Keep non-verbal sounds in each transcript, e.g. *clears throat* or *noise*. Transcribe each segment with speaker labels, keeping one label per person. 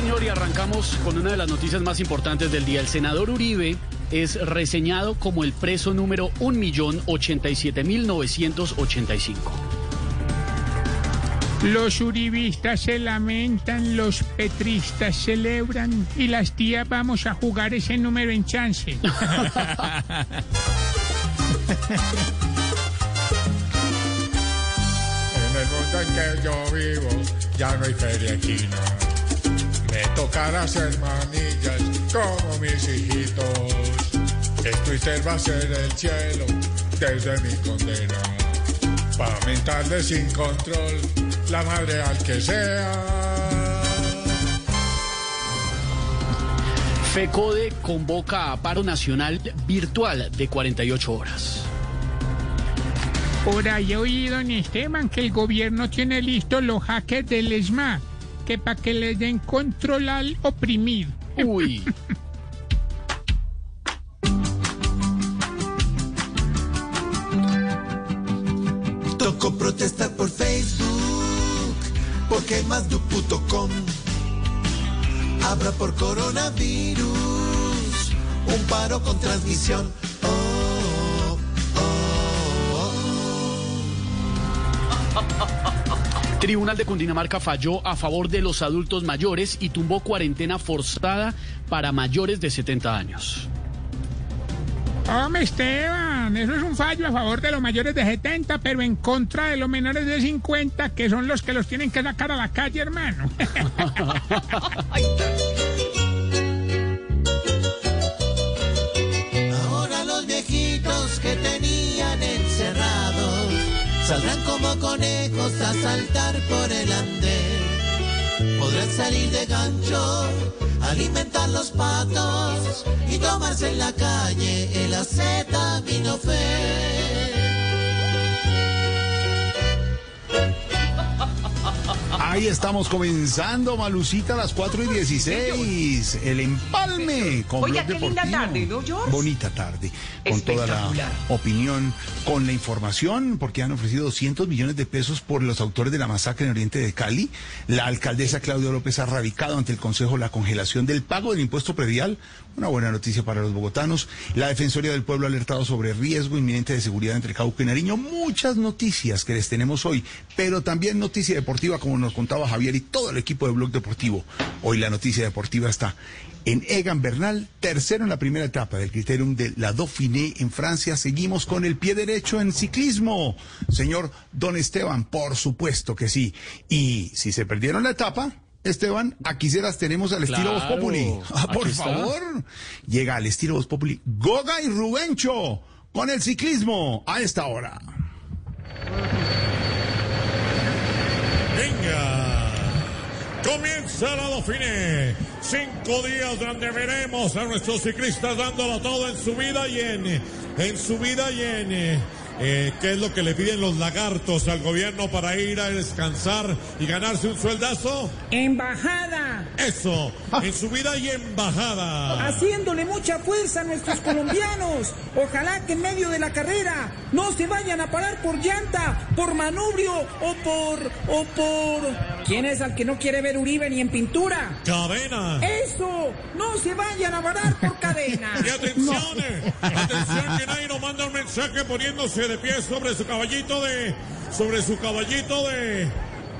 Speaker 1: señor, y arrancamos con una de las noticias más importantes del día. El senador Uribe es reseñado como el preso número 1.087.985.
Speaker 2: Los uribistas se lamentan, los petristas celebran y las tías vamos a jugar ese número en chance. *laughs*
Speaker 3: En el mundo en que yo vivo ya no hay feria china. Me tocará hacer manillas como mis hijitos. Esto y ser va a ser el cielo desde mi condena. Para mentarle sin control la madre al que sea.
Speaker 1: FECODE convoca a paro nacional virtual de 48 horas.
Speaker 2: Por ahí he oído, don Esteban, que el gobierno tiene listos los hackers del ESMA, que para que les den control al oprimido.
Speaker 1: Uy. *laughs*
Speaker 4: Tocó protestar por Facebook, porque más du puto com. Habrá por coronavirus un paro con transmisión.
Speaker 1: Tribunal de Cundinamarca falló a favor de los adultos mayores y tumbó cuarentena forzada para mayores de 70 años.
Speaker 2: Hombre, Esteban, eso es un fallo a favor de los mayores de 70, pero en contra de los menores de 50, que son los que los tienen que sacar a la calle, hermano. *laughs*
Speaker 4: Ahora los viejitos que tenían saldrán como conejos a saltar por el andén. Podrán salir de gancho, alimentar los patos y tomarse en la calle el acetaminofén.
Speaker 5: Ahí estamos comenzando, Malucita, a las 4 y 16. El empalme con
Speaker 6: Oiga, qué linda tarde, ¿no, George?
Speaker 5: Bonita tarde. Con toda la opinión, con la información, porque han ofrecido 200 millones de pesos por los autores de la masacre en Oriente de Cali. La alcaldesa Claudia López ha radicado ante el Consejo la congelación del pago del impuesto predial. Una buena noticia para los bogotanos. La Defensoría del Pueblo ha alertado sobre riesgo inminente de seguridad entre Cauca y Nariño. Muchas noticias que les tenemos hoy, pero también noticia deportiva, como nos contaba Javier y todo el equipo de Blog Deportivo. Hoy la noticia deportiva está en Egan Bernal, tercero en la primera etapa del criterium de la Dauphiné en Francia. Seguimos con el pie derecho en ciclismo. Señor Don Esteban, por supuesto que sí. Y si se perdieron la etapa, Esteban, aquí se las tenemos al estilo Voz Populi. *laughs* Ah, por
Speaker 1: está.
Speaker 5: favor. Llega al estilo Voz Populi. Goga y Rubencho con el ciclismo a esta hora.
Speaker 3: Venga. Comienza la Dauphiné. Cinco días donde veremos a nuestros ciclistas dándolo todo en su vida y en, en su vida y en... eh, ¿Qué es lo que le piden los lagartos al gobierno para ir a descansar y ganarse un sueldazo?
Speaker 2: Embajada,
Speaker 3: Eso, en su vida y en bajada.
Speaker 7: haciéndole mucha fuerza a nuestros colombianos. Ojalá que en medio de la carrera no se vayan a parar por llanta, por manubrio o por o por ¿Quién es al que no quiere ver Uribe ni en pintura?
Speaker 3: Cadena.
Speaker 7: Eso, no se vayan a parar por cadena.
Speaker 3: Y atención, atención que Nairo manda un mensaje poniéndose de pie sobre su caballito de, sobre su caballito de,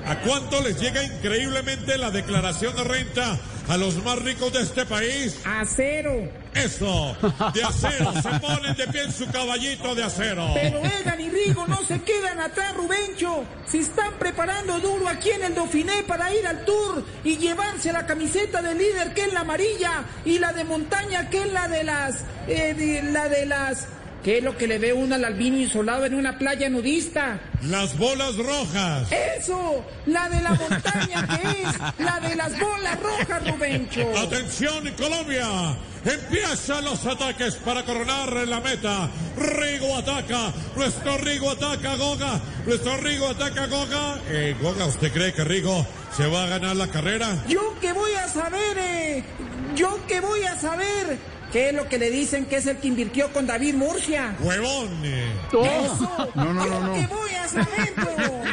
Speaker 3: ¿a cuánto les llega increíblemente la declaración de renta a los más ricos de este país?
Speaker 7: A cero.
Speaker 3: Eso, de acero, se ponen de pie en su caballito de acero.
Speaker 7: Pero Egan y Rigo no se quedan atrás, Rubencho. Se están preparando duro aquí en el Dauphiné para ir al Tour y llevarse la camiseta del líder que es la amarilla y la de montaña que es la de las, eh, de- la de las. ¿Qué es lo que le ve uno al albino insolado en una playa nudista?
Speaker 3: Las bolas rojas.
Speaker 7: Eso, la de la montaña que es la de las bolas rojas, Rubencho.
Speaker 3: Atención Colombia, empiezan los ataques para coronar la meta. Rigo ataca, nuestro Rigo ataca Goga, nuestro Rigo ataca Goga. Eh, Goga, ¿usted cree que Rigo se va a ganar la carrera?
Speaker 7: Yo que voy a saber, eh, yo que voy a saber, ¿Qué es lo que le dicen que es el que invirtió con David Murcia?
Speaker 3: ¡Huevón!
Speaker 7: Eso.
Speaker 5: No, no, no, no.
Speaker 7: Que voy a Sarmiento.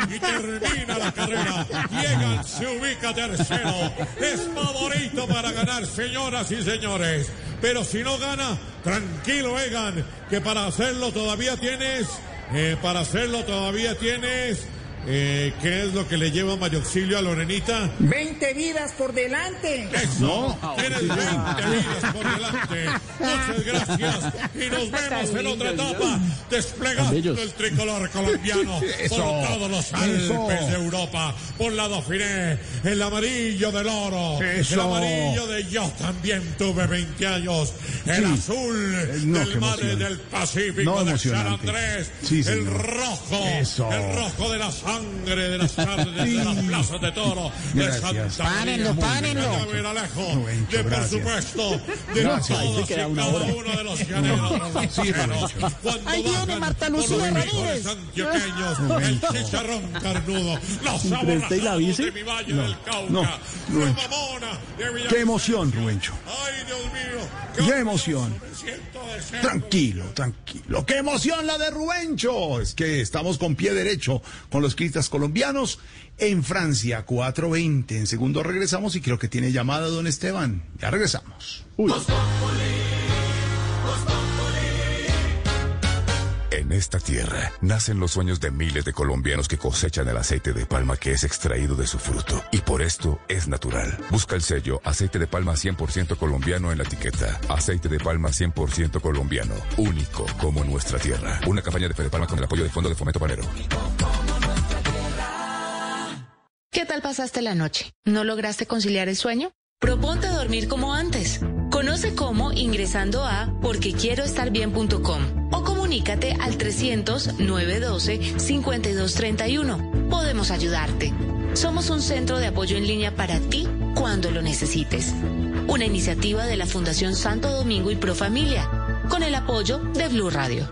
Speaker 7: *laughs*
Speaker 3: Y termina la carrera. Llega, se ubica tercero. Es favorito para ganar, señoras y señores. Pero si no gana, tranquilo, Egan, que para hacerlo todavía tienes. eh, para hacerlo todavía tienes. Eh, ¿Qué es lo que le lleva Mario Auxilio a Lorenita?
Speaker 7: 20 vidas por delante.
Speaker 3: Eso, tienes 20 vidas por delante. Muchas gracias. Y nos vemos en otra etapa, desplegando el tricolor colombiano *laughs* por todos los Alpes de Europa, por la Dauphiné, el amarillo del oro, el amarillo de yo también tuve 20 años, el azul
Speaker 5: Eh, no,
Speaker 3: del mar del Pacífico
Speaker 5: No,
Speaker 3: de San. Andrés,
Speaker 5: Sí,
Speaker 3: el rojo,
Speaker 5: Eso.
Speaker 3: el rojo de la sangre de las tardes de las plazas de toro de. Santa.
Speaker 7: Párenlo, párenlo.
Speaker 3: De de por
Speaker 5: gracias.
Speaker 3: supuesto, de todos y cada uno de los llaneros
Speaker 7: Ahí viene Marta Lucía Ramírez.
Speaker 3: el chicharrón carnudo, de mi valle del Cauca.
Speaker 5: Qué emoción, Rubencho.
Speaker 3: Ay, Dios mío.
Speaker 5: Qué emoción. Tranquilo, tranquilo. ¡Qué emoción la de Rubencho! Es que estamos con pie derecho con los colombianos en Francia, 4.20. En segundo regresamos y creo que tiene llamada don Esteban. Ya regresamos.
Speaker 8: En esta tierra nacen los sueños de miles de colombianos que cosechan el aceite de palma que es extraído de su fruto. Y por esto es natural. Busca el sello aceite de palma 100% colombiano en la etiqueta. Aceite de palma 100% colombiano. Único como nuestra tierra. Una campaña de Fede Palma con el apoyo del Fondo de Fomento Panero.
Speaker 9: ¿Qué tal pasaste la noche? ¿No lograste conciliar el sueño? Proponte dormir como antes. Conoce cómo ingresando a porquequieroestarbien.com o comunícate al 300-912-5231. Podemos ayudarte. Somos un centro de apoyo en línea para ti cuando lo necesites. Una iniciativa de la Fundación Santo Domingo y Profamilia, con el apoyo de Blue Radio.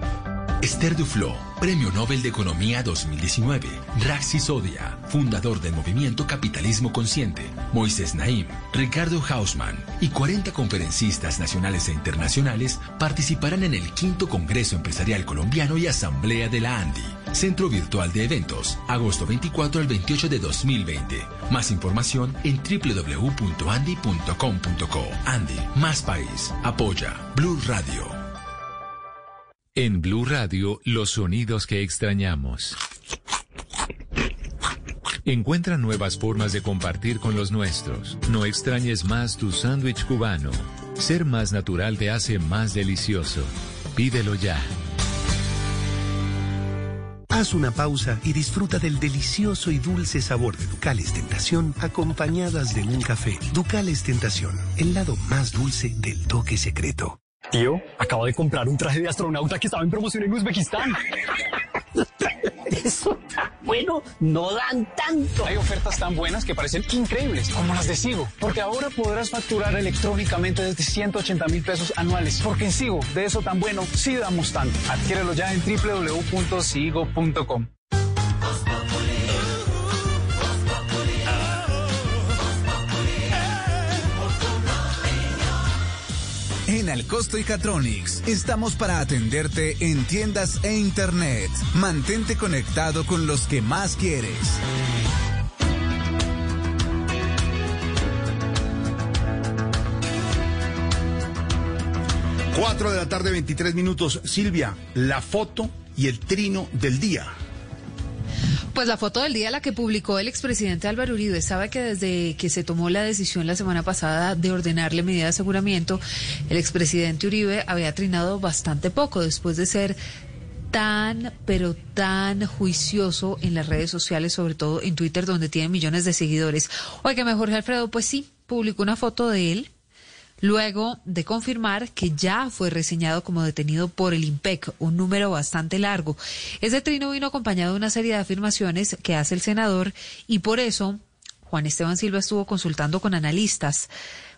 Speaker 10: Esther Duflo, Premio Nobel de Economía 2019. Raxi Sodia, fundador del movimiento Capitalismo Consciente. Moisés Naim, Ricardo Hausman y 40 conferencistas nacionales e internacionales participarán en el quinto Congreso Empresarial Colombiano y Asamblea de la ANDI. Centro Virtual de Eventos, agosto 24 al 28 de 2020. Más información en www.andy.com.co. Andy, más país. Apoya Blue Radio.
Speaker 11: En Blue Radio, los sonidos que extrañamos. Encuentra nuevas formas de compartir con los nuestros. No extrañes más tu sándwich cubano. Ser más natural te hace más delicioso. Pídelo ya.
Speaker 12: Haz una pausa y disfruta del delicioso y dulce sabor de Ducales Tentación acompañadas de un café. Ducales Tentación, el lado más dulce del toque secreto.
Speaker 13: Tío, acabo de comprar un traje de astronauta que estaba en promoción en Uzbekistán.
Speaker 14: Eso está bueno, no dan tanto.
Speaker 13: Hay ofertas tan buenas que parecen increíbles, como las de Sigo, porque ahora podrás facturar electrónicamente desde 180 mil pesos anuales. Porque en Sigo, de eso tan bueno, sí damos tanto. Adquiérelo ya en www.sigo.com.
Speaker 15: En Alcosto y Catronics estamos para atenderte en tiendas e internet. Mantente conectado con los que más quieres.
Speaker 5: Cuatro de la tarde, 23 minutos. Silvia, la foto y el trino del día.
Speaker 16: Pues la foto del día la que publicó el expresidente Álvaro Uribe sabe que desde que se tomó la decisión la semana pasada de ordenarle medida de aseguramiento, el expresidente Uribe había trinado bastante poco después de ser tan, pero tan juicioso en las redes sociales, sobre todo en Twitter, donde tiene millones de seguidores. Oiga, mejor Jorge Alfredo, pues sí, publicó una foto de él luego de confirmar que ya fue reseñado como detenido por el IMPEC, un número bastante largo. Ese trino vino acompañado de una serie de afirmaciones que hace el senador y por eso Juan Esteban Silva estuvo consultando con analistas.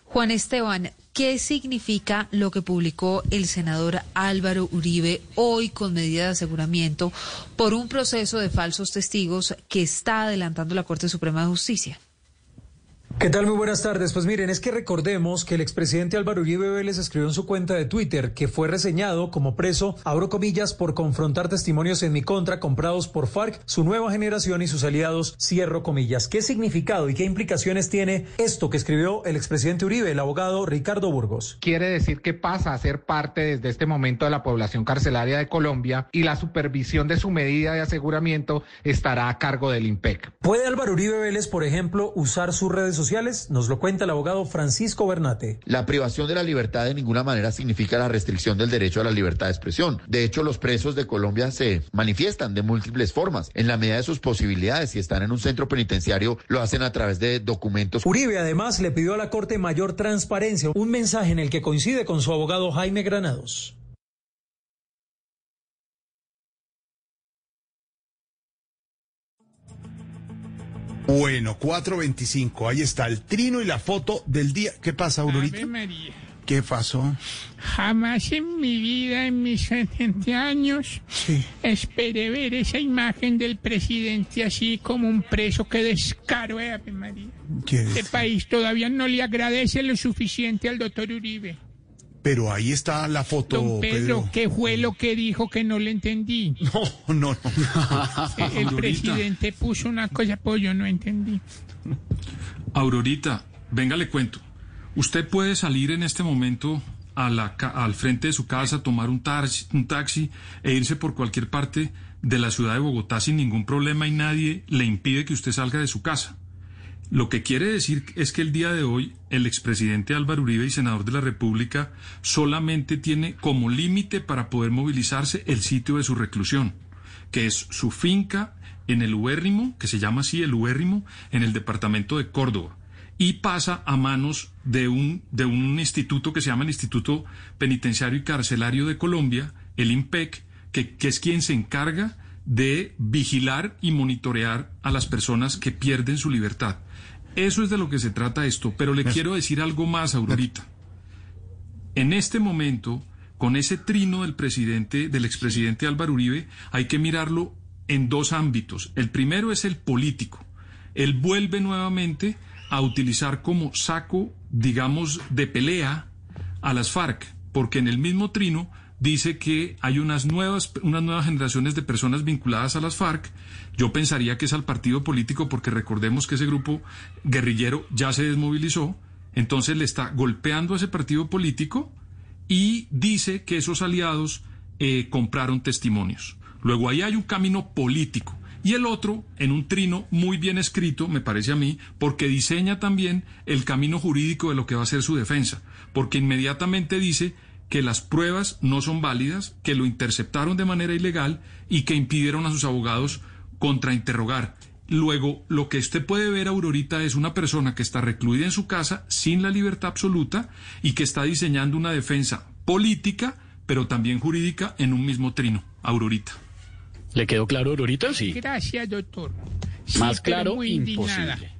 Speaker 16: Juan Esteban, ¿qué significa lo que publicó el senador Álvaro Uribe hoy con medida de aseguramiento por un proceso de falsos testigos que está adelantando la Corte Suprema de Justicia?
Speaker 17: ¿Qué tal? Muy buenas tardes. Pues miren, es que recordemos que el expresidente Álvaro Uribe Vélez escribió en su cuenta de Twitter que fue reseñado como preso, abro comillas, por confrontar testimonios en mi contra comprados por FARC, su nueva generación y sus aliados, cierro comillas. ¿Qué significado y qué implicaciones tiene esto que escribió el expresidente Uribe, el abogado Ricardo Burgos?
Speaker 18: Quiere decir que pasa a ser parte desde este momento de la población carcelaria de Colombia y la supervisión de su medida de aseguramiento estará a cargo del IMPEC.
Speaker 17: ¿Puede Álvaro Uribe Vélez, por ejemplo, usar sus redes sociales? Nos lo cuenta el abogado Francisco Bernate.
Speaker 4: La privación de la libertad de ninguna manera significa la restricción del derecho a la libertad de expresión. De hecho, los presos de Colombia se manifiestan de múltiples formas. En la medida de sus posibilidades, si están en un centro penitenciario, lo hacen a través de documentos.
Speaker 17: Uribe además le pidió a la Corte mayor transparencia, un mensaje en el que coincide con su abogado Jaime Granados.
Speaker 5: Bueno, 4.25, ahí está el trino y la foto del día. ¿Qué pasa, Aurorita?
Speaker 2: Ave María.
Speaker 5: ¿Qué pasó?
Speaker 2: Jamás en mi vida, en mis 70 años, esperé ver esa imagen del presidente así como un preso. Qué descaro, eh, Ave María.
Speaker 5: ¿Qué
Speaker 2: Este país todavía no le agradece lo suficiente al doctor Uribe.
Speaker 5: Pero ahí está la foto,
Speaker 2: Don Pedro, ¿qué fue lo que dijo que no le entendí? *laughs*
Speaker 5: No, no, no. *laughs*
Speaker 2: El presidente puso una cosa, pues yo no entendí.
Speaker 19: Aurorita, venga, le cuento. Usted puede salir en este momento a la ca- al frente de su casa, tomar un taxi, un taxi e irse por cualquier parte de la ciudad de Bogotá sin ningún problema y nadie le impide que usted salga de su casa. Lo que quiere decir es que el día de hoy el expresidente Álvaro Uribe y senador de la República solamente tiene como límite para poder movilizarse el sitio de su reclusión, que es su finca en el Uérrimo, que se llama así el Uérrimo, en el departamento de Córdoba, y pasa a manos de un, de un instituto que se llama el Instituto Penitenciario y Carcelario de Colombia, el IMPEC, que, que es quien se encarga de vigilar y monitorear a las personas que pierden su libertad. Eso es de lo que se trata esto, pero le quiero decir algo más, Aurorita. En este momento, con ese trino del presidente, del expresidente Álvaro Uribe, hay que mirarlo en dos ámbitos. El primero es el político. Él vuelve nuevamente a utilizar como saco, digamos, de pelea a las FARC, porque en el mismo trino dice que hay unas nuevas, unas nuevas generaciones de personas vinculadas a las FARC. Yo pensaría que es al partido político, porque recordemos que ese grupo guerrillero ya se desmovilizó, entonces le está golpeando a ese partido político y dice que esos aliados eh, compraron testimonios. Luego ahí hay un camino político. Y el otro, en un trino muy bien escrito, me parece a mí, porque diseña también el camino jurídico de lo que va a ser su defensa, porque inmediatamente dice que las pruebas no son válidas, que lo interceptaron de manera ilegal y que impidieron a sus abogados contrainterrogar. Luego, lo que usted puede ver, Aurorita, es una persona que está recluida en su casa sin la libertad absoluta y que está diseñando una defensa política, pero también jurídica en un mismo trino. Aurorita.
Speaker 1: ¿Le quedó claro, Aurorita? Sí.
Speaker 2: Gracias, doctor.
Speaker 1: Más
Speaker 2: Sí,
Speaker 1: claro,
Speaker 2: indignada.
Speaker 1: imposible.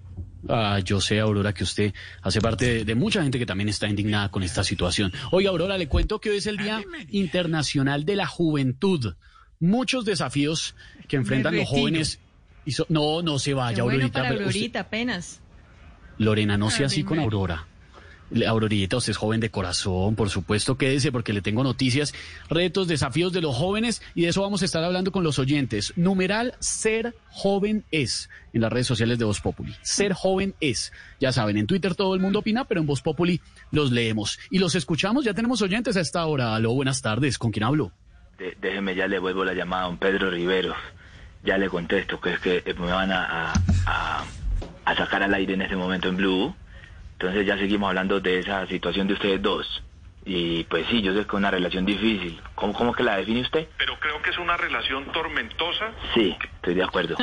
Speaker 1: Ah, yo sé, Aurora, que usted hace parte de, de mucha gente que también está indignada con esta situación. Oye, Aurora, le cuento que hoy es el Día Internacional de la Juventud. Muchos desafíos que enfrentan los jóvenes. Y so- no, no se vaya,
Speaker 20: Qué bueno
Speaker 1: Aurorita.
Speaker 20: para
Speaker 1: pero usted-
Speaker 20: Aurorita apenas.
Speaker 1: Lorena, no sea
Speaker 20: Ave
Speaker 1: así con. Aurora. Aurorita, usted es joven de corazón, por supuesto, quédese porque le tengo noticias, retos, desafíos de los jóvenes y de eso vamos a estar hablando con los oyentes. Numeral Ser Joven Es en las redes sociales de Voz Populi. Ser Joven Es. Ya saben, en Twitter todo el mundo opina, pero en Voz Populi los leemos y los escuchamos. Ya tenemos oyentes a esta hora. Aló, buenas tardes. ¿Con quién hablo?
Speaker 21: De- déjeme, ya le vuelvo la llamada a don Pedro Riveros. Ya le contesto que es que eh, me van a, a- a- a sacar al aire en este momento en Blue. Entonces ya seguimos hablando de esa situación de ustedes dos. Y pues sí, yo sé que es una relación difícil. ¿Cómo, cómo que la define usted?
Speaker 22: Pero creo que es una relación tormentosa.
Speaker 21: Sí, estoy de acuerdo.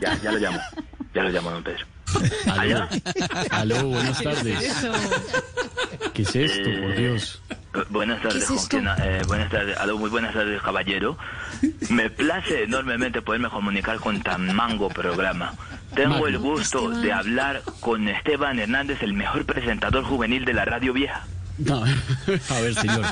Speaker 21: Ya, ya lo llamo. Ya lo llamo, don Pedro.
Speaker 1: Aló. Aló, buenas tardes. ¿Qué es esto, por Dios?
Speaker 21: Buenas tardes,
Speaker 23: es.
Speaker 21: Eh, buenas tardes, aló, muy buenas tardes, caballero. Me place enormemente poderme comunicar con tan mango programa. Tengo el gusto
Speaker 23: Esteban.
Speaker 21: de hablar con Esteban Hernández, el mejor presentador juvenil de la radio vieja.
Speaker 1: No, a ver, señor.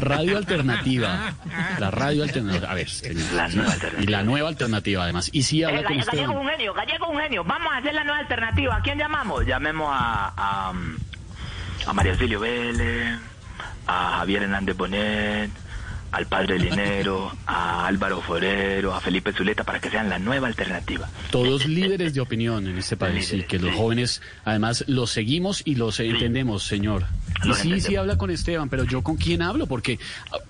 Speaker 1: Radio alternativa. La radio alternativa. A ver, señor.
Speaker 21: La nueva alternativa.
Speaker 1: Y la nueva alternativa, además. Y sí habla
Speaker 21: Eh,
Speaker 1: con usted.
Speaker 21: Gallego un genio, Gallego un genio. Vamos a hacer la nueva alternativa. ¿A quién llamamos? Llamemos a, a, a María Auxilio Vélez, a Javier Hernández Bonet, al Padre Linero, *laughs* a Álvaro Forero, a Felipe Zuleta para que sean la nueva alternativa.
Speaker 1: Todos líderes de opinión en este *laughs* país y que los jóvenes, además, los seguimos y los entendemos, señor. Y
Speaker 21: Los
Speaker 1: sí, sí
Speaker 21: entendemos.
Speaker 1: habla con Esteban, pero yo con quién hablo, porque,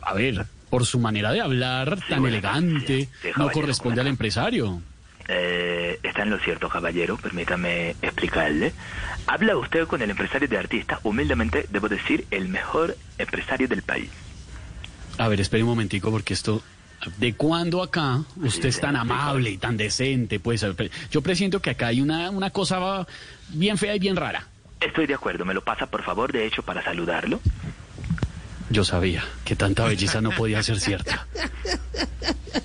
Speaker 1: a, a ver, por su manera de hablar tan
Speaker 21: bueno,
Speaker 1: elegante, no corresponde al empresario.
Speaker 21: Eh, está en lo cierto, caballero, permítame explicarle. Habla usted con el empresario de artistas, humildemente debo decir, el mejor empresario del país.
Speaker 1: A ver, espere un momentico, porque esto... ¿De cuándo acá usted es tan amable y tan decente? Pues yo presiento que acá hay una, una cosa bien fea y bien rara.
Speaker 21: Estoy de acuerdo, me lo pasa por favor, de hecho, para saludarlo.
Speaker 1: Yo sabía que tanta belleza no podía ser cierta.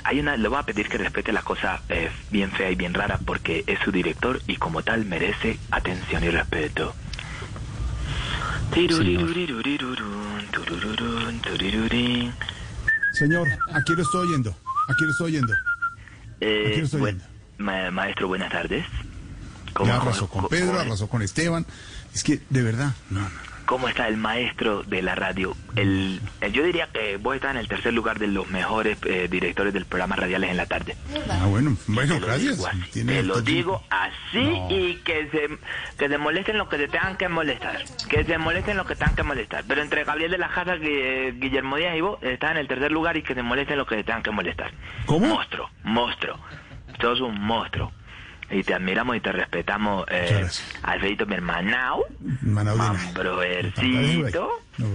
Speaker 21: Hay una, le voy a pedir que respete la cosa eh, bien fea y bien rara porque es su director y como tal merece atención y respeto. Turirurin.
Speaker 5: Señor, aquí lo estoy oyendo. Aquí lo estoy oyendo.
Speaker 21: Eh,
Speaker 5: Aquí lo estoy
Speaker 21: buen- ma- maestro, buenas tardes.
Speaker 5: Ya arrasó con Pedro, arrasó con Esteban. Es que, de verdad, no, no.
Speaker 21: ¿Cómo está el maestro de la radio? El, el- yo diría que vos estás en el tercer lugar de los mejores eh, directores del programa radiales en la tarde.
Speaker 5: Ah, bueno, bueno,
Speaker 21: Te
Speaker 5: gracias.
Speaker 21: así, Te lo digo así
Speaker 5: No.
Speaker 21: y que se, que se molesten los que se tengan que molestar. Que se molesten los que tengan que molestar. Pero entre Gabriel de la Casa, Gui- Guillermo Díaz y vos, estás en el tercer lugar y que se molesten los que se tengan que molestar.
Speaker 5: ¿Cómo?
Speaker 21: Monstruo, monstruo. Sos un monstruo. Y te admiramos y te respetamos, eh, Alfredito, mi hermanao, broercito.
Speaker 5: No,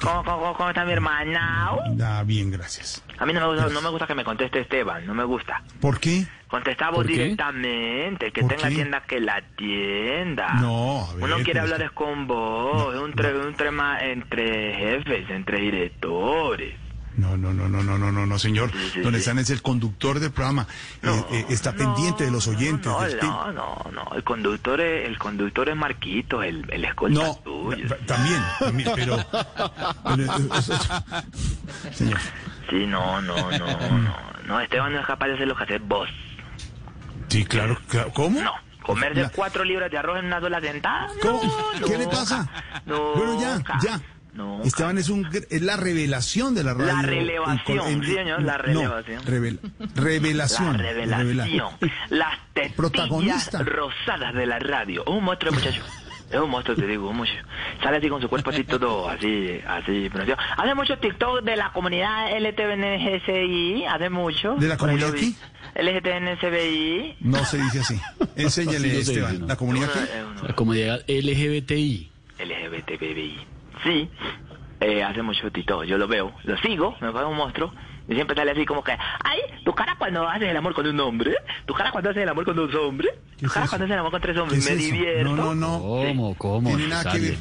Speaker 21: ¿Cómo, cómo, cómo, cómo está mi hermanao?
Speaker 5: Ah, bien, gracias.
Speaker 21: A mí no me gusta, no me gusta que me conteste Esteban, no me gusta.
Speaker 5: ¿Por qué?
Speaker 21: Contesta directamente, que
Speaker 5: ¿Por
Speaker 21: tenga
Speaker 5: qué?
Speaker 21: tienda que la tienda.
Speaker 5: No, a ver,
Speaker 21: Uno quiere hablar es con vos, es un, tre- un tema entre jefes, entre directores.
Speaker 5: No, no, no, no, no, no, no, no, señor.
Speaker 21: sí,
Speaker 5: Don
Speaker 21: sí.
Speaker 5: Están es el conductor del programa. Eh, eh, está pendiente de los oyentes.
Speaker 21: No,
Speaker 5: del
Speaker 21: no, no, no, el conductor es, el conductor es Marquito, el, el escolta
Speaker 5: No,
Speaker 21: tuyo.
Speaker 5: También, también, pero... pero, eh, eso- señor.
Speaker 21: Sí, no, no, no, no, no, Esteban no es capaz de hacer lo que haces vos.
Speaker 5: Sí, claro, claro. ¿Cómo?
Speaker 21: No, comerse
Speaker 5: La-
Speaker 21: cuatro libras de arroz en una sola sentada.
Speaker 5: ¿Cómo?
Speaker 21: No,
Speaker 5: ¿Qué le pasa?
Speaker 21: nunca.
Speaker 5: Bueno, ya, ya. Esteban es un gr- es la revelación de la radio.
Speaker 21: La relevación,
Speaker 5: en-
Speaker 21: sí, señor, la
Speaker 5: no,
Speaker 21: revelación.
Speaker 5: revel- revelación.
Speaker 21: La revelación. Las tetillas
Speaker 5: Protagonista.
Speaker 21: rosadas de la radio. Un monstruo, muchacho. Es un monstruo, te digo, un monstruo. Sale así con su cuerpo así todo, así, así. pronunciado. Hace mucho TikTok de la comunidad LTBNGCI, hace mucho.
Speaker 5: ¿De la comunidad
Speaker 21: vi. LGTNCBI.
Speaker 5: No se dice así. Enséñale,
Speaker 1: no
Speaker 5: Esteban.
Speaker 1: ¿no?
Speaker 5: ¿La comunidad qué?
Speaker 1: La comunidad LGBTI.
Speaker 21: LGBTBI. Sí, eh, hace mucho TikTok, yo lo veo, lo sigo, me parece un monstruo. Y siempre sale así como que, ay, tu cara cuando haces el amor con un hombre, tu cara cuando haces el amor con dos hombres, tu cara cuando haces el amor con tres
Speaker 5: ¿Qué
Speaker 21: hombres,
Speaker 5: es
Speaker 21: me
Speaker 5: eso?
Speaker 21: divierto.
Speaker 5: No, no, no.
Speaker 1: ¿Cómo? ¿Cómo?
Speaker 5: Tiene nada que
Speaker 1: Sale.
Speaker 5: ver.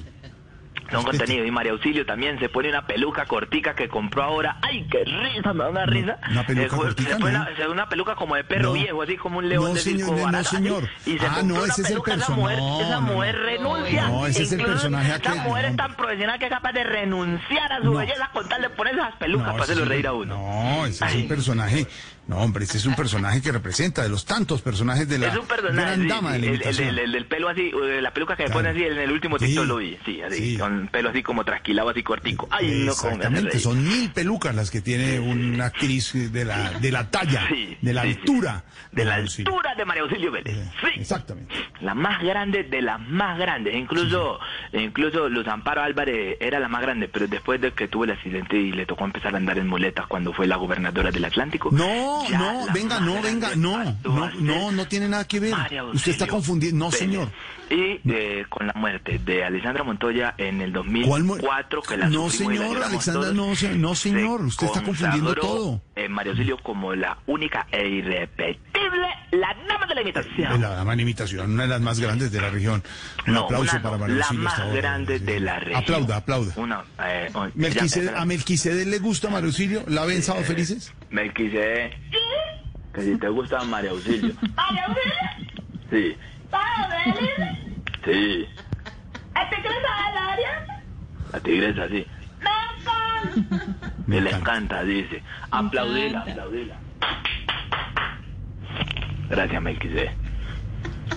Speaker 21: Son contenido. Y María Auxilio también se pone una peluca cortica que compró ahora. ¡Ay, qué risa! Me da una risa.
Speaker 5: una peluca cortica,
Speaker 21: se pone
Speaker 5: no.
Speaker 21: una, se- una peluca como de perro
Speaker 5: No.
Speaker 21: viejo, así como un león
Speaker 5: No,
Speaker 21: de
Speaker 5: señor,
Speaker 21: circo barato,
Speaker 5: señor.
Speaker 21: Y se
Speaker 5: Ah, no, ese es el
Speaker 21: peluca, esa mujer, esa mujer renuncia.
Speaker 5: No, ese es el personaje
Speaker 21: Esa
Speaker 5: aquel,
Speaker 21: mujer
Speaker 5: no.
Speaker 21: es tan profesional que es capaz de renunciar a su belleza con tal de poner esas pelucas para hacerlo reír a uno.
Speaker 5: No, ese es un personaje. No, hombre, este es un personaje que representa de los tantos personajes de la
Speaker 21: es un personaje,
Speaker 5: gran
Speaker 21: sí,
Speaker 5: dama de la
Speaker 21: sí, el, el, el- del pelo así, eh, la peluca que me
Speaker 5: Claro.
Speaker 21: pone así en el último
Speaker 5: Sí.
Speaker 21: TikTok lo vi, sí, así,
Speaker 5: Sí.
Speaker 21: con pelo así como trasquilado, así cortico. Ay, no, me
Speaker 5: Exactamente, son mil pelucas las que tiene una actriz de la, de la talla,
Speaker 21: Sí,
Speaker 5: de la
Speaker 21: sí, sí.
Speaker 5: altura.
Speaker 21: de la
Speaker 5: Auxilio.
Speaker 21: altura de María Auxilio Vélez. Sí.
Speaker 5: Exactamente.
Speaker 21: La más grande de las más grandes. Incluso, incluso Luz Amparo Álvarez era la más grande, pero después de que tuvo el accidente y le tocó empezar a andar en muletas cuando fue la gobernadora del Atlántico.
Speaker 5: No, no,
Speaker 21: la
Speaker 5: venga, no, venga, no, no, no, no tiene nada que ver. Usted está
Speaker 21: Auxilio
Speaker 5: confundiendo. No, señor.
Speaker 21: Y eh, con la muerte de Alessandra Montoya en el
Speaker 5: ¿Cuál mu-
Speaker 21: 2004, que la
Speaker 5: No,
Speaker 21: la
Speaker 5: señor,
Speaker 21: lloramos
Speaker 5: Alexandra, no, se- no, señor,
Speaker 21: se
Speaker 5: usted está confundiendo todo.
Speaker 21: en María Auxilio como la única e irrepetible la dama de la imitación.
Speaker 5: La dama en imitación, una de las más grandes de la región. Un
Speaker 21: No,
Speaker 5: aplauso
Speaker 21: una
Speaker 5: para
Speaker 21: no,
Speaker 5: María
Speaker 21: la
Speaker 5: Auxilio
Speaker 21: más
Speaker 5: ahora.
Speaker 21: grande de la región.
Speaker 5: Aplauda, aplauda.
Speaker 21: Una, eh, oh, ya,
Speaker 5: ¿A Melquisede le gusta María Auxilio? ¿La ven sábado felices?
Speaker 21: Melquisede. Que si te gusta María Auxilio.
Speaker 24: ¿María Auxilio?
Speaker 21: Sí,
Speaker 24: ¿Sábado felices?
Speaker 21: sí.
Speaker 24: ¿A ti crees al área?
Speaker 21: La tigresa, sí.
Speaker 24: ¡Me encanta!
Speaker 21: Me le encanta, dice. Aplaudila, aplaudila. Gracias, Melquisede.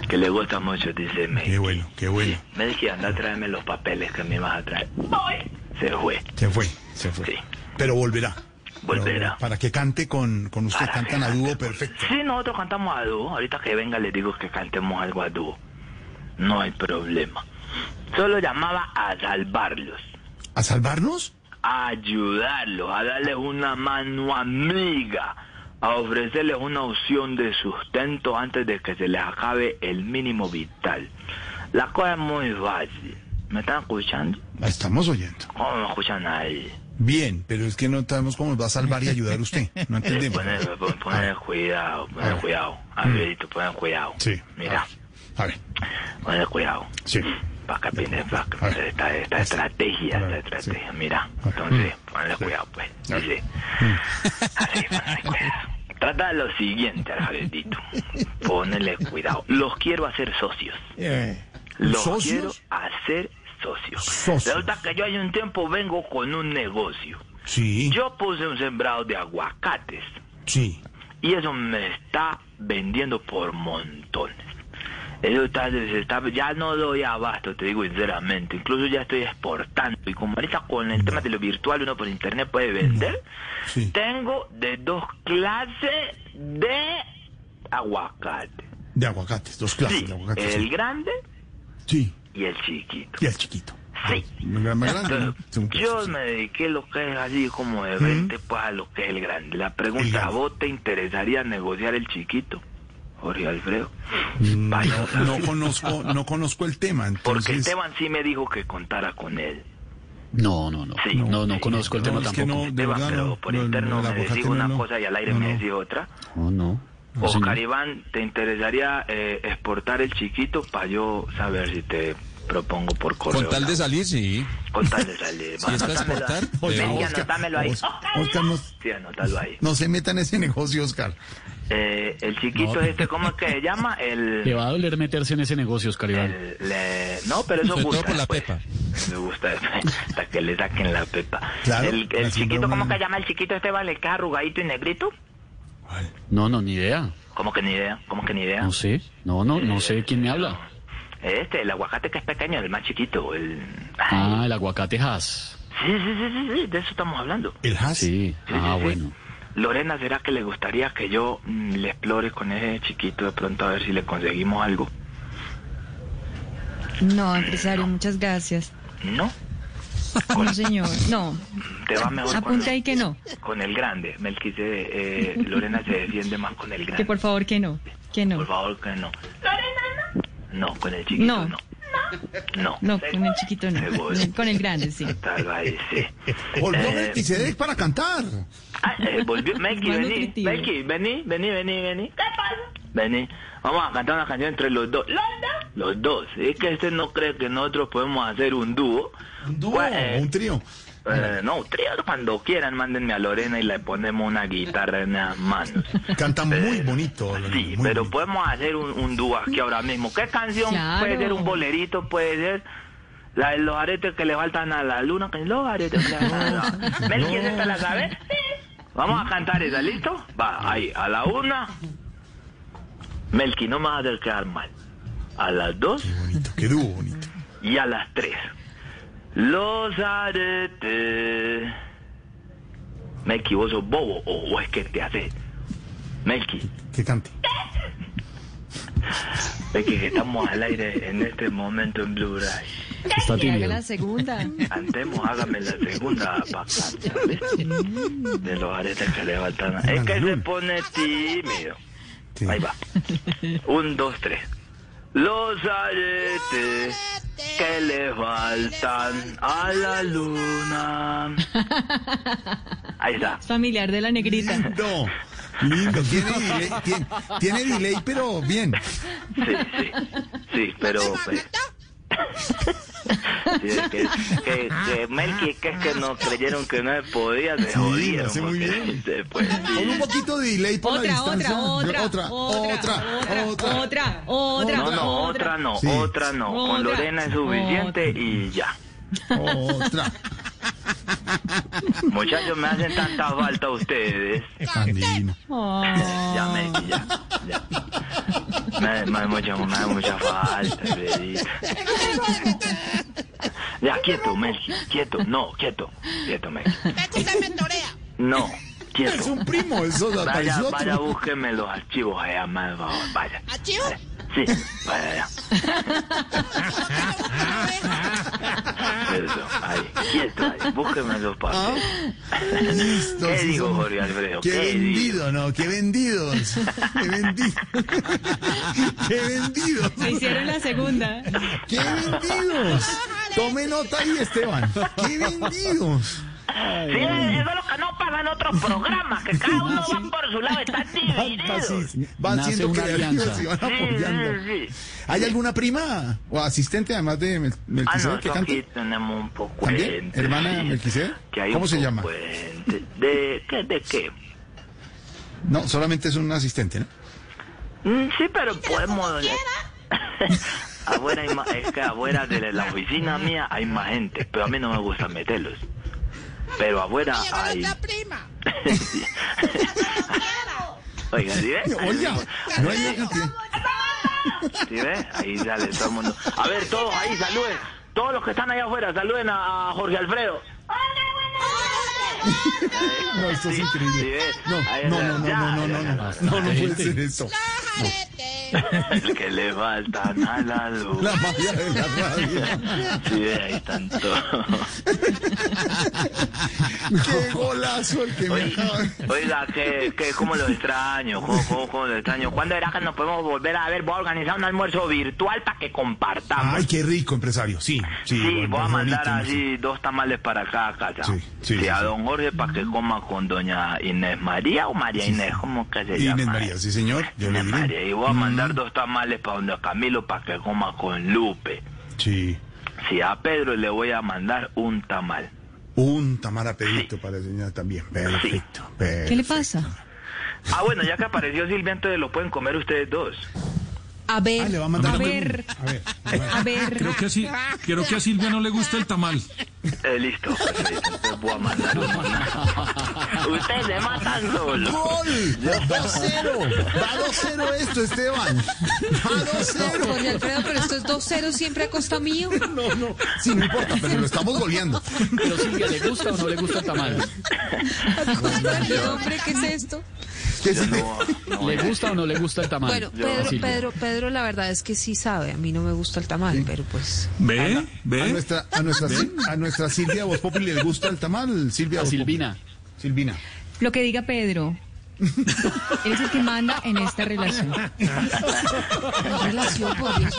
Speaker 21: Que le gusta mucho, dice Melqui.
Speaker 5: Qué bueno, qué bueno.
Speaker 21: Melqui, anda a traerme los papeles que me vas a traer.
Speaker 24: Voy.
Speaker 21: Se fue.
Speaker 5: Se fue, se fue. Pero volverá.
Speaker 21: Volverá.
Speaker 5: Para que cante con, con usted, cantan a dúo perfecto.
Speaker 21: Sí, nosotros cantamos a dúo. Ahorita que venga le digo que cantemos algo a dúo. No hay problema. Solo llamaba a salvarlos,
Speaker 5: ¿A salvarnos?
Speaker 21: a ayudarlos, a darles una mano amiga, a ofrecerles una opción de sustento antes de que se les acabe el mínimo vital. La cosa es muy fácil. ¿Me están escuchando?
Speaker 5: La estamos oyendo.
Speaker 21: ¿Cómo me escuchan ahí?
Speaker 5: Bien, pero es que no sabemos cómo nos va a salvar y ayudar usted. No entendemos.
Speaker 21: Poner cuidado, poner
Speaker 5: ver.
Speaker 21: cuidado. Alfredito, poner cuidado.
Speaker 5: Sí.
Speaker 21: Mira.
Speaker 5: A ver.
Speaker 21: Poner cuidado.
Speaker 5: Sí.
Speaker 21: Para que esta, esta estrategia, esta estrategia. Mira, entonces, ponle cuidado, pues. Dice, así, ponle cuidado. Trata lo siguiente, Alfredito. Ponele cuidado. Los quiero hacer socios. Los
Speaker 5: ¿Socios?
Speaker 21: quiero hacer socios.
Speaker 5: Socios.
Speaker 21: Resulta que yo hay un tiempo vengo con un negocio.
Speaker 5: Sí.
Speaker 21: Yo puse un sembrado de aguacates.
Speaker 5: Sí.
Speaker 21: Y eso me está vendiendo por montones. Eso está, se está- ya no doy abasto, te digo sinceramente. Incluso ya estoy exportando. Y como ahorita con el tema de lo virtual uno por internet puede vender, tengo de dos clases de aguacate.
Speaker 5: De aguacates, dos clases de aguacates.
Speaker 21: El
Speaker 5: sí.
Speaker 21: grande
Speaker 5: Sí.
Speaker 21: Y el chiquito.
Speaker 5: Y el chiquito.
Speaker 21: Sí. Entonces, *laughs* yo me dediqué lo que es así como de 20 pues a lo que es el grande. La pregunta, ¿a vos te interesaría negociar el chiquito? Jorge Alfredo.
Speaker 5: Mm,
Speaker 21: Vaya,
Speaker 5: No, no conozco, no conozco el tema.
Speaker 21: Porque
Speaker 5: Entonces,
Speaker 21: Esteban sí me dijo que contara con él.
Speaker 1: No, no, no.
Speaker 21: Sí.
Speaker 1: no, no conozco el tema
Speaker 5: es que
Speaker 1: tampoco.
Speaker 5: no, de
Speaker 21: Esteban,
Speaker 5: verdad
Speaker 21: pero
Speaker 5: no.
Speaker 21: por
Speaker 5: no,
Speaker 21: interno me decís una
Speaker 5: no.
Speaker 21: cosa y al aire
Speaker 5: No,
Speaker 21: me decís otra.
Speaker 1: No, no. No,
Speaker 21: Oscar
Speaker 1: señor.
Speaker 21: Iván, ¿te interesaría eh, exportar el chiquito para yo saber si te propongo por correo?
Speaker 25: Con tal de salir, sí.
Speaker 21: Con tal de salir. *laughs*
Speaker 25: Si es para exportar, Oscar.
Speaker 21: anótamelo ahí. *laughs*
Speaker 5: Oscar, no,
Speaker 21: Sí, anótalo ahí.
Speaker 5: no se meta en ese negocio, Oscar.
Speaker 21: Eh, el chiquito
Speaker 1: No.
Speaker 21: este, ¿cómo es que se llama? El...
Speaker 1: Le va a doler meterse en ese negocio, Oscar Iván.
Speaker 21: le- No, pero eso
Speaker 25: Sobre todo
Speaker 21: gusta.
Speaker 25: por la
Speaker 21: pues.
Speaker 25: pepa.
Speaker 21: Me gusta *laughs* hasta que le saquen la pepa.
Speaker 1: Claro,
Speaker 21: el el chiquito, ¿cómo que llama el chiquito este vale? ¿Que es arrugadito y negrito?
Speaker 1: No, no, ni idea.
Speaker 21: ¿Cómo que ni idea? ¿Cómo que ni idea?
Speaker 1: No sé. No, no, no sé quién me habla.
Speaker 21: Este, el aguacate que es pequeño, el más chiquito. El...
Speaker 1: Ah, el aguacate Haas.
Speaker 21: Sí, sí, sí, sí, sí, de eso estamos hablando.
Speaker 5: ¿El Haas?
Speaker 1: Sí. Ah,
Speaker 21: sí, sí.
Speaker 1: bueno.
Speaker 21: Lorena, ¿será que le gustaría que yo mm, le explore con ese chiquito de pronto a ver si le conseguimos algo?
Speaker 20: No, empresario, muchas gracias.
Speaker 21: ¿No?
Speaker 20: No, señor, no.
Speaker 21: Te va mejor con,
Speaker 20: Apunte ahí que no,
Speaker 21: con el grande. Melquise, eh, Lorena se defiende más con el grande.
Speaker 20: que por favor que no, que no.
Speaker 21: Por favor, que no. No, con el chiquito
Speaker 20: No.
Speaker 21: no. No.
Speaker 20: No, con el chiquito no, con el grande sí.
Speaker 21: Tal ahí, sí.
Speaker 5: Volvió
Speaker 21: Eh,
Speaker 5: Melquisedec para cantar.
Speaker 21: ah, eh, volvió. *laughs* Melqui, vení. Melqui, vení, vení, vení, vení. ¿Qué pasa? Vení. Vamos a cantar una canción entre los dos. ¿Los dos? Los dos. Es que este no cree que nosotros podemos hacer un dúo.
Speaker 5: Un dúo
Speaker 21: Pues, eh,
Speaker 5: un trío.
Speaker 21: Eh, no, trío, cuando quieran, mándenme a Lorena y le ponemos una guitarra en las manos.
Speaker 5: Canta muy bonito. Lorena,
Speaker 21: Sí,
Speaker 5: muy
Speaker 21: pero
Speaker 5: bonito.
Speaker 21: podemos hacer un, un dúo aquí ahora mismo. ¿Qué canción
Speaker 20: Claro.
Speaker 21: puede ser? Un bolerito puede ser. La de los aretes que le faltan a la luna. Que los aretes que le faltan a la luna. Mel, ¿quién te la sabe? Vamos a cantar esa, ¿listo? Va, ahí, a la una. Melqui, no me vas a hacer quedar mal. A las dos
Speaker 5: Bonito, qué dúo bonito.
Speaker 21: y a las tres. Los aretes. Melqui, ¿vos sos bobo o, o es que te hace? Melqui,
Speaker 5: Que cante.
Speaker 21: Melqui, que estamos al aire en este momento en Blue Ray.
Speaker 1: Está tímido.
Speaker 20: la segunda.
Speaker 21: Antemos, hágame la segunda para De los aretes que le faltan. a- Es que se pone tímido. Ahí va. Un, dos, tres. Los aretes que le faltan a la luna. Ahí está.
Speaker 20: Es familiar de la negrita.
Speaker 5: No. Lindo, tiene delay, tiene, tiene delay, pero bien.
Speaker 21: Sí, sí, sí, pero... pues, sí, que, que, que Melqui, que es que no creyeron que no se podía, se
Speaker 5: Sí,
Speaker 21: jodieron.
Speaker 5: lo hace muy
Speaker 21: porque
Speaker 5: bien.
Speaker 21: después, sí.
Speaker 5: Con un poquito de delay por la
Speaker 20: Otra,
Speaker 5: distancia.
Speaker 20: otra, otra,
Speaker 5: otra, otra, otra.
Speaker 20: Otra, otra,
Speaker 21: No, no, otra no,
Speaker 5: Sí.
Speaker 21: otra no. Con. Lorena es suficiente y ya.
Speaker 5: Otra.
Speaker 21: Muchachos, me hacen tanta falta ustedes.
Speaker 5: Andino.
Speaker 21: Ya, Melqui, ya. ya. Me, me, mucha, me da mucha falta, Alfredito. Ya, quieto, Melqui, quieto. No, quieto. Quieto, Melqui. No, quieto.
Speaker 5: Es un primo, eso
Speaker 21: Vaya, vaya,
Speaker 5: otro.
Speaker 21: búsqueme los archivos allá, más favor, vaya.
Speaker 24: ¿Archivos?
Speaker 21: Sí. Eso, ahí, quieto, ahí, búsqueme los papeles.
Speaker 5: Listo,
Speaker 21: ¿Qué
Speaker 5: sí
Speaker 21: digo, Jorge Alfredo?
Speaker 5: Qué
Speaker 21: ¿Qué digo?
Speaker 5: vendido, ¿no? Qué vendidos. Qué vendidos. Qué vendidos.
Speaker 20: Se hicieron la segunda.
Speaker 5: Qué vendidos. Tome nota ahí, Esteban. Qué vendidos.
Speaker 21: Sí, eso es lo que no pasa en otros programas, que cada uno va por su lado, están *laughs* divididos. *laughs*
Speaker 5: Van siendo
Speaker 1: una
Speaker 5: creativos
Speaker 1: alianza.
Speaker 5: y van
Speaker 21: Sí,
Speaker 5: apoyando.
Speaker 21: sí, sí.
Speaker 5: ¿Hay alguna prima o asistente además de Mel-
Speaker 21: Ah,
Speaker 5: que
Speaker 21: eso aquí tenemos un poco
Speaker 5: ¿También? ¿Hermana
Speaker 21: hay
Speaker 5: ¿Cómo se llama?
Speaker 21: ¿De qué? ¿De qué?
Speaker 5: No, solamente es un asistente, ¿no?
Speaker 21: Mm, sí, pero podemos... *laughs* afuera hay más, es que afuera de la oficina mía hay más gente, pero a mí no me gusta meterlos. Pero afuera hay...
Speaker 24: prima.
Speaker 21: Sí. *laughs* Oiga, ¿sí ve?
Speaker 5: Oiga, no hay.
Speaker 21: ¿Sí ve? Ahí sale todo el mundo. A ver, todos ahí, saluden. Todos los que están allá afuera, saluden a Jorge Alfredo.
Speaker 5: No, esto es increíble. No, no, no, no, no, no, no, no, no, no puede ser eso.
Speaker 21: El que le faltan a la luz.
Speaker 5: La magia de la radio.
Speaker 21: Sí, están todos.
Speaker 5: Qué golazo el que me
Speaker 21: Oiga,
Speaker 5: acaba.
Speaker 21: oiga que, que cómo los extraño, cómo, cómo, cómo los extraño. ¿Cuándo era que nos podemos volver a ver? Voy a organizar un almuerzo virtual para que compartamos.
Speaker 5: Ay, qué rico, empresario. Sí, sí.
Speaker 21: Sí, voy a
Speaker 5: es
Speaker 21: mandar
Speaker 5: bonito,
Speaker 21: así dos tamales para acá a casa.
Speaker 5: Sí, sí, sí,
Speaker 21: a
Speaker 5: sí.
Speaker 21: don Jorge para que coma con doña Inés María o María Inés, ¿cómo que se
Speaker 5: Inés
Speaker 21: llama?
Speaker 5: María, sí, señor. Yo le
Speaker 21: Inés
Speaker 5: diré.
Speaker 21: María. Y voy a mandar dos tamales para donde Camilo para que coma con Lupe.
Speaker 5: Sí.
Speaker 21: Sí, a Pedro le voy a mandar un tamal.
Speaker 5: Un tamara pedito para la señora también. Perfecto.
Speaker 20: ¿Qué le pasa?
Speaker 21: Ah, bueno, ya que apareció Silvia, entonces lo pueden comer ustedes dos.
Speaker 23: A ver,
Speaker 5: Ah, le va a mandar
Speaker 20: A ver,
Speaker 5: A ver.
Speaker 20: a ver.
Speaker 26: Creo que, así, creo que a Silvia no le gusta el tamal.
Speaker 21: Eh, listo, perfecto. Entonces voy a mandar. Ustedes se matan solos.
Speaker 5: ¡Gol! 2-0. Va 2-0 esto, Esteban. Va 2-0.
Speaker 23: Jorge Alfredo, pero esto es 2-0 siempre a costa mío. *laughs*
Speaker 5: No, no. Sí, no importa, pero lo estamos goleando.
Speaker 1: Pero Silvia, ¿le gusta o no le gusta el tamal? *laughs*
Speaker 23: A costa de hombre, ¿qué es esto?
Speaker 21: No, *laughs* no,
Speaker 1: ¿Le gusta o no le gusta el tamal?
Speaker 23: Bueno,
Speaker 21: Yo-
Speaker 23: Pedro. Pedro, Pedro, la verdad es que sí sabe. A mí no me gusta el tamal, pero pues.
Speaker 26: ¿Ve?
Speaker 5: A
Speaker 26: ¿Ve?
Speaker 5: nuestra, a, nuestra, a nuestra Silvia Voz le gusta el tamal. Silvia
Speaker 1: A Silvina.
Speaker 5: Populi. Silvina.
Speaker 20: Lo que diga Pedro. Él es el que manda en esta relación.
Speaker 23: ¿Qué relación, por Dios,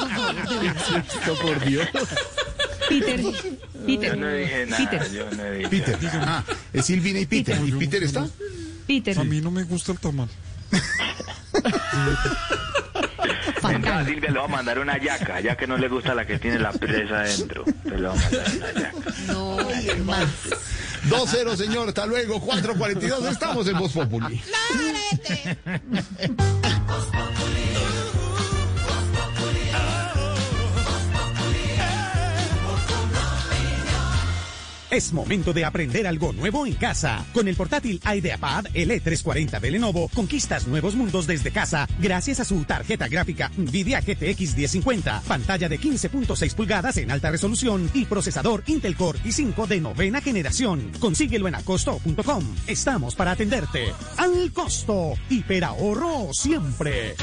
Speaker 23: por
Speaker 1: Dios.
Speaker 20: Peter,
Speaker 21: Yo
Speaker 20: Peter,
Speaker 21: no dije nada.
Speaker 20: Peter,
Speaker 21: Yo no dije
Speaker 5: Peter. Ah, es Silvina y Peter. ¿Y Peter está?
Speaker 20: Peter.
Speaker 26: A mí no me gusta el tamal. *laughs*
Speaker 21: Entonces a Silvia le va a mandar una yaca, ya que no le gusta la que tiene la presa adentro. Le va a mandar una yaca.
Speaker 23: No, más.
Speaker 5: 2-0, señor. Hasta luego. 4-42. Estamos en Voz Populi. *laughs*
Speaker 27: Es momento de aprender algo nuevo en casa. Con el portátil IdeaPad L340 de Lenovo, conquistas nuevos mundos desde casa gracias a su tarjeta gráfica Nvidia GTX 1050, pantalla de 15.6 pulgadas en alta resolución y procesador Intel Core i5 de novena generación. Consíguelo en alcosto.com. Estamos para atenderte. Al costo. Hiperahorro siempre.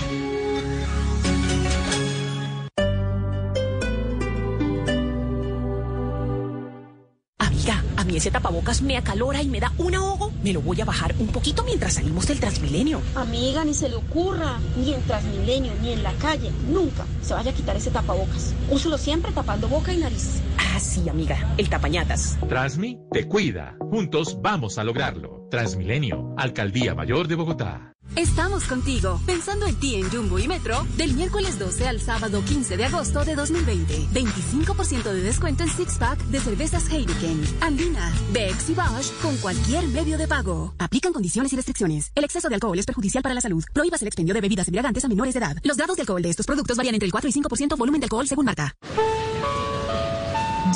Speaker 28: Ese tapabocas me acalora y me da un ahogo. Me lo voy a bajar un poquito mientras salimos del Transmilenio.
Speaker 25: Amiga, ni se le ocurra, ni en Transmilenio, ni en la calle, nunca se vaya a quitar ese tapabocas. Úselo siempre tapando boca y nariz.
Speaker 28: Ah, sí, amiga, el tapañatas.
Speaker 29: Transmi te cuida. Juntos vamos a lograrlo. Transmilenio, Alcaldía Mayor de Bogotá.
Speaker 30: Estamos contigo. Pensando en ti en Jumbo y Metro, del miércoles 12 al sábado 15 de agosto de 2020. 25% de descuento en Six Pack de cervezas Heineken, Andina, Bex y Bosch con cualquier medio de pago. Aplican condiciones y restricciones. El exceso de alcohol es perjudicial para la salud. Prohíbas el expendio de bebidas embriagantes a menores de edad. Los grados de alcohol de estos productos varían entre el 4 y 5% volumen de alcohol según marca.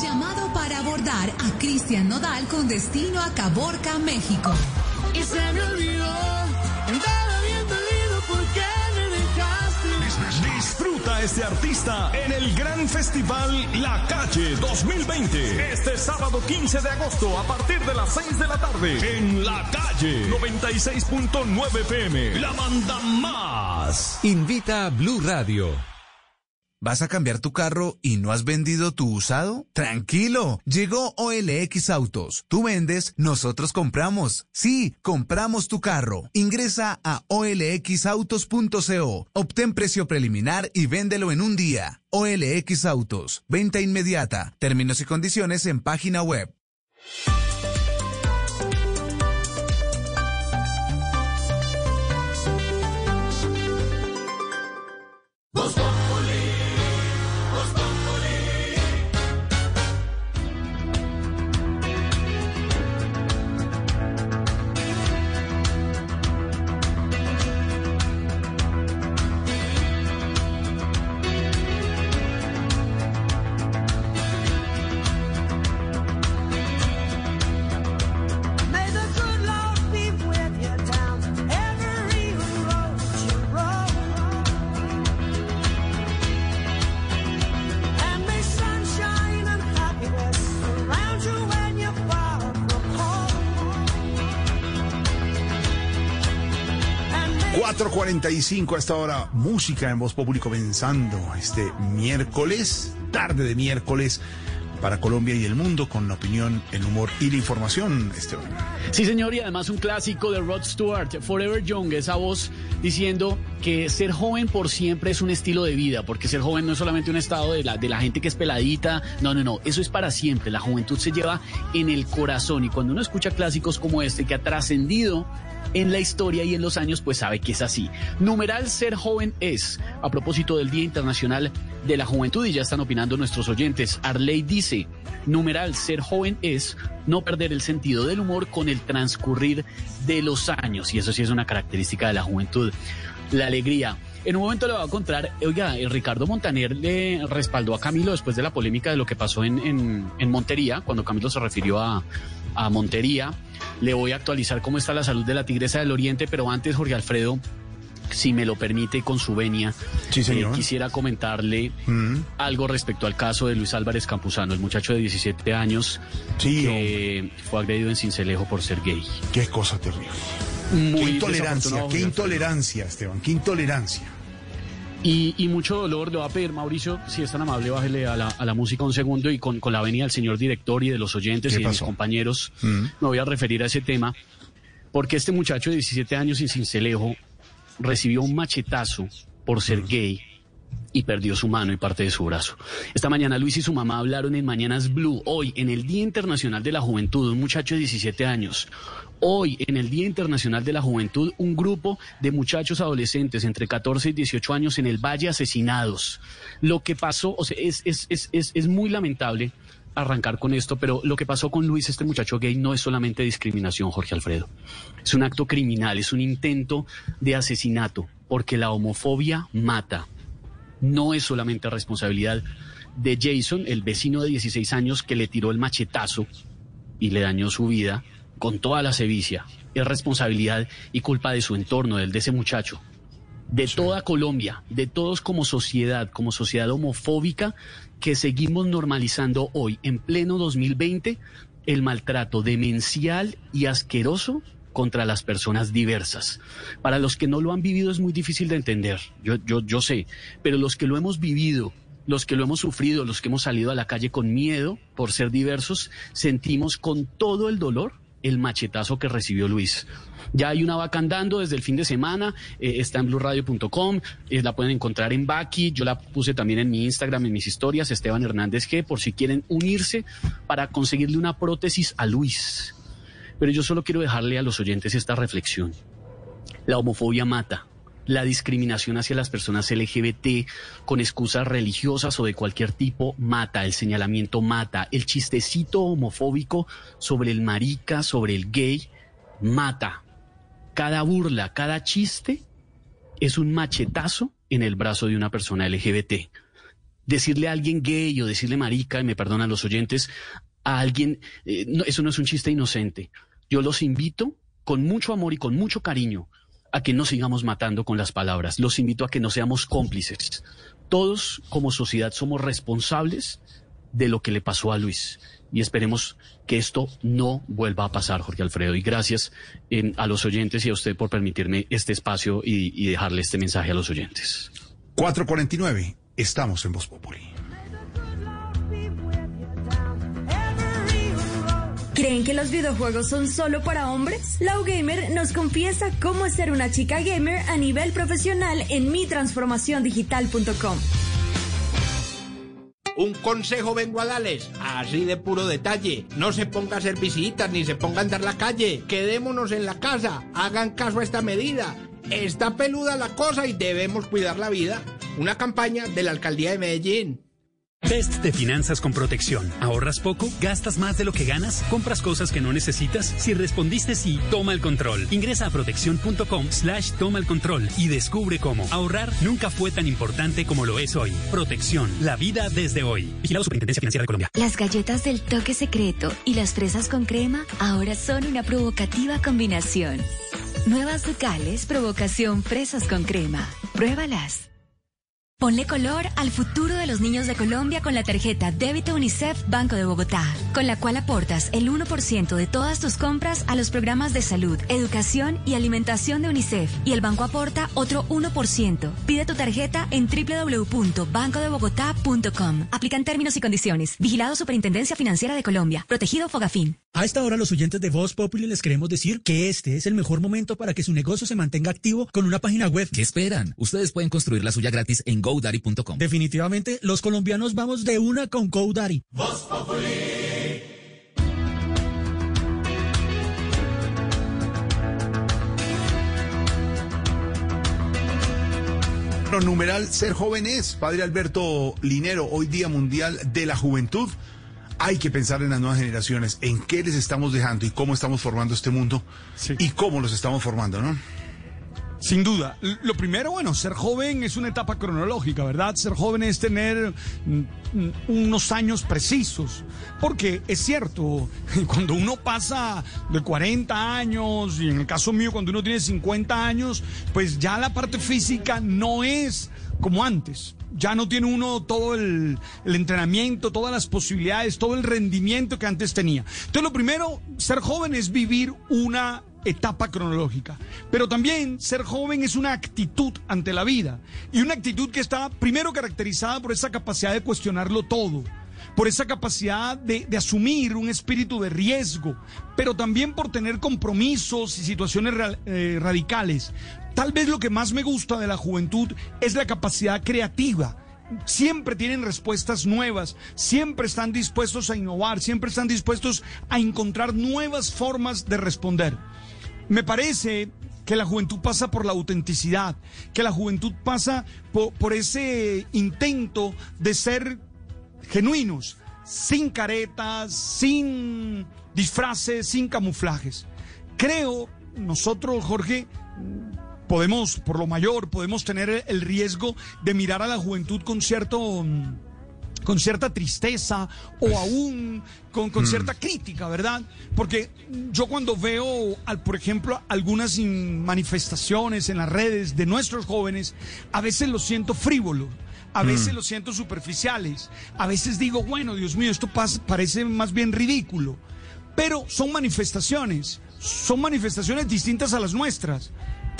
Speaker 31: Llamado para abordar a Cristian Nodal con destino a Caborca, México.
Speaker 32: Y se me olvidó, dejaste.
Speaker 33: Disfruta a este artista en el gran festival La Calle 2020. Este sábado 15 de agosto a partir de las 6 de la tarde en La Calle 96.9 PM. La banda más.
Speaker 34: Invita a Blue Radio. ¿Vas a cambiar tu carro y no has vendido tu usado? Tranquilo, llegó OLX Autos. Tú vendes, nosotros compramos. Sí, compramos tu carro. Ingresa a olxautos.co. Obtén precio preliminar y véndelo en un día. OLX Autos. Venta inmediata. Términos y condiciones en página web.
Speaker 5: 4.45 a esta hora, música en Voz Público comenzando este miércoles, tarde de miércoles, para Colombia y el mundo, con la opinión, el humor y la información, Esteban.
Speaker 1: Sí, señor, y además un clásico de Rod Stewart, Forever Young, esa voz diciendo que ser joven por siempre es un estilo de vida, porque ser joven no es solamente un estado de la, de la gente que es peladita, no, no, no, eso es para siempre, la juventud se lleva en el corazón y cuando uno escucha clásicos como este que ha trascendido en la historia y en los años, pues sabe que es así. Numeral ser joven es, a propósito del Día Internacional de la Juventud, y ya están opinando nuestros oyentes. Arley dice, numeral ser joven es no perder el sentido del humor con el transcurrir de los años, y eso sí es una característica de la juventud. La alegría. En un momento le voy a contar, oiga, el Ricardo Montaner le respaldó a Camilo después de la polémica de lo que pasó en Montería, cuando Camilo se refirió a, a Montería. Le voy a actualizar cómo está la salud de la Tigresa del Oriente, pero antes, Jorge Alfredo, si me lo permite, con su venia,
Speaker 5: Sí, señor.
Speaker 1: eh, quisiera comentarle
Speaker 5: Mm.
Speaker 1: algo respecto al caso de Luis Álvarez Campuzano, el muchacho de 17 años que fue agredido en Cincelejo por ser gay.
Speaker 5: Qué cosa terrible.
Speaker 1: Muy
Speaker 5: qué intolerancia, qué intolerancia, Esteban, qué intolerancia.
Speaker 1: Y, y mucho dolor. Le va a pedir, Mauricio, si es tan amable, bájele a la, a la música un segundo y con, con la venia del señor director y de los oyentes
Speaker 5: ¿Qué
Speaker 1: y de mis compañeros
Speaker 5: Mm.
Speaker 1: me voy a referir a ese tema. Porque este muchacho de 17 años en Cincelejo recibió un machetazo por ser gay y perdió su mano y parte de su brazo. Esta mañana Luis y su mamá hablaron en Mañanas Blue, hoy en el Día Internacional de la Juventud, un muchacho de 17 años. Hoy, en el Día Internacional de la Juventud, un grupo de muchachos adolescentes entre 14 y 18 años en el Valle asesinados. Lo que pasó, o sea, es, es, es, es, muy lamentable arrancar con esto, pero lo que pasó con Luis, este muchacho gay, no es solamente discriminación, Jorge Alfredo. Es un acto criminal, es un intento de asesinato, porque la homofobia mata. No es solamente responsabilidad de Jason, el vecino de 16 años que le tiró el machetazo y le dañó su vida con toda la sevicia. Es responsabilidad y culpa de su entorno, del de ese muchacho de toda Colombia, de todos como sociedad, como sociedad homofóbica, que seguimos normalizando hoy, en pleno 2020, el maltrato demencial y asqueroso contra las personas diversas. Para los que no lo han vivido es muy difícil de entender, yo, yo, yo sé, pero los que lo hemos vivido, los que lo hemos sufrido, los que hemos salido a la calle con miedo por ser diversos, sentimos con todo el dolor el machetazo que recibió Luis. Ya hay una vaca andando desde el fin de semana, eh, está en blurradio.com, eh, la pueden encontrar en Baki, yo la puse también en mi Instagram, en mis historias, Esteban Hernández G, por si quieren unirse para conseguirle una prótesis a Luis. Pero yo solo quiero dejarle a los oyentes esta reflexión. La homofobia mata. La discriminación hacia las personas LGBT con excusas religiosas o de cualquier tipo mata, el señalamiento mata, el chistecito homofóbico sobre el marica, sobre el gay, mata. Cada burla, cada chiste es un machetazo en el brazo de una persona LGBT. Decirle a alguien gay o decirle marica, y me perdonan los oyentes, a alguien, eh, no, eso no es un chiste inocente. Yo los invito con mucho amor y con mucho cariño a que no sigamos matando con las palabras. Los invito a que no seamos cómplices. Todos como sociedad somos responsables de lo que le pasó a Luis. Y esperemos que esto no vuelva a pasar, Jorge Alfredo. Y gracias a los oyentes y a usted por permitirme este espacio y, y dejarle este mensaje a los oyentes.
Speaker 5: 449, estamos en Voz Populi.
Speaker 31: ¿Creen que los videojuegos son solo para hombres? Lau Gamer nos confiesa cómo ser una chica gamer a nivel profesional en mitransformaciondigital.com.
Speaker 35: Un consejo vengo a darles, así de puro detalle. No se ponga a hacer visitas ni se ponga a andar la calle. Quedémonos en la casa. Hagan caso a esta medida. Está peluda la cosa y debemos cuidar la vida. Una campaña de la alcaldía de Medellín.
Speaker 36: Test de finanzas con protección. ¿Ahorras poco? ¿Gastas más de lo que ganas? ¿Compras cosas que no necesitas? Si respondiste sí, toma el control. Ingresa a protección.com slash toma el control y descubre cómo. Ahorrar nunca fue tan importante como lo es hoy. Protección. La vida desde hoy. Vigilado Superintendencia Financiera de Colombia.
Speaker 30: Las galletas del toque secreto y las fresas con crema ahora son una provocativa combinación. Nuevas Ducales Provocación Fresas con Crema. Pruébalas. Ponle color al futuro de los niños de Colombia con la tarjeta Débito UNICEF Banco de Bogotá, con la cual aportas el 1% de todas tus compras a los programas de salud, educación y alimentación de UNICEF y el banco aporta otro 1%. Pide tu tarjeta en www.bancodebogotá.com. Aplican términos y condiciones. Vigilado Superintendencia Financiera de Colombia. Protegido Fogafín.
Speaker 37: A esta hora los oyentes de Voz Populi les queremos decir que este es el mejor momento para que su negocio se mantenga activo con una página web.
Speaker 38: ¿Qué esperan? Ustedes pueden construir la suya gratis en GoDaddy.com.
Speaker 37: Definitivamente los colombianos vamos de una con GoDaddy.
Speaker 5: Pero numeral ser joven es, padre Alberto Linero, hoy Día Mundial de la Juventud. Hay que pensar en las nuevas generaciones, en qué les estamos dejando y cómo estamos formando este mundo y cómo los estamos formando, ¿no?
Speaker 39: Sin duda. Lo primero, bueno, ser joven es una etapa cronológica, ¿verdad? Ser joven es tener mm, mm, unos años precisos. Porque es cierto, *laughs* cuando uno pasa de 40 años, y en el caso mío, cuando uno tiene 50 años, pues ya la parte física no es como antes. Ya no tiene uno todo el, el entrenamiento, todas las posibilidades, todo el rendimiento que antes tenía. Entonces, lo primero, ser joven es vivir una etapa cronológica. Pero también ser joven es una actitud ante la vida. Y una actitud que está primero caracterizada por esa capacidad de cuestionarlo todo. Por esa capacidad de, de asumir un espíritu de riesgo, pero también por tener compromisos y situaciones eh, radicales. Tal vez lo que más me gusta de la juventud es la capacidad creativa siempre tienen respuestas nuevas, siempre están dispuestos a innovar, siempre están dispuestos a encontrar nuevas formas de responder. Me parece que la juventud pasa por la autenticidad, que la juventud pasa po- por, ese intento de ser genuinos, sin caretas, sin disfraces, sin camuflajes. Creo, nosotros, Jorge, podemos, por lo mayor, podemos tener el riesgo de mirar a la juventud con cierto mm, con cierta tristeza o aún con, con
Speaker 40: Mm.
Speaker 39: cierta crítica, ¿verdad? Porque yo cuando veo, al, por ejemplo, algunas manifestaciones en las redes de nuestros jóvenes, a veces los siento frívolos. A veces
Speaker 40: Mm.
Speaker 39: los siento superficiales. A veces digo, bueno, Dios mío, esto pas- parece más bien ridículo. Pero son manifestaciones, son manifestaciones distintas a las nuestras.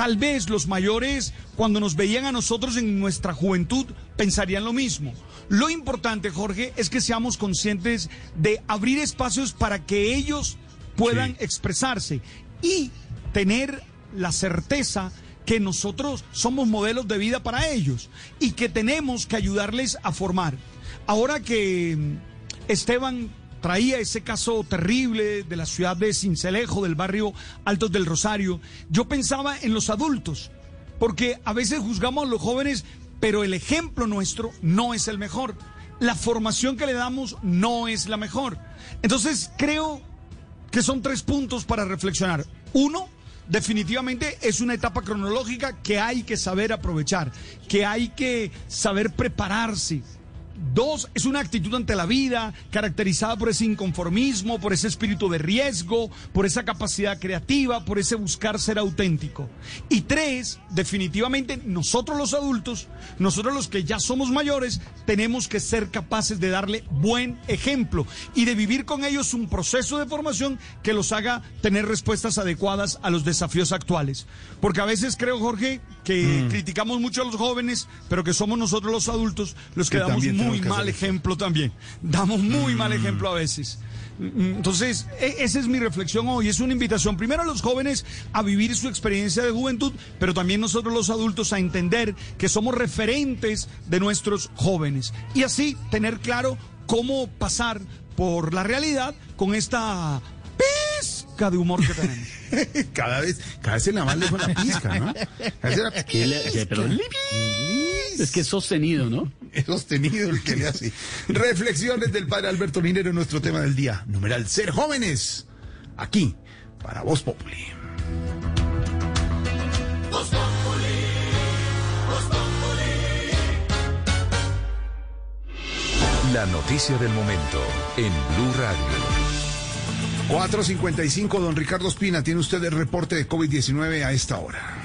Speaker 39: Tal vez los mayores, cuando nos veían a nosotros en nuestra juventud, pensarían lo mismo. Lo importante, Jorge, es que seamos conscientes de abrir espacios para que ellos puedan expresarse y tener la certeza que nosotros somos modelos de vida para ellos y que tenemos que ayudarles a formar. Ahora que mm, Esteban traía ese caso terrible de la ciudad de Cincelejo, del barrio Altos del Rosario, yo pensaba en los adultos, porque a veces juzgamos a los jóvenes, pero el ejemplo nuestro no es el mejor. La formación que le damos no es la mejor. Entonces creo que son tres puntos para reflexionar. Uno, definitivamente es una etapa cronológica que hay que saber aprovechar, que hay que saber prepararse. Dos, es una actitud ante la vida caracterizada por ese inconformismo, por ese espíritu de riesgo, por esa capacidad creativa, por ese buscar ser auténtico. Y tres, definitivamente nosotros los adultos, nosotros los que ya somos mayores, tenemos que ser capaces de darle buen ejemplo y de vivir con ellos un proceso de formación que los haga tener respuestas adecuadas a los desafíos actuales. Porque a veces creo, Jorge, que criticamos mucho a los jóvenes, pero que somos nosotros los adultos los que,
Speaker 5: Que
Speaker 39: damos muy mal ejemplo también. Damos muy mal
Speaker 5: Mm.
Speaker 39: ejemplo a veces. Mm, Entonces, e- esa es mi reflexión hoy. Es una invitación primero a los jóvenes a vivir su experiencia de juventud, pero también nosotros los adultos a entender que somos referentes de nuestros jóvenes. Y así tener claro cómo pasar por la realidad con esta pizca de humor que tenemos. *laughs*
Speaker 5: cada vez, cada vez se la más lejos la pizca, ¿no? Cada vez era
Speaker 1: ¿Qué le- qué, *laughs* pero- Es que es sostenido, ¿no? *laughs*
Speaker 5: Es sostenido el que le hace. Reflexiones del padre Alberto Linero, nuestro tema del día. Numeral ser jóvenes. Aquí, para Voz Populi.
Speaker 29: La noticia del momento en Blue Radio.
Speaker 5: 455, don Ricardo Espina, tiene usted el reporte de COVID-19 a esta hora.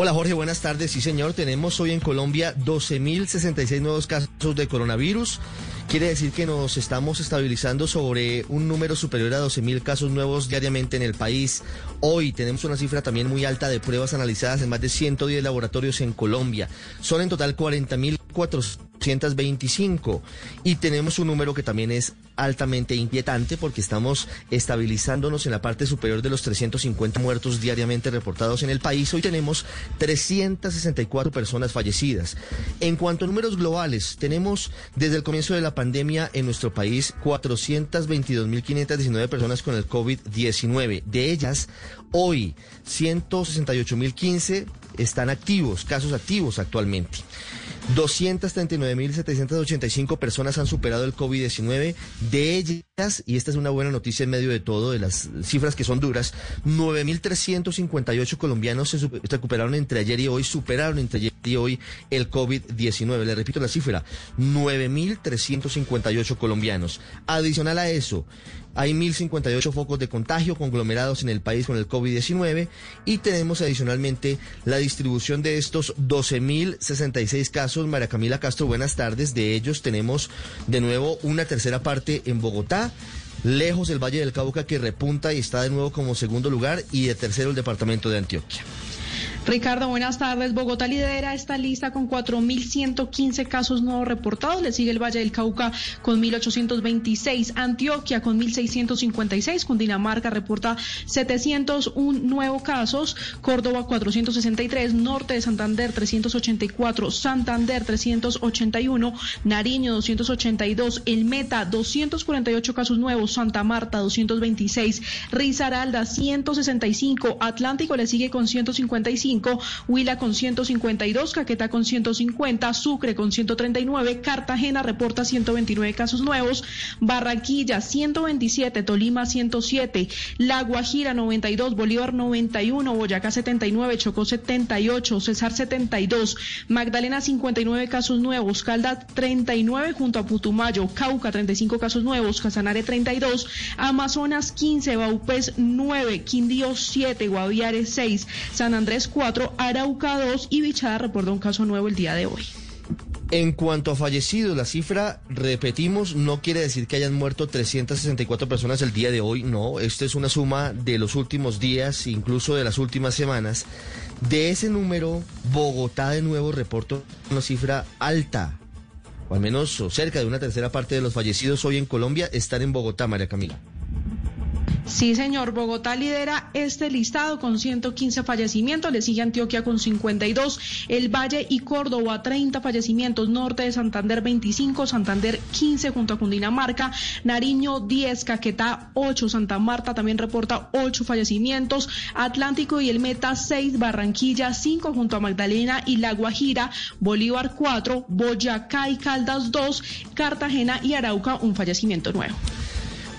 Speaker 41: Hola Jorge, buenas tardes. Sí señor, tenemos hoy en Colombia 12.066 nuevos casos de coronavirus. Quiere decir que nos estamos estabilizando sobre un número superior a 12.000 casos nuevos diariamente en el país. Hoy tenemos una cifra también muy alta de pruebas analizadas en más de 110 laboratorios en Colombia. Son en total 40.425 y tenemos un número que también es altamente inquietante porque estamos estabilizándonos en la parte superior de los 350 muertos diariamente reportados en el país. Hoy tenemos 364 personas fallecidas. En cuanto a números globales, tenemos desde el comienzo de la pandemia en nuestro país 422.519 personas con el COVID-19. De ellas, hoy 168.015 están activos, casos activos actualmente. 239.785 personas han superado el COVID-19. De ellas, y esta es una buena noticia en medio de todo, de las cifras que son duras, 9.358 colombianos se recuperaron entre ayer y hoy, superaron entre ayer y hoy el COVID-19. Le repito la cifra, 9.358 colombianos. Adicional a eso, hay 1.058 focos de contagio conglomerados en el país con el COVID-19 y tenemos adicionalmente la distribución de estos 12.066 casos. María Camila Castro, buenas tardes. De ellos tenemos de nuevo una tercera parte en Bogotá. Lejos el Valle del Cauca que repunta y está de nuevo como segundo lugar y de tercero el departamento de Antioquia.
Speaker 42: Ricardo, buenas tardes. Bogotá lidera esta lista con 4.115 casos nuevos reportados. Le sigue el Valle del Cauca con 1.826, Antioquia con 1.656, Cundinamarca reporta 701 nuevos casos, Córdoba 463, Norte de Santander 384, Santander 381, Nariño 282, El Meta 248 casos nuevos, Santa Marta 226, Risaralda 165, Atlántico le sigue con 155, Huila con 152, Caquetá con 150, Sucre con 139, Cartagena reporta 129 casos nuevos, Barranquilla 127, Tolima 107, La Guajira 92, Bolívar 91, Boyacá 79, Chocó 78, Cesar 72, Magdalena 59 casos nuevos, Caldas 39 junto a Putumayo, Cauca 35 casos nuevos, Casanare 32, Amazonas 15, Baupés 9, Quindío 7, Guaviare 6, San Andrés 4, Arauca 2 y Bichada reporta un caso nuevo el día de hoy.
Speaker 41: En cuanto a fallecidos, la cifra, repetimos, no quiere decir que hayan muerto 364 personas el día de hoy, no, esto es una suma de los últimos días, incluso de las últimas semanas. De ese número, Bogotá de nuevo reporta una cifra alta, o al menos cerca de una tercera parte de los fallecidos hoy en Colombia están en Bogotá, María Camila.
Speaker 42: Sí, señor. Bogotá lidera este listado con 115 fallecimientos. Le sigue Antioquia con 52. El Valle y Córdoba, 30 fallecimientos. Norte de Santander, 25. Santander, 15 junto a Cundinamarca. Nariño, 10. Caquetá, 8. Santa Marta también reporta 8 fallecimientos. Atlántico y el Meta, 6. Barranquilla, 5 junto a Magdalena y La Guajira. Bolívar, 4. Boyacá y Caldas, 2. Cartagena y Arauca, un fallecimiento nuevo.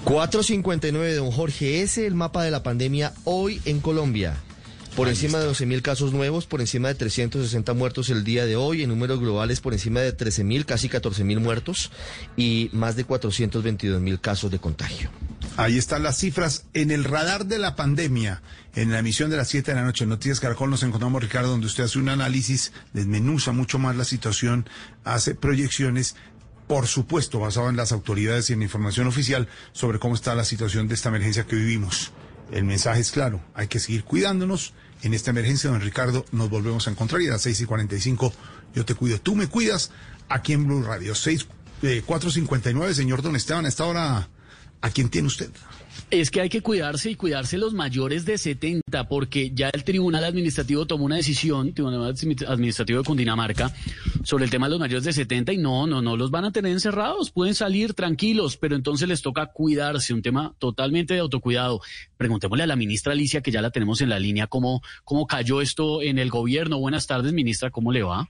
Speaker 41: 459 don Jorge, ese es el mapa de la pandemia hoy en Colombia. Por encima de 12.000 casos nuevos, por encima de 360 muertos el día de hoy, en números globales por encima de 13.000, casi 14.000 muertos y más de 422.000 casos de contagio.
Speaker 5: Ahí están las cifras en el radar de la pandemia. En la emisión de las 7 de la noche, en Noticias Caracol, nos encontramos, Ricardo, donde usted hace un análisis, desmenuza mucho más la situación, hace proyecciones por supuesto, basado en las autoridades y en la información oficial sobre cómo está la situación de esta emergencia que vivimos. El mensaje es claro, hay que seguir cuidándonos. En esta emergencia, don Ricardo, nos volvemos a encontrar y a las 6 y 45 yo te cuido, tú me cuidas aquí en Blue Radio. 6, eh, 459, señor Don Esteban, a esta hora, ¿a quién tiene usted?
Speaker 1: Es que hay que cuidarse y cuidarse los mayores de 70, porque ya el Tribunal Administrativo tomó una decisión, Tribunal Administrativo de Cundinamarca, sobre el tema de los mayores de 70 y no, no, no los van a tener encerrados, pueden salir tranquilos, pero entonces les toca cuidarse, un tema totalmente de autocuidado. Preguntémosle a la ministra Alicia, que ya la tenemos en la línea, cómo, cómo cayó esto en el gobierno. Buenas tardes, ministra, ¿cómo le va?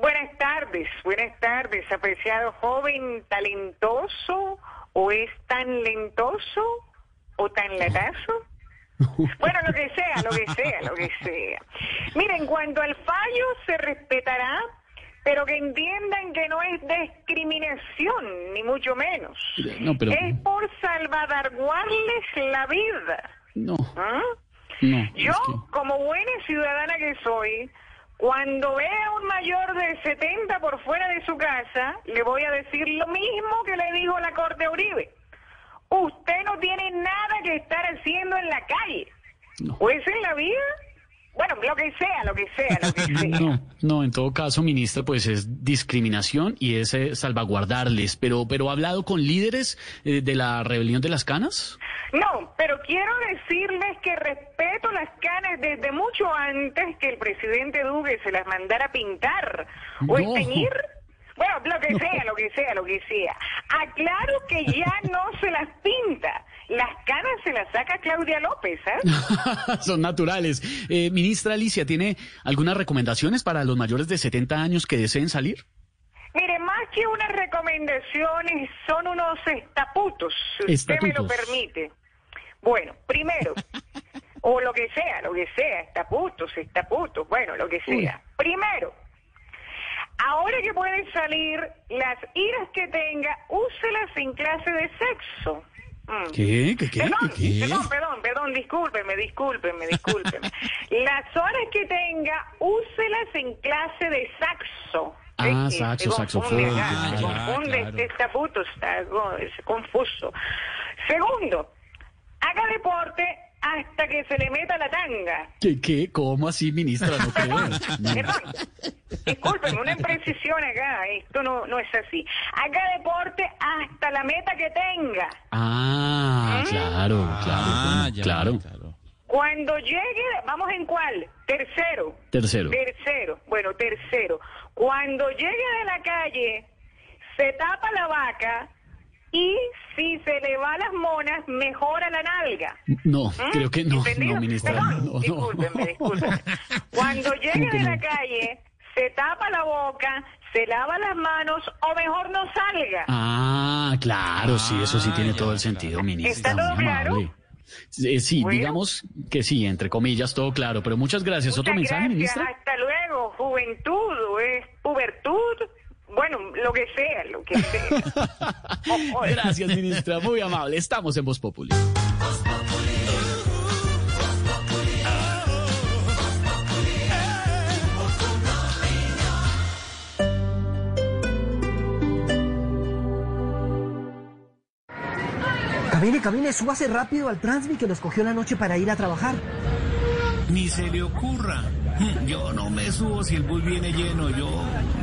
Speaker 43: Buenas tardes, buenas tardes, apreciado joven talentoso o es tan lentoso o tan latazo. *laughs* Bueno, lo que sea, lo que sea, lo que sea. Miren, cuando al fallo se respetará, pero que entiendan que no es discriminación, ni mucho menos.
Speaker 1: No, pero...
Speaker 43: Es por salvaguardarles la vida.
Speaker 1: No.
Speaker 43: ¿Ah?
Speaker 1: No,
Speaker 43: Yo, como buena ciudadana que soy, cuando vea a un mayor de 70 por fuera de su casa, le voy a decir lo mismo que le dijo la Corte Uribe. Usted no tiene nada que estar haciendo en la calle. ¿O es en la vida? Bueno, lo que sea, lo que sea, lo que *laughs* sea.
Speaker 1: No, no, en todo caso, ministra, pues es discriminación y es eh, salvaguardarles. Pero, pero ha hablado con líderes eh, de la rebelión de las canas.
Speaker 43: No, pero quiero decirles que respeto las canas desde mucho antes que el presidente Duque se las mandara pintar o
Speaker 1: No.
Speaker 43: esteñir. Bueno, lo que sea, lo que sea, lo que sea. Aclaro que ya no se las pinta. Las canas se las saca Claudia López, ¿eh? *laughs*
Speaker 1: Son naturales. Eh, ministra Alicia, ¿tiene algunas recomendaciones para los mayores de 70 años que deseen salir?
Speaker 43: Mire, más que unas recomendaciones, son unos estaputos, si usted me lo permite. Bueno, primero, *laughs* o lo que sea, lo que sea, estaputos, estaputos, bueno, lo que sea. Primero, ahora que pueden salir, las iras que tenga, úselas en clase de sexo. Mm.
Speaker 1: ¿Qué? ¿Qué? ¿Qué?
Speaker 43: Perdón, perdón, perdón, perdón, discúlpeme, discúlpeme, discúlpeme. *laughs* Las horas que tenga, úselas en clase de saxo.
Speaker 1: Ah,
Speaker 43: Es
Speaker 1: saxo,
Speaker 43: confunde acá, se
Speaker 1: claro,
Speaker 43: confunde
Speaker 1: claro.
Speaker 43: este estatuto, está go- es confuso. Segundo, haga deporte hasta que se le meta la tanga.
Speaker 1: ¿Qué? ¿Qué? ¿Cómo así, ministra? No creo. *laughs*
Speaker 43: Perdón, discúlpeme, una imprecisión acá, esto no, no es así. Haga deporte hasta la meta que tenga.
Speaker 1: Ah, claro, claro, bueno, claro.
Speaker 43: Cuando llegue, vamos en cuál? Tercero.
Speaker 1: Tercero.
Speaker 43: Tercero. Bueno, tercero. Cuando llegue de la calle, se tapa la vaca y si se le va las monas, mejora la nalga.
Speaker 1: No,
Speaker 43: ¿Mm?
Speaker 1: creo que no,
Speaker 43: ¿Entendido?
Speaker 1: no, ministra.
Speaker 43: Perdón,
Speaker 1: No, no.
Speaker 43: discúlpenme, discúlpenme. *laughs* Cuando llegue de
Speaker 1: no?
Speaker 43: la calle, se tapa la boca, se lava las manos o mejor no salga.
Speaker 1: Ah, claro, sí, eso sí tiene todo el sentido, ministra.
Speaker 43: ¿Está todo claro?
Speaker 1: Eh, sí,
Speaker 43: Bueno.
Speaker 1: digamos que sí, entre comillas, todo claro, pero muchas gracias. ¿Otro mensaje,
Speaker 43: gracias,
Speaker 1: ministra?
Speaker 43: hasta luego. Juventud es pubertud, bueno, lo que sea, lo que sea. Oh, *laughs* oh.
Speaker 1: Gracias, ministra, muy amable. Estamos en Voz Populi.
Speaker 44: Camine, camine, súbase rápido al Transmi que nos cogió la noche para ir a trabajar.
Speaker 45: Ni se le ocurra. *laughs*
Speaker 46: Yo no me subo si el bus viene lleno. Yo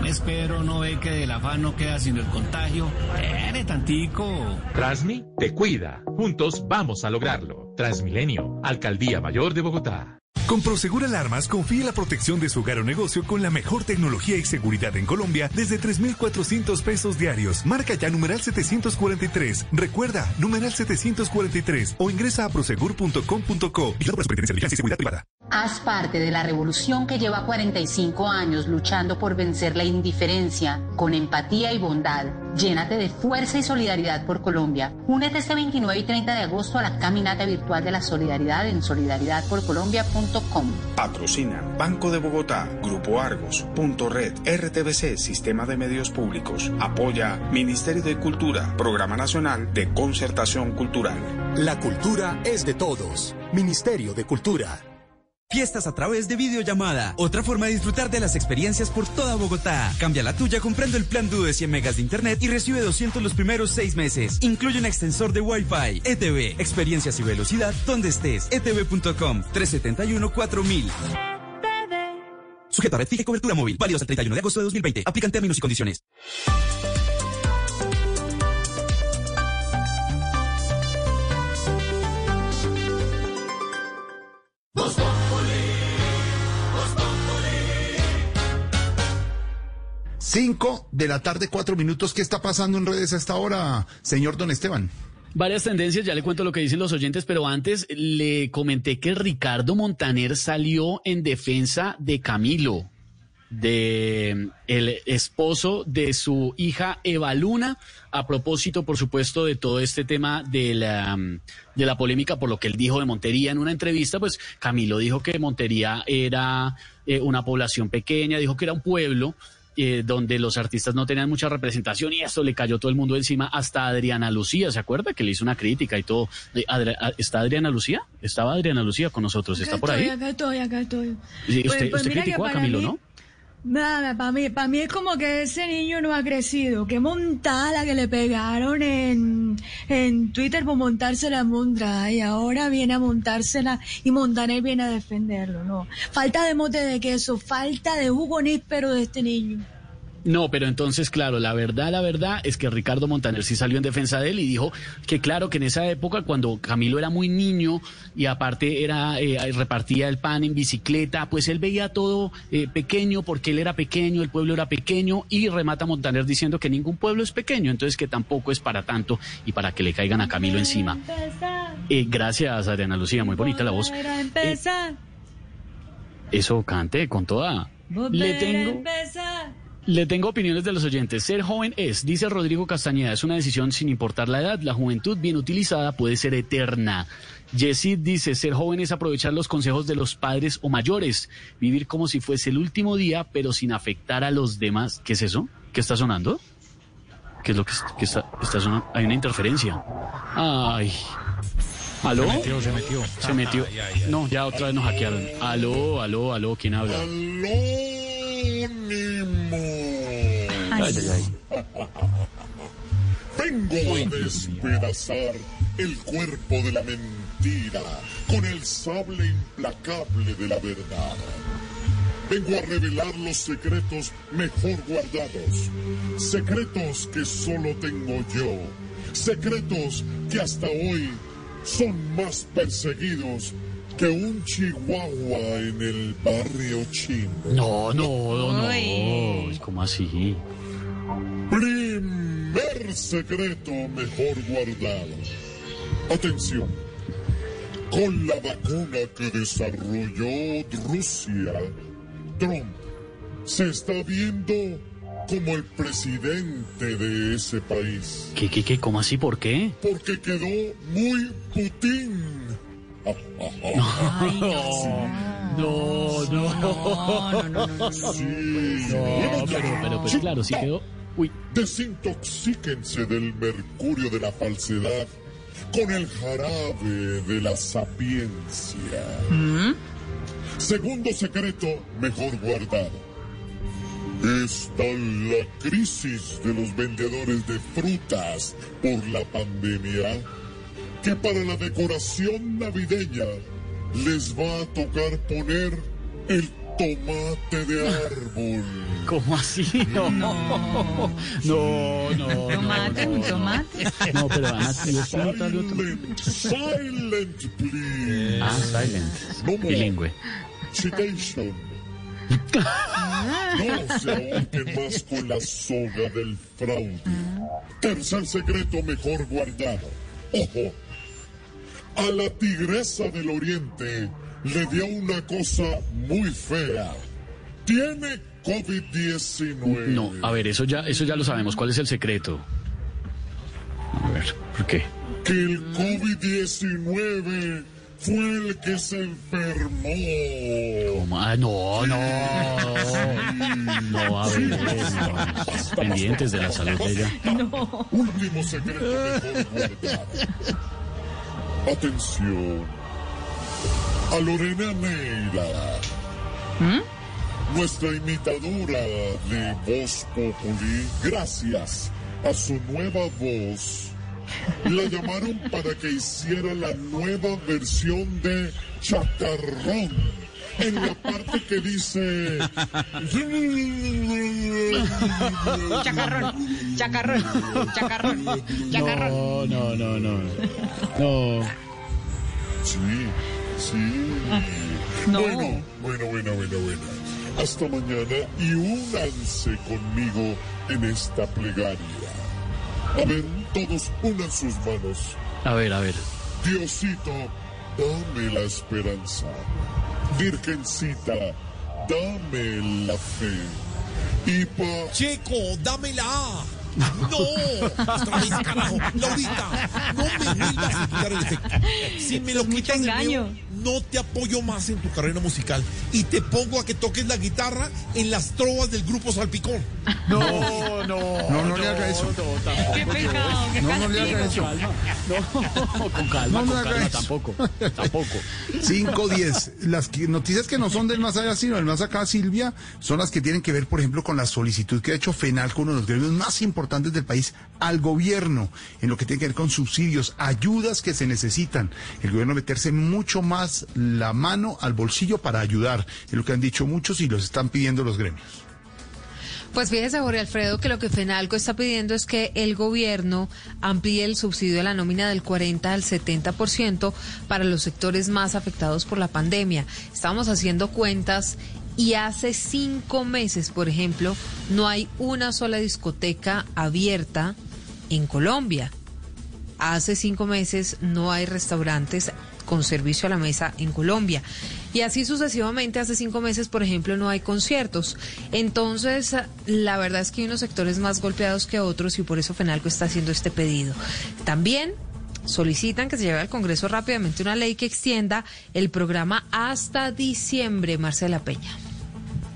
Speaker 46: me espero, no ve que del afán no queda sino el contagio. Espere tantico.
Speaker 44: Transmi te cuida. Juntos vamos a lograrlo. Transmilenio, Alcaldía Mayor de Bogotá.
Speaker 45: Con Prosegur Alarmas confíe la protección de su hogar o negocio con la mejor tecnología y seguridad en Colombia desde 3,400 pesos diarios. Marca ya numeral 743. Recuerda, numeral 743 o ingresa a prosegur.com.co. Por la Superintendencia de Vigilancia y Seguridad Privada.
Speaker 47: Haz parte de la revolución que lleva 45 años luchando por vencer la indiferencia con empatía y bondad. Llénate de fuerza y solidaridad por Colombia. Únete este 29 y 30 de agosto a la caminata virtual de la solidaridad en
Speaker 48: Patrocina Banco de Bogotá, Grupo Argos, Punto Red, RTBC, Sistema de Medios Públicos. Apoya Ministerio de Cultura, Programa Nacional de Concertación Cultural.
Speaker 49: La cultura es de todos. Ministerio de Cultura.
Speaker 50: Fiestas a través de videollamada. Otra forma de disfrutar de las experiencias por toda Bogotá. Cambia la tuya comprando el plan DU de 100 megas de internet y recibe 200 los primeros seis meses. Incluye un extensor de Wi-Fi. ETV. Experiencias y velocidad donde estés. etv.com 371 4000. Sujeto a red fija y cobertura móvil. Válido hasta el 31 de agosto de 2020. Aplican términos y condiciones.
Speaker 5: Cinco de la tarde, cuatro minutos. ¿Qué está pasando en redes a esta hora, señor Don Esteban?
Speaker 1: Varias tendencias, ya le cuento lo que dicen los oyentes, pero antes le comenté que Ricardo Montaner salió en defensa de Camilo, de el esposo de su hija Eva Luna, a propósito, por supuesto, de todo este tema de la, de la polémica por lo que él dijo de Montería en una entrevista, pues Camilo dijo que Montería era eh, una población pequeña, dijo que era un pueblo eh, donde los artistas no tenían mucha representación y esto le cayó todo el mundo encima, hasta Adriana Lucía, ¿se acuerda? Que le hizo una crítica y todo. Ah, ¿Está Adriana Lucía? Estaba Adriana Lucía con nosotros, ¿está por ahí?
Speaker 40: Acá estoy, acá estoy.
Speaker 1: Sí,
Speaker 40: Pues-
Speaker 1: usted
Speaker 40: pues
Speaker 1: usted criticó a Camilo,
Speaker 40: mí-
Speaker 1: ¿no?
Speaker 40: Nada, para mí, para mí es como que ese niño no ha crecido. Qué montada que le pegaron en, en Twitter por montarse la montra y ahora viene a montársela y Montaner viene a defenderlo, ¿no? Falta de mote de queso, falta de jugo níspero de este niño.
Speaker 1: No, pero entonces, claro, la verdad, la verdad es que Ricardo Montaner sí salió en defensa de él y dijo que, claro, que en esa época, cuando Camilo era muy niño y aparte era eh, repartía el pan en bicicleta, pues él veía todo eh, pequeño porque él era pequeño, el pueblo era pequeño y remata Montaner diciendo que ningún pueblo es pequeño, entonces que tampoco es para tanto y para que le caigan a Camilo encima. Eh, gracias, Adriana Lucía, muy bonita la voz.
Speaker 40: Empezar,
Speaker 1: Eso cante con toda. Le tengo. Le tengo opiniones de los oyentes. Ser joven es, dice Rodrigo Castañeda, es una decisión sin importar la edad. La juventud bien utilizada puede ser eterna. Yesid dice, ser joven es aprovechar los consejos de los padres o mayores, vivir como si fuese el último día, pero sin afectar a los demás. ¿Qué es eso? ¿Qué está sonando? ¿Qué es lo que, que está, está sonando? Hay una interferencia. Ay. ¿Aló?
Speaker 39: Se metió, se metió.
Speaker 1: Se metió. No, ya otra vez nos hackearon. Aló, aló, aló, ¿quién habla?
Speaker 51: Ay, ay, ay. Vengo a despedazar el cuerpo de la mentira con el sable implacable de la verdad. Vengo a revelar los secretos mejor guardados. Secretos que solo tengo yo. Secretos que hasta hoy son más perseguidos que un chihuahua en el barrio chino.
Speaker 1: No, no, no, no. ¿Cómo así?
Speaker 51: Primer secreto mejor guardado. Atención. Con la vacuna que desarrolló Rusia, Trump se está viendo como el presidente de ese país.
Speaker 1: ¿Qué, qué, qué? ¿Cómo así? ¿Por qué?
Speaker 51: Porque quedó muy Putin.
Speaker 1: No, no, no, no,
Speaker 51: Sí.
Speaker 1: No, pero, pero, pues claro, sí quedó. Uy.
Speaker 51: Desintoxíquense del mercurio de la falsedad con el jarabe de la sapiencia. Segundo secreto, mejor guardado. Está la crisis de los vendedores de frutas por la pandemia, que para la decoración navideña les va a tocar poner el tomate de árbol. *laughs*
Speaker 1: ¿Cómo así? No, no, no, no.
Speaker 40: Tomate,
Speaker 1: no,
Speaker 40: un
Speaker 1: no.
Speaker 40: tomate.
Speaker 1: No, pero Ana, ¿y es como tal otro?
Speaker 51: Silent, silent, please.
Speaker 1: Ah, silent.
Speaker 51: No more.
Speaker 1: Bilingüe.
Speaker 51: Citation. No se ahorquen más con la soga del fraude. Tercer secreto mejor guardado. Ojo. A la tigresa del oriente le dio una cosa muy fea. Tiene COVID-19.
Speaker 1: No, a ver, eso ya, eso ya lo sabemos. ¿Cuál es el secreto? A ver, ¿por qué?
Speaker 51: Que el COVID-19 fue el que se enfermó.
Speaker 1: ¿Cómo? Ah, no, no. No, a ver, no. pendientes de la salud de ella.
Speaker 51: Último secreto. Atención. A Lorena Neira. Nuestra imitadora de Voz Populi, gracias a su nueva voz, la llamaron para que hiciera la nueva versión de Chacarrón. En la parte que dice...
Speaker 40: Chacarrón, *laughs* chacarrón, chacarrón, chacarrón.
Speaker 1: No, no, no, no. No.
Speaker 51: Sí, sí.
Speaker 40: no.
Speaker 51: Bueno, bueno, bueno, bueno, bueno. Hasta mañana y únanse conmigo en esta plegaria. A ver, todos unan sus manos.
Speaker 1: A ver, a ver.
Speaker 51: Diosito, dame la esperanza. Virgencita, dame la fe. Y pa...
Speaker 52: Checo, dámela. No, otra vez, carajo. Laurita, no me vuelvas a quitar el efecto. Si me lo quitas de nuevo, no te apoyo más en tu carrera musical. Y te pongo a que toques la guitarra en las trovas del grupo Salpicón.
Speaker 1: No, no.
Speaker 5: No, no le haga eso.
Speaker 40: Qué pecado, qué
Speaker 5: No, no le haga eso.
Speaker 1: No, con calma,
Speaker 5: No
Speaker 1: con
Speaker 5: haga
Speaker 1: calma,
Speaker 5: eso.
Speaker 1: tampoco. Tampoco.
Speaker 5: 5, 10. Las que- noticias que no son del más allá, sino del más acá, Silvia, son las que tienen que ver, por ejemplo, con la solicitud que ha hecho FENALCO, uno de los gremios más importantes del país, al gobierno, en lo que tiene que ver con subsidios, ayudas que se necesitan. El gobierno meterse mucho más la mano al bolsillo para ayudar. Es lo que han dicho muchos y los están pidiendo los gremios.
Speaker 16: Pues fíjese, Jorge Alfredo, que lo que FENALCO está pidiendo es que el gobierno amplíe el subsidio de la nómina del 40 al 70% para los sectores más afectados por la pandemia. Estamos haciendo cuentas y hace cinco meses, por ejemplo, no hay una sola discoteca abierta en Colombia. Hace cinco meses no hay restaurantes con servicio a la mesa en Colombia. Y así sucesivamente, hace cinco meses, por ejemplo, no hay conciertos. Entonces, la verdad es que hay unos sectores más golpeados que otros y por eso FENALCO está haciendo este pedido. También solicitan que se lleve al Congreso rápidamente una ley que extienda el programa hasta diciembre, Marcela Peña.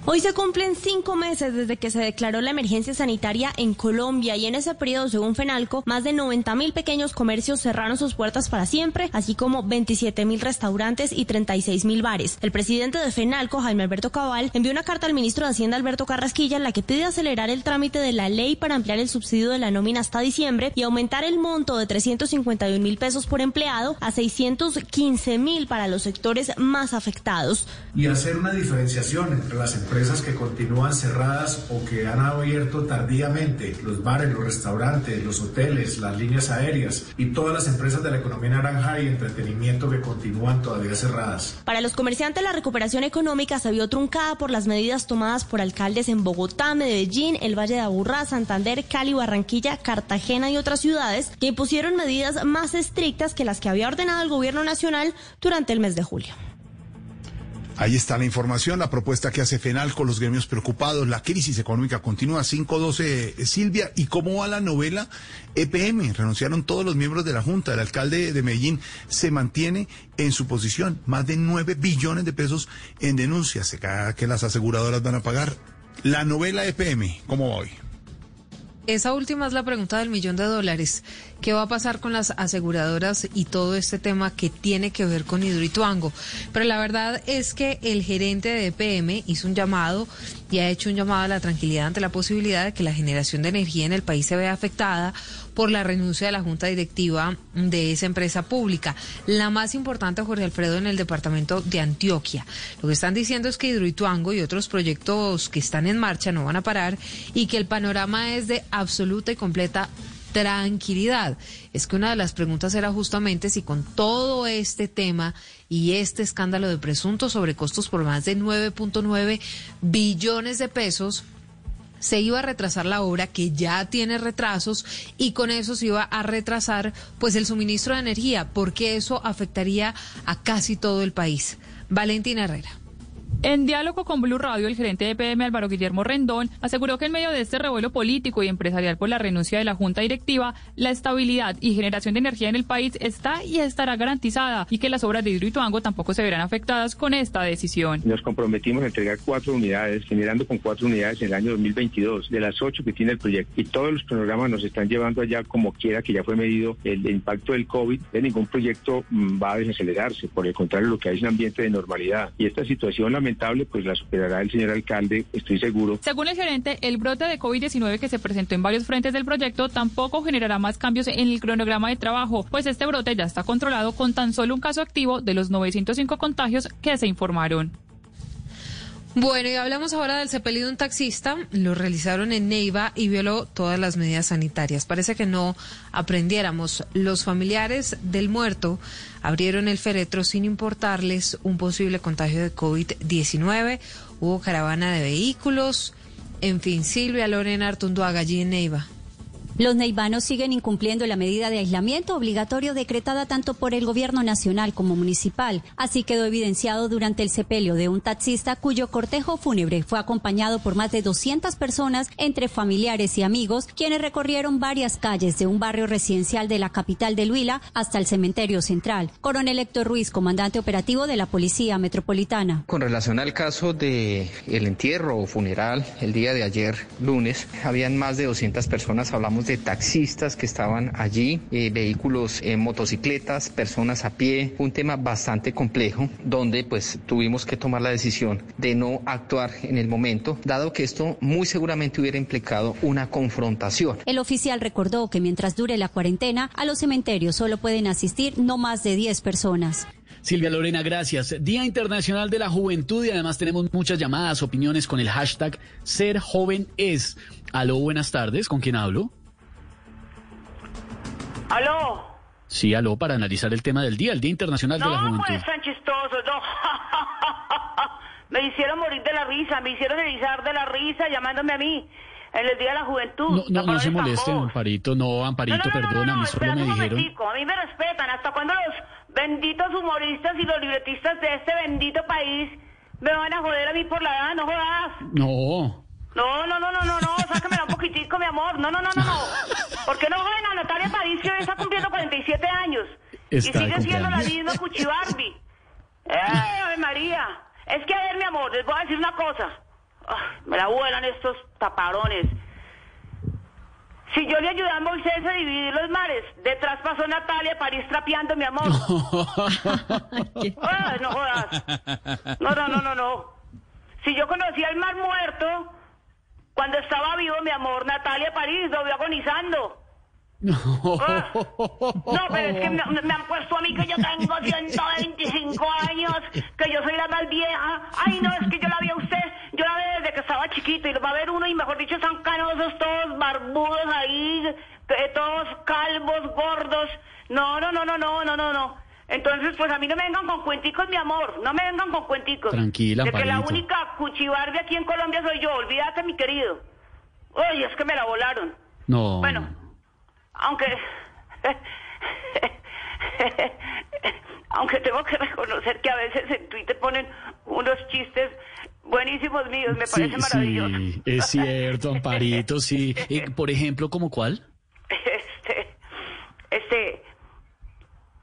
Speaker 53: Hoy se cumplen cinco meses desde que se declaró la emergencia sanitaria en Colombia y en ese periodo, según FENALCO, más de 90 mil pequeños comercios cerraron sus puertas para siempre, así como 27 mil restaurantes y 36 mil bares. El presidente de FENALCO, Jaime Alberto Cabal, envió una carta al ministro de Hacienda, Alberto Carrasquilla, en la que pide acelerar el trámite de la ley para ampliar el subsidio de la nómina hasta diciembre y aumentar el monto de 351 mil pesos por empleado a 615 mil para los sectores más afectados.
Speaker 54: y hacer una diferenciación entre las empresas que continúan cerradas o que han abierto tardíamente, los bares, los restaurantes, los hoteles, las líneas aéreas y todas las empresas de la economía naranja y entretenimiento que continúan todavía cerradas.
Speaker 53: Para los comerciantes, la recuperación económica se vio truncada por las medidas tomadas por alcaldes en Bogotá, Medellín, el Valle de Aburrá, Santander, Cali, Barranquilla, Cartagena y otras ciudades que impusieron medidas más estrictas que las que había ordenado el gobierno nacional durante el mes de julio.
Speaker 5: Ahí está la información, la propuesta que hace FENAL con los gremios preocupados, la crisis económica continúa, 512 eh, Silvia, ¿y cómo va la novela EPM? Renunciaron todos los miembros de la Junta, el alcalde de Medellín se mantiene en su posición, más de 9 billones de pesos en denuncias, se que las aseguradoras van a pagar. La novela EPM, ¿cómo va hoy?
Speaker 16: Esa última es la pregunta del millón de dólares. qué va a pasar con las aseguradoras y todo este tema que tiene que ver con Hidroituango. Pero la verdad es que el gerente de EPM hizo un llamado y ha hecho un llamado a la tranquilidad ante la posibilidad de que la generación de energía en el país se vea afectada por la renuncia de la junta directiva de esa empresa pública. La más importante, Jorge Alfredo, en el departamento de Antioquia. Lo que están diciendo es que Hidroituango y otros proyectos que están en marcha no van a parar y que el panorama es de absoluta y completa tranquilidad. Es que una de las preguntas era justamente si con todo este tema y este escándalo de presuntos sobrecostos por más de 9.9 billones de pesos, se iba a retrasar la obra que ya tiene retrasos y con eso se iba a retrasar pues el suministro de energía porque eso afectaría a casi todo el país. Valentina Herrera.
Speaker 55: En diálogo con Blue Radio, el gerente de PM Álvaro Guillermo Rendón aseguró que en medio de este revuelo político y empresarial por la renuncia de la Junta Directiva, la estabilidad y generación de energía en el país está y estará garantizada y que las obras de Hidroituango tampoco se verán afectadas con esta decisión.
Speaker 56: Nos comprometimos a entregar cuatro unidades, generando con cuatro unidades en el año 2022, de las ocho que tiene el proyecto. Y todos los programas nos están llevando allá como quiera que ya fue medido el impacto del COVID. De ningún proyecto mm, va a desacelerarse, por el contrario, lo que hay es un ambiente de normalidad. Y esta situación lamentablemente pues la superará el señor alcalde, estoy seguro.
Speaker 55: Según el gerente, el brote de COVID-19 que se presentó en varios frentes del proyecto tampoco generará más cambios en el cronograma de trabajo, pues este brote ya está controlado con tan solo un caso activo de los 905 contagios que se informaron.
Speaker 16: Bueno, y hablamos ahora del sepelio de un taxista. Lo realizaron en Neiva y violó todas las medidas sanitarias. Parece que no aprendiéramos. Los familiares del muerto abrieron el féretro sin importarles un posible contagio de COVID-19. Hubo caravana de vehículos. En fin, Silvia Lorena Artunduaga allí en Neiva.
Speaker 57: Los neivanos siguen incumpliendo la medida de aislamiento obligatorio decretada tanto por el gobierno nacional como municipal. Así quedó evidenciado durante el sepelio de un taxista cuyo cortejo fúnebre fue acompañado por más de 200 personas entre familiares y amigos, quienes recorrieron varias calles de un barrio residencial de la capital de Huila hasta el cementerio central. Coronel Héctor Ruiz, comandante operativo de la Policía Metropolitana.
Speaker 58: Con relación al caso de el entierro o funeral el día de ayer, lunes, habían más de 200 personas, hablamos de taxistas que estaban allí, eh, vehículos, en motocicletas, personas a pie, un tema bastante complejo donde pues tuvimos que tomar la decisión de no actuar en el momento, dado que esto muy seguramente hubiera implicado una confrontación.
Speaker 57: El oficial recordó que mientras dure la cuarentena, a los cementerios solo pueden asistir no más de 10 personas.
Speaker 1: Silvia Lorena, gracias. Día Internacional de la Juventud y además tenemos muchas llamadas, opiniones con el hashtag Ser Joven Es. Aló, buenas tardes. ¿Con quién hablo?
Speaker 59: ¿Aló?
Speaker 1: Sí, aló, para analizar el tema del día, el Día Internacional de la Juventud.
Speaker 59: No, pues tan chistoso, no. *laughs* me hicieron morir de la risa, me hicieron erizar de la risa llamándome a mí en el Día de la Juventud.
Speaker 1: No, no, se molesten, Amparito, no, Amparito, perdóname, solo me dijeron.
Speaker 59: A mí me respetan, hasta cuando los benditos humoristas y los libretistas de este bendito país me van a joder a mí por la edad, no jodas.
Speaker 1: No.
Speaker 59: No, no, no, no, no, no, sácamela un poquitico, mi amor. No, no, no, no, no. ¿Por qué no joven a Natalia Paricio? Está cumpliendo 47 años. y sigue siendo la misma Cuchibarbi. ¡Eh, María! Es que, a ver, mi amor, les voy a decir una cosa. me la vuelan estos taparones. Si yo le ayudé a Moisés a dividir los mares, detrás pasó Natalia París trapeando, mi amor. *laughs* no jodas. No, no, no, no, no. Si yo conocía el mar muerto, cuando estaba vivo, mi amor, Natalia París lo vio agonizando. *laughs* No. Ah. no, pero es que me, han puesto a mí que yo tengo 125 años, que yo soy la más vieja. Ay, no, es que yo la vi a usted, yo la vi desde que estaba chiquito y va a ver uno y mejor dicho están canosos todos barbudos ahí, todos calvos, gordos. No, no, no, no, no, no, no, no. Entonces, pues a mí no me vengan con cuenticos, mi amor. No me vengan con cuenticos.
Speaker 1: Tranquila,
Speaker 59: De que la única cuchibarde aquí en Colombia soy yo. Olvídate, mi querido. Oye, es que me la volaron.
Speaker 1: No.
Speaker 59: Bueno, aunque... *laughs* aunque tengo que reconocer que a veces en Twitter ponen unos chistes buenísimos míos. Me parece maravilloso.
Speaker 1: Sí, es *laughs* cierto, Amparito, sí. Eh, por ejemplo, ¿como cuál?
Speaker 59: Este... Este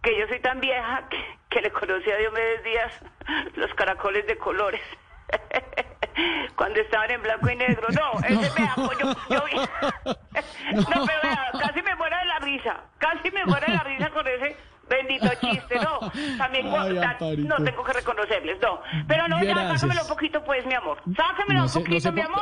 Speaker 59: que yo soy tan vieja que, le conocí a Diomedes Díaz los caracoles de colores. *laughs* cuando estaban en blanco y negro. No, *laughs* ese me apoyo. Yo, *laughs* no, pero vea, casi me muero de la risa. Casi me muero de la risa con ese bendito chiste. No, también
Speaker 1: Ay,
Speaker 59: no tengo que reconocerles. No, pero no, ya, sácamelo un poquito, pues, mi amor. Sácamelo
Speaker 1: No
Speaker 59: un
Speaker 1: se- no
Speaker 59: poquito,
Speaker 1: se
Speaker 59: mi amor.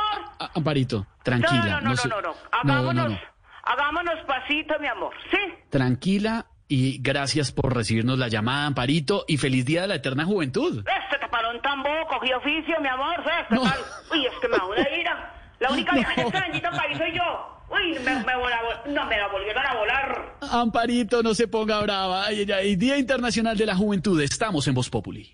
Speaker 1: Amparito, tranquila.
Speaker 59: no, no, no, no, no, no.
Speaker 1: no,
Speaker 59: Hagámonos,
Speaker 1: no, no.
Speaker 59: hagámonos pasito, mi amor. ¿Sí?
Speaker 1: Tranquila y gracias por recibirnos la llamada, Amparito, y feliz día de la eterna juventud.
Speaker 59: Este taparón tan bobo, cogí oficio, mi amor. Este tal. Uy, es que me da una ira. La única *laughs* vieja en este bendito país soy yo. Uy, me, me no, me la volvieron a volar.
Speaker 1: Amparito, no se ponga brava. Ay, ay, ay. Día Internacional de la Juventud. Estamos en Voz Populi.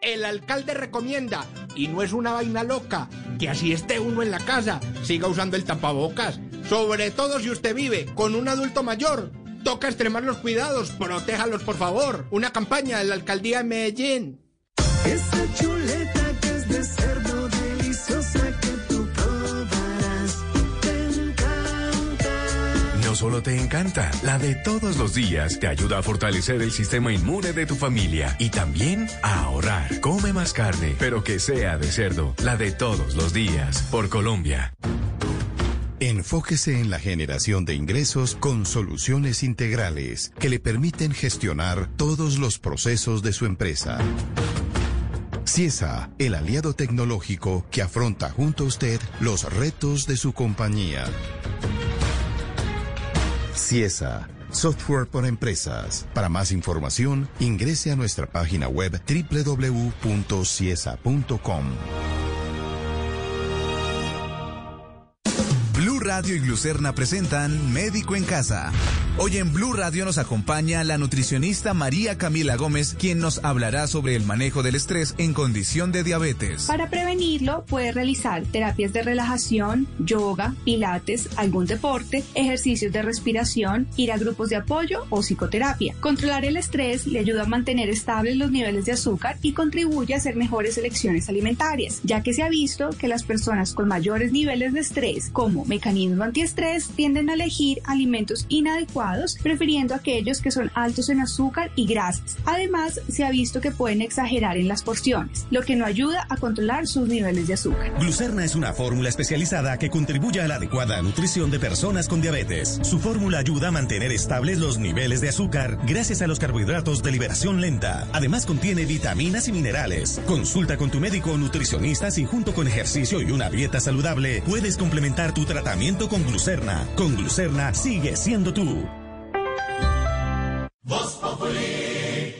Speaker 60: El alcalde recomienda, y no es una vaina loca, que así esté uno en la casa, siga usando el tapabocas. Sobre todo si usted vive con un adulto mayor. Toca extremar los cuidados, protéjalos por favor. Una campaña de la alcaldía de Medellín.
Speaker 61: Solo te encanta, la de todos los días te ayuda a fortalecer el sistema inmune de tu familia y también a ahorrar. Come más carne, pero que sea de cerdo, la de todos los días, por Colombia.
Speaker 8: Enfóquese en la generación de ingresos con soluciones integrales que le permiten gestionar todos los procesos de su empresa. CIESA, el aliado tecnológico que afronta junto a usted los retos de su compañía. CIESA, software para empresas. Para más información, ingrese a nuestra página web www.ciesa.com.
Speaker 34: Radio y Glucerna presentan Médico en Casa. Hoy en Blue Radio nos acompaña la nutricionista María Camila Gómez, quien nos hablará sobre el manejo del estrés en condición de diabetes.
Speaker 62: Para prevenirlo, puedes realizar terapias de relajación, yoga, pilates, algún deporte, ejercicios de respiración, ir a grupos de apoyo o psicoterapia. Controlar el estrés le ayuda a mantener estables los niveles de azúcar y contribuye a hacer mejores elecciones alimentarias, ya que se ha visto que las personas con mayores niveles de estrés, como mecanismo antiestrés, tienden a elegir alimentos inadecuados, prefiriendo aquellos que son altos en azúcar y grasas. Además, se ha visto que pueden exagerar en las porciones, lo que no ayuda a controlar sus niveles de azúcar.
Speaker 56: Glucerna es una fórmula especializada que contribuye a la adecuada nutrición de personas con diabetes. Su fórmula ayuda a mantener estables los niveles de azúcar gracias a los carbohidratos de liberación lenta. Además contiene vitaminas y minerales. Consulta con tu médico o nutricionista si junto con ejercicio y una dieta saludable puedes complementar tu tratamiento con Glucerna. Con Glucerna sigue siendo tú.
Speaker 63: Voz Populi.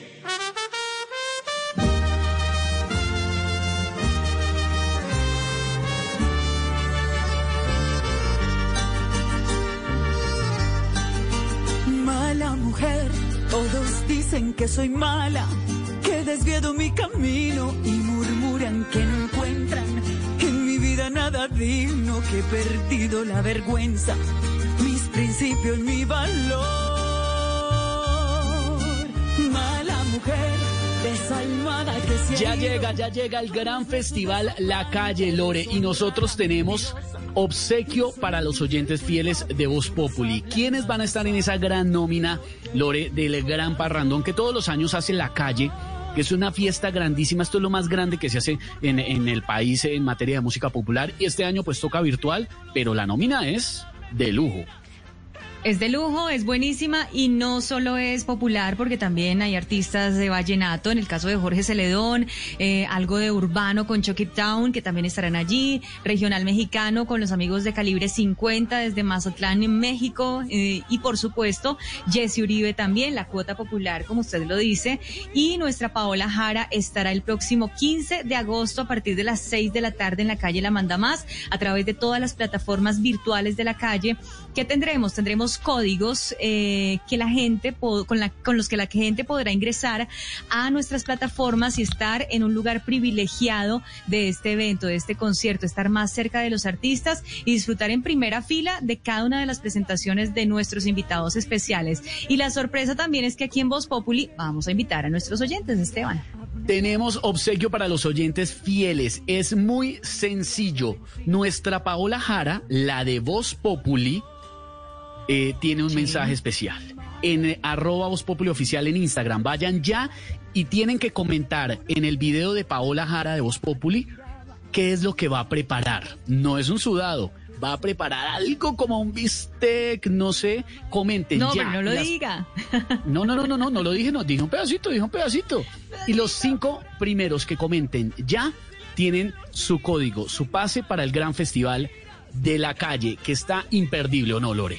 Speaker 64: Mala mujer, todos dicen que soy mala, que desviado mi camino y murmuran que no nada digno, que he perdido la vergüenza, mis principios, mi valor. Mala mujer, desalmada que
Speaker 1: Ya llega, ya llega el gran festival La Calle Lore y nosotros tenemos obsequio para los oyentes fieles de Voz Populi. ¿Quiénes van a estar en esa gran nómina, Lore, del gran parrandón que todos los años hace La Calle? Que es una fiesta grandísima, esto es lo más grande que se hace en, en el país en materia de música popular y este año pues toca virtual, pero la nómina es de lujo.
Speaker 65: Es de lujo, es buenísima y no solo es popular porque también hay artistas de vallenato, en el caso de Jorge Celedón, eh, algo de urbano con Chucky Town que también estarán allí, regional mexicano con los amigos de Calibre 50 desde Mazatlán en México eh, y por supuesto Jesse Uribe también, la cuota popular como usted lo dice y nuestra Paola Jara estará el próximo 15 de agosto a partir de las 6 de la tarde en la calle La Manda Más a través de todas las plataformas virtuales de la calle que tendremos, tendremos códigos eh, que la gente con, la, con los que la gente podrá ingresar a nuestras plataformas y estar en un lugar privilegiado de este evento, de este concierto, estar más cerca de los artistas y disfrutar en primera fila de cada una de las presentaciones de nuestros invitados especiales. Y la sorpresa también es que aquí en Voz Populi vamos a invitar a nuestros oyentes, Esteban.
Speaker 1: Tenemos obsequio para los oyentes fieles. Es muy sencillo. Nuestra Paola Jara, la de Voz Populi, eh, tiene un mensaje especial. En eh, arroba Voz Populi oficial en Instagram. Vayan ya y tienen que comentar en el video de Paola Jara de Voz Populi qué es lo que va a preparar. No es un sudado. Va a preparar algo como un bistec, no sé. Comenten
Speaker 65: No,
Speaker 1: ya.
Speaker 65: pero no lo
Speaker 1: Las-
Speaker 65: diga. *laughs*
Speaker 1: no, no, no, no, no, no lo dije, no, dije un pedacito, dije un pedacito. Y los cinco primeros que comenten ya tienen su código, su pase para el gran festival de la calle, que está imperdible, ¿o no, Lore?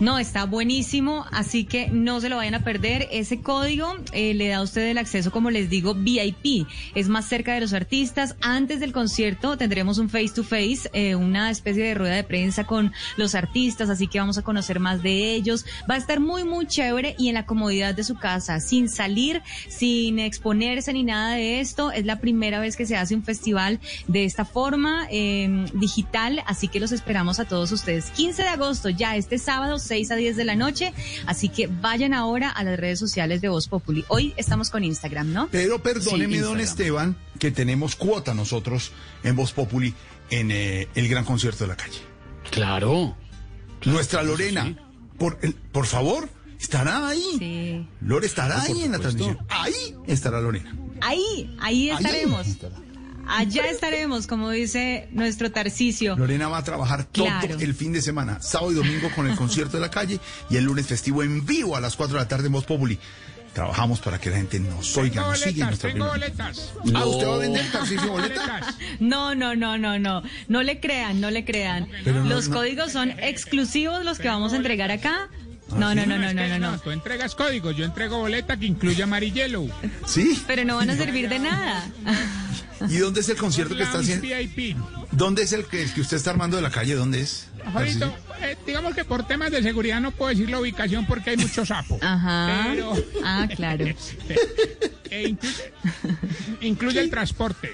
Speaker 65: No, está buenísimo, así que no se lo vayan a perder. Ese código eh, le da a usted el acceso, como les digo, VIP. Es más cerca de los artistas. Antes del concierto tendremos un face to face, una especie de rueda de prensa con los artistas, así que vamos a conocer más de ellos. Va a estar muy, muy chévere y en la comodidad de su casa, sin salir, sin exponerse ni nada de esto. Es la primera vez que se hace un festival de esta forma eh, digital, así que los esperamos a todos ustedes. 15 de agosto, ya este sábado, 6 a 10 de la noche, así que vayan ahora a las redes sociales de Voz Populi. Hoy estamos con Instagram, ¿no?
Speaker 5: Pero perdóneme,
Speaker 65: Sí,
Speaker 5: don. Esteban, que tenemos cuota nosotros en Voz Populi en eh, el gran concierto de la calle.
Speaker 1: Claro.
Speaker 5: Nuestra Lorena, por, el- por favor, estará ahí. Lore estará
Speaker 65: Por
Speaker 5: ahí en la transmisión. Ahí estará Lorena.
Speaker 65: Ahí, ahí estaremos. Allá estaremos, como dice nuestro Tarcisio.
Speaker 5: Lorena va a trabajar todo
Speaker 65: Claro.
Speaker 5: el fin de semana, sábado y domingo con el concierto de la calle y el lunes festivo en vivo a las 4 de la tarde en Voz Populi. Trabajamos para que la gente nos oiga, nos siga
Speaker 66: tengo boletas.
Speaker 5: Ah, ¿usted va a vender Tarcisio boleta?
Speaker 65: No, no, no, no, no. No le crean, no le crean.
Speaker 5: No-
Speaker 65: los
Speaker 5: no-
Speaker 65: códigos son exclusivos los que vamos a entregar acá. No, no, no, no, no, no, no.
Speaker 66: Tú entregas códigos, yo entrego boleta que incluye amarillelo.
Speaker 5: Sí.
Speaker 65: Pero no van a servir de nada.
Speaker 5: ¿Y dónde es el concierto que está haciendo?
Speaker 66: VIP.
Speaker 5: ¿Dónde es el que, el que usted está armando de la calle? ¿Dónde es?
Speaker 66: Jorito, eh, digamos que por temas de seguridad no puedo decir la ubicación porque hay mucho sapo. *laughs*
Speaker 65: Ajá.
Speaker 66: Pero,
Speaker 65: Ah, claro. *laughs*
Speaker 66: eh, incluye, incluye el transporte.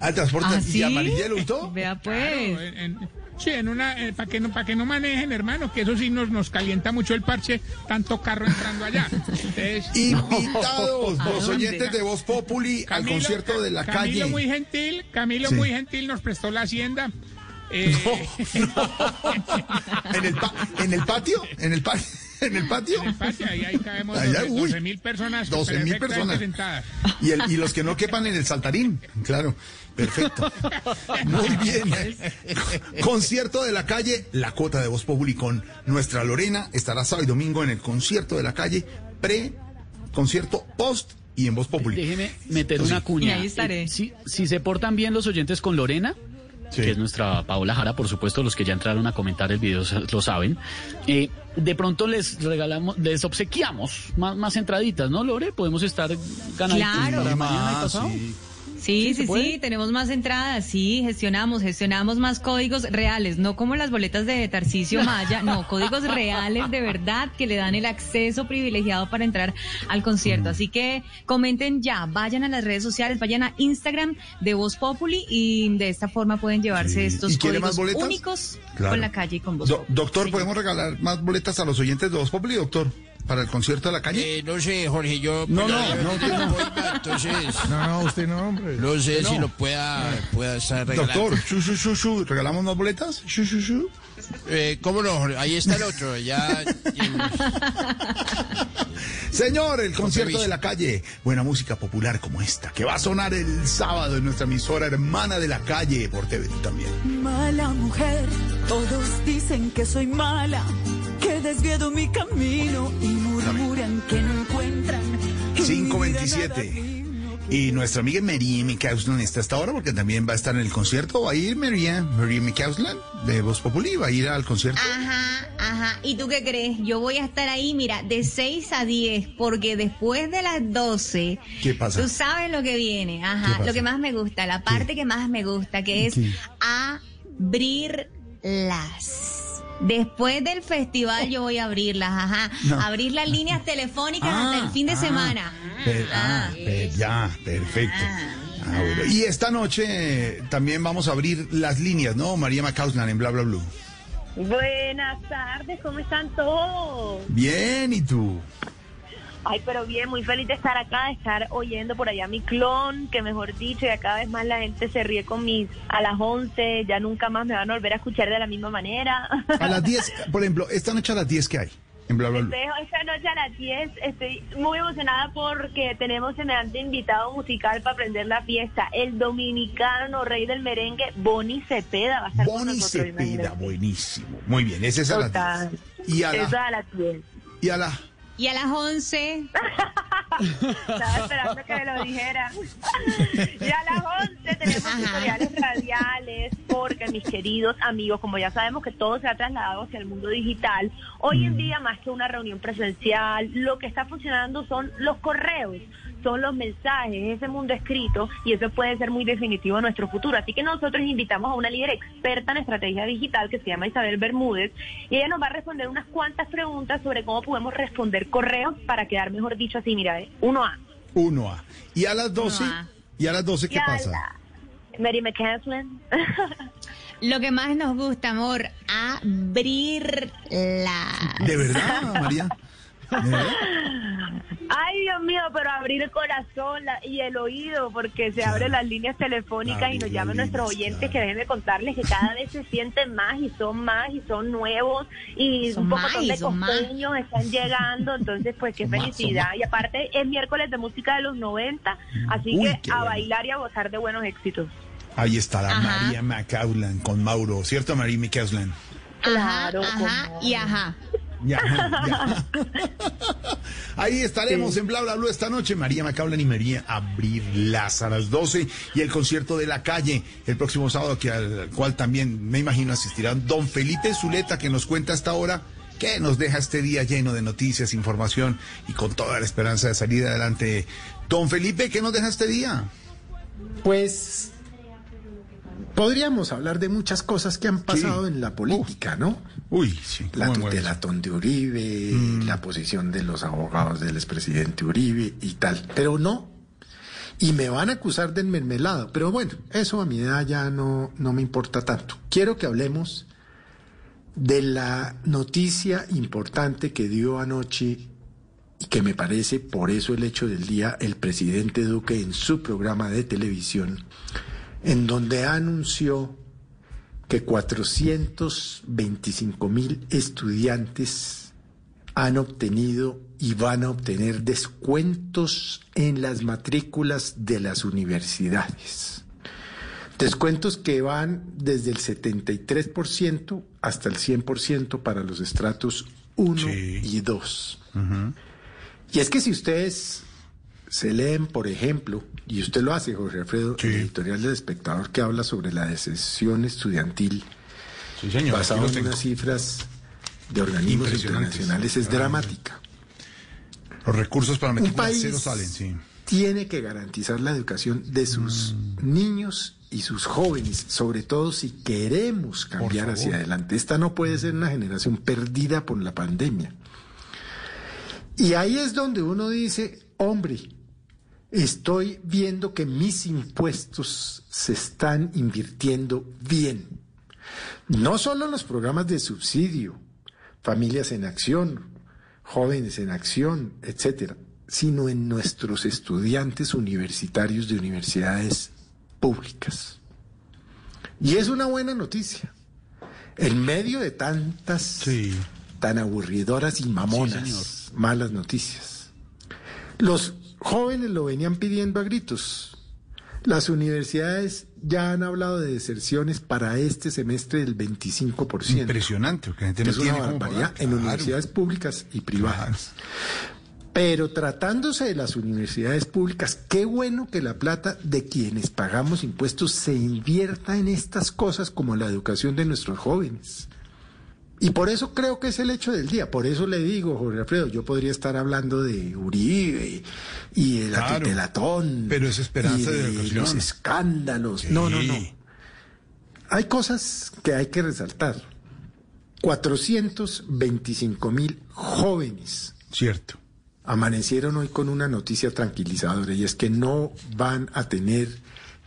Speaker 5: ¿Al transporte
Speaker 65: ¿Ah,
Speaker 5: y
Speaker 65: sí?
Speaker 5: amarillelo y todo?
Speaker 65: Vea pues.
Speaker 66: Claro, en- en- sí, en una, para que no, para que no manejen, hermano, que eso sí nos, nos calienta mucho el parche, tanto carro entrando allá. Entonces, *laughs*
Speaker 5: Invitados
Speaker 66: ¿A
Speaker 5: los oyentes de Voz Populi al
Speaker 66: Camilo-
Speaker 5: concierto de la
Speaker 66: Camilo
Speaker 5: calle.
Speaker 66: muy gentil, Camilo
Speaker 5: Sí.
Speaker 66: muy gentil nos prestó la hacienda. Eh, *laughs*
Speaker 5: ¿En el, pa- en el patio? ¿En el, pa- ¿En el patio?
Speaker 66: En el patio, ahí, ahí cabemos
Speaker 5: Allá,
Speaker 66: 12
Speaker 5: uy.
Speaker 66: mil personas
Speaker 5: 12.000
Speaker 66: perfectamente
Speaker 5: personas.
Speaker 66: sentadas.
Speaker 5: Y, el- y los que no quepan en el saltarín, claro. Perfecto. *laughs* Muy bien. *laughs* Concierto de la calle, la cuota de Voz Populi con nuestra Lorena. Estará sábado y domingo en el concierto de la calle, pre, concierto, post y en Voz Populi.
Speaker 1: Déjeme meter una cuña.
Speaker 65: Y ahí estaré.
Speaker 1: Eh, si, si se portan bien los oyentes con Lorena, que es nuestra Paola Jara, por supuesto, los que ya entraron a comentar el video lo saben. eh, de pronto les regalamos, les obsequiamos más, más entraditas, ¿no, Lore? Podemos estar ganando
Speaker 65: Claro.
Speaker 1: mañana y pasado.
Speaker 65: Sí,
Speaker 1: ¿se
Speaker 65: sí, sí,
Speaker 1: puede?
Speaker 65: tenemos más entradas, sí, gestionamos, gestionamos más códigos reales, no como las boletas de Tarcisio *laughs* Maya, no, códigos reales de verdad que le dan el acceso privilegiado para entrar al
Speaker 5: Mm.
Speaker 65: concierto. Así que comenten ya, vayan a las redes sociales, vayan a Instagram de Voz Populi y de esta forma pueden llevarse estos
Speaker 5: ¿Y quiere más
Speaker 65: códigos únicos
Speaker 5: Claro.
Speaker 65: con la calle y con Voz
Speaker 5: Do-
Speaker 65: Populi.
Speaker 5: doctor, ¿podemos regalar más boletas a los oyentes de Voz Populi, doctor? ¿Para el concierto de la calle?
Speaker 67: Eh, no sé, Jorge, yo...
Speaker 5: No,
Speaker 67: pues,
Speaker 5: no, no, usted no.
Speaker 67: coima, entonces... *laughs*
Speaker 5: No, no, usted no, hombre.
Speaker 67: No sé si
Speaker 5: no.
Speaker 67: lo pueda, pueda estar regalando.
Speaker 5: Doctor, shu, shu, shu, shu, ¿regalamos más boletas? Shu, shu, shu.
Speaker 67: Eh, ¿Cómo no, Jorge? Ahí está el otro, ya... *laughs*
Speaker 5: Señor, el concierto de la calle. Buena música popular como esta, que va a sonar el sábado en nuestra emisora hermana de la calle por TV también.
Speaker 68: Mala mujer, todos dicen que soy mala, que desviado mi camino y murmuran que no encuentran. en mi vida nada
Speaker 5: 527. Y nuestra amiga María McCausland está hasta ahora porque también va a estar en el concierto. ¿Va a ir María, María McCausland de Voz Populi? ¿Va a ir al concierto?
Speaker 65: Ajá, ajá. ¿Y tú qué crees? Yo voy a estar ahí, mira, de 6 a 10, porque después de las 12,
Speaker 5: ¿Qué pasa?
Speaker 65: tú sabes lo que viene.
Speaker 5: ¿Qué
Speaker 65: Ajá, lo que más me gusta, la parte que más me gusta, que es
Speaker 5: ¿Qué?
Speaker 65: abrirlas. Después del festival yo voy a abrirlas, ajá.
Speaker 5: No.
Speaker 65: Abrir las líneas telefónicas
Speaker 5: Ah,
Speaker 65: hasta el fin de
Speaker 5: ah.
Speaker 65: semana.
Speaker 5: Per- ah, per- ya, perfecto. Ah, bueno. Y esta noche también vamos a abrir las líneas, ¿no? María Macauslan en Bla Bla Blue.
Speaker 55: Buenas tardes, ¿cómo están todos?
Speaker 5: Bien, ¿y tú?
Speaker 55: Ay, pero bien, muy feliz de estar acá, de estar oyendo por allá mi clon, que mejor dicho, ya cada vez más la gente se ríe con mis a las 11, ya nunca más me van a volver a escuchar de la misma manera.
Speaker 5: A las 10, por ejemplo, esta noche a las 10, ¿qué hay? En Bla Bla.
Speaker 55: Dejo esta noche a las 10, estoy muy emocionada porque tenemos semejante invitado musical para aprender la fiesta, el dominicano rey del merengue, Bonnie Cepeda, va a estar con
Speaker 5: Bonnie
Speaker 55: nosotros.
Speaker 5: Cepeda, buenísimo. Muy bien, ese es a las
Speaker 55: Total.
Speaker 5: 10. Y a
Speaker 55: las 10.
Speaker 5: y a la,
Speaker 65: Y a las 11. *laughs*
Speaker 55: Estaba esperando que me lo dijera. *laughs* Y a las 11 tenemos tutoriales radiales porque mis queridos amigos, como ya sabemos que todo se ha trasladado hacia el mundo digital, hoy en día más que una reunión presencial, lo que está funcionando son los correos, son los mensajes, ese mundo escrito y eso puede ser muy definitivo en nuestro futuro. Así que nosotros invitamos a una líder experta en estrategia digital que se llama Isabel Bermúdez y ella nos va a responder unas cuantas preguntas sobre cómo podemos responder correos para quedar, mejor dicho, así, mira, eh, uno a
Speaker 5: 1A. Y a las 12,
Speaker 65: Uno A.
Speaker 5: y a las 12, ¿qué pasa?
Speaker 55: la- Mary McCaslin. *laughs*
Speaker 65: Lo que más nos gusta, amor, abrirla.
Speaker 5: ¿De verdad, María? *laughs* ¿De verdad?
Speaker 55: Ay, Dios mío, pero abrir el corazón la- y el oído, porque se abren las líneas telefónicas y nos llaman nuestros oyentes que déjenme contarles que cada vez se sienten más y son más y son nuevos y
Speaker 65: Son
Speaker 55: un poco
Speaker 65: más
Speaker 55: de costeños están llegando, entonces pues qué
Speaker 5: Son
Speaker 55: felicidad.
Speaker 5: más.
Speaker 55: Y aparte es miércoles de música de los 90, así
Speaker 5: Uy,
Speaker 55: que a
Speaker 5: bueno.
Speaker 55: bailar y a gozar de buenos éxitos.
Speaker 5: Ahí está la
Speaker 65: Ajá.
Speaker 5: María Macauslan con Mauro, ¿cierto, María Macauslan?
Speaker 55: Claro,
Speaker 65: Ajá, y ajá.
Speaker 5: Ya, ya. *laughs* Ahí estaremos en Bla Bla Blue esta noche. María Macaulay y María Abrirlas a las 12 y el concierto de la calle el próximo sábado, que al cual también me imagino asistirán don Felipe Zuleta, que nos cuenta hasta ahora que nos deja este día lleno de noticias, información y con toda la esperanza de salir adelante. Don Felipe, ¿qué nos deja este día?
Speaker 69: Pues podríamos hablar de muchas cosas que han pasado en la política, ¿no?
Speaker 5: Uy, sí.
Speaker 69: La tutelatón de Uribe,
Speaker 5: Mm.
Speaker 69: la posición de los abogados del expresidente Uribe y tal. Pero no. Y me van a acusar de enmermelado. Pero bueno, eso a mi edad ya no, no me importa tanto. Quiero que hablemos de la noticia importante que dio anoche y que me parece por eso el hecho del día el presidente Duque en su programa de televisión, en donde anunció que 425 mil estudiantes han obtenido y van a obtener descuentos en las matrículas de las universidades. Descuentos que van desde el 73% hasta el 100% para los estratos 1 y 2. Y es que si ustedes se leen, por ejemplo, y usted lo hace, Jorge Alfredo, el editorial del espectador que habla sobre la deserción estudiantil,
Speaker 5: señor,
Speaker 69: basado en unas cifras de organismos internacionales, es dramática.
Speaker 5: Los recursos para
Speaker 69: país
Speaker 5: cero salen, sí.
Speaker 69: tiene que garantizar la educación de sus
Speaker 5: Mm.
Speaker 69: niños y sus jóvenes, sobre todo si queremos cambiar hacia adelante. Esta no puede ser una generación perdida por la pandemia. Y ahí es donde uno dice, hombre, estoy viendo que mis impuestos se están invirtiendo bien. No solo en los programas de subsidio, familias en acción, jóvenes en acción, etcétera, sino en nuestros estudiantes universitarios de universidades públicas. Y es una buena noticia. En medio de tantas tan aburridoras y mamonas malas noticias. Los jóvenes lo venían pidiendo a gritos. Las universidades ya han hablado de deserciones para este semestre del 25%.
Speaker 5: Impresionante, porque la gente no
Speaker 69: es
Speaker 5: tiene cómo
Speaker 69: barbaridad
Speaker 5: pagar,
Speaker 69: en
Speaker 5: claro.
Speaker 69: universidades públicas y privadas. Pero tratándose de las universidades públicas, qué bueno que la plata de quienes pagamos impuestos se invierta en estas cosas como la educación de nuestros jóvenes. Y por eso creo que es el hecho del día. Por eso le digo, Jorge Alfredo, yo podría estar hablando de Uribe y de la
Speaker 5: Claro,
Speaker 69: tutelatón.
Speaker 5: pero es esperanza
Speaker 69: y
Speaker 5: de
Speaker 69: de los escándalos. No, no, no. Hay cosas que hay que resaltar. 425 mil jóvenes.
Speaker 5: Cierto.
Speaker 69: Amanecieron hoy con una noticia tranquilizadora y es que no van a tener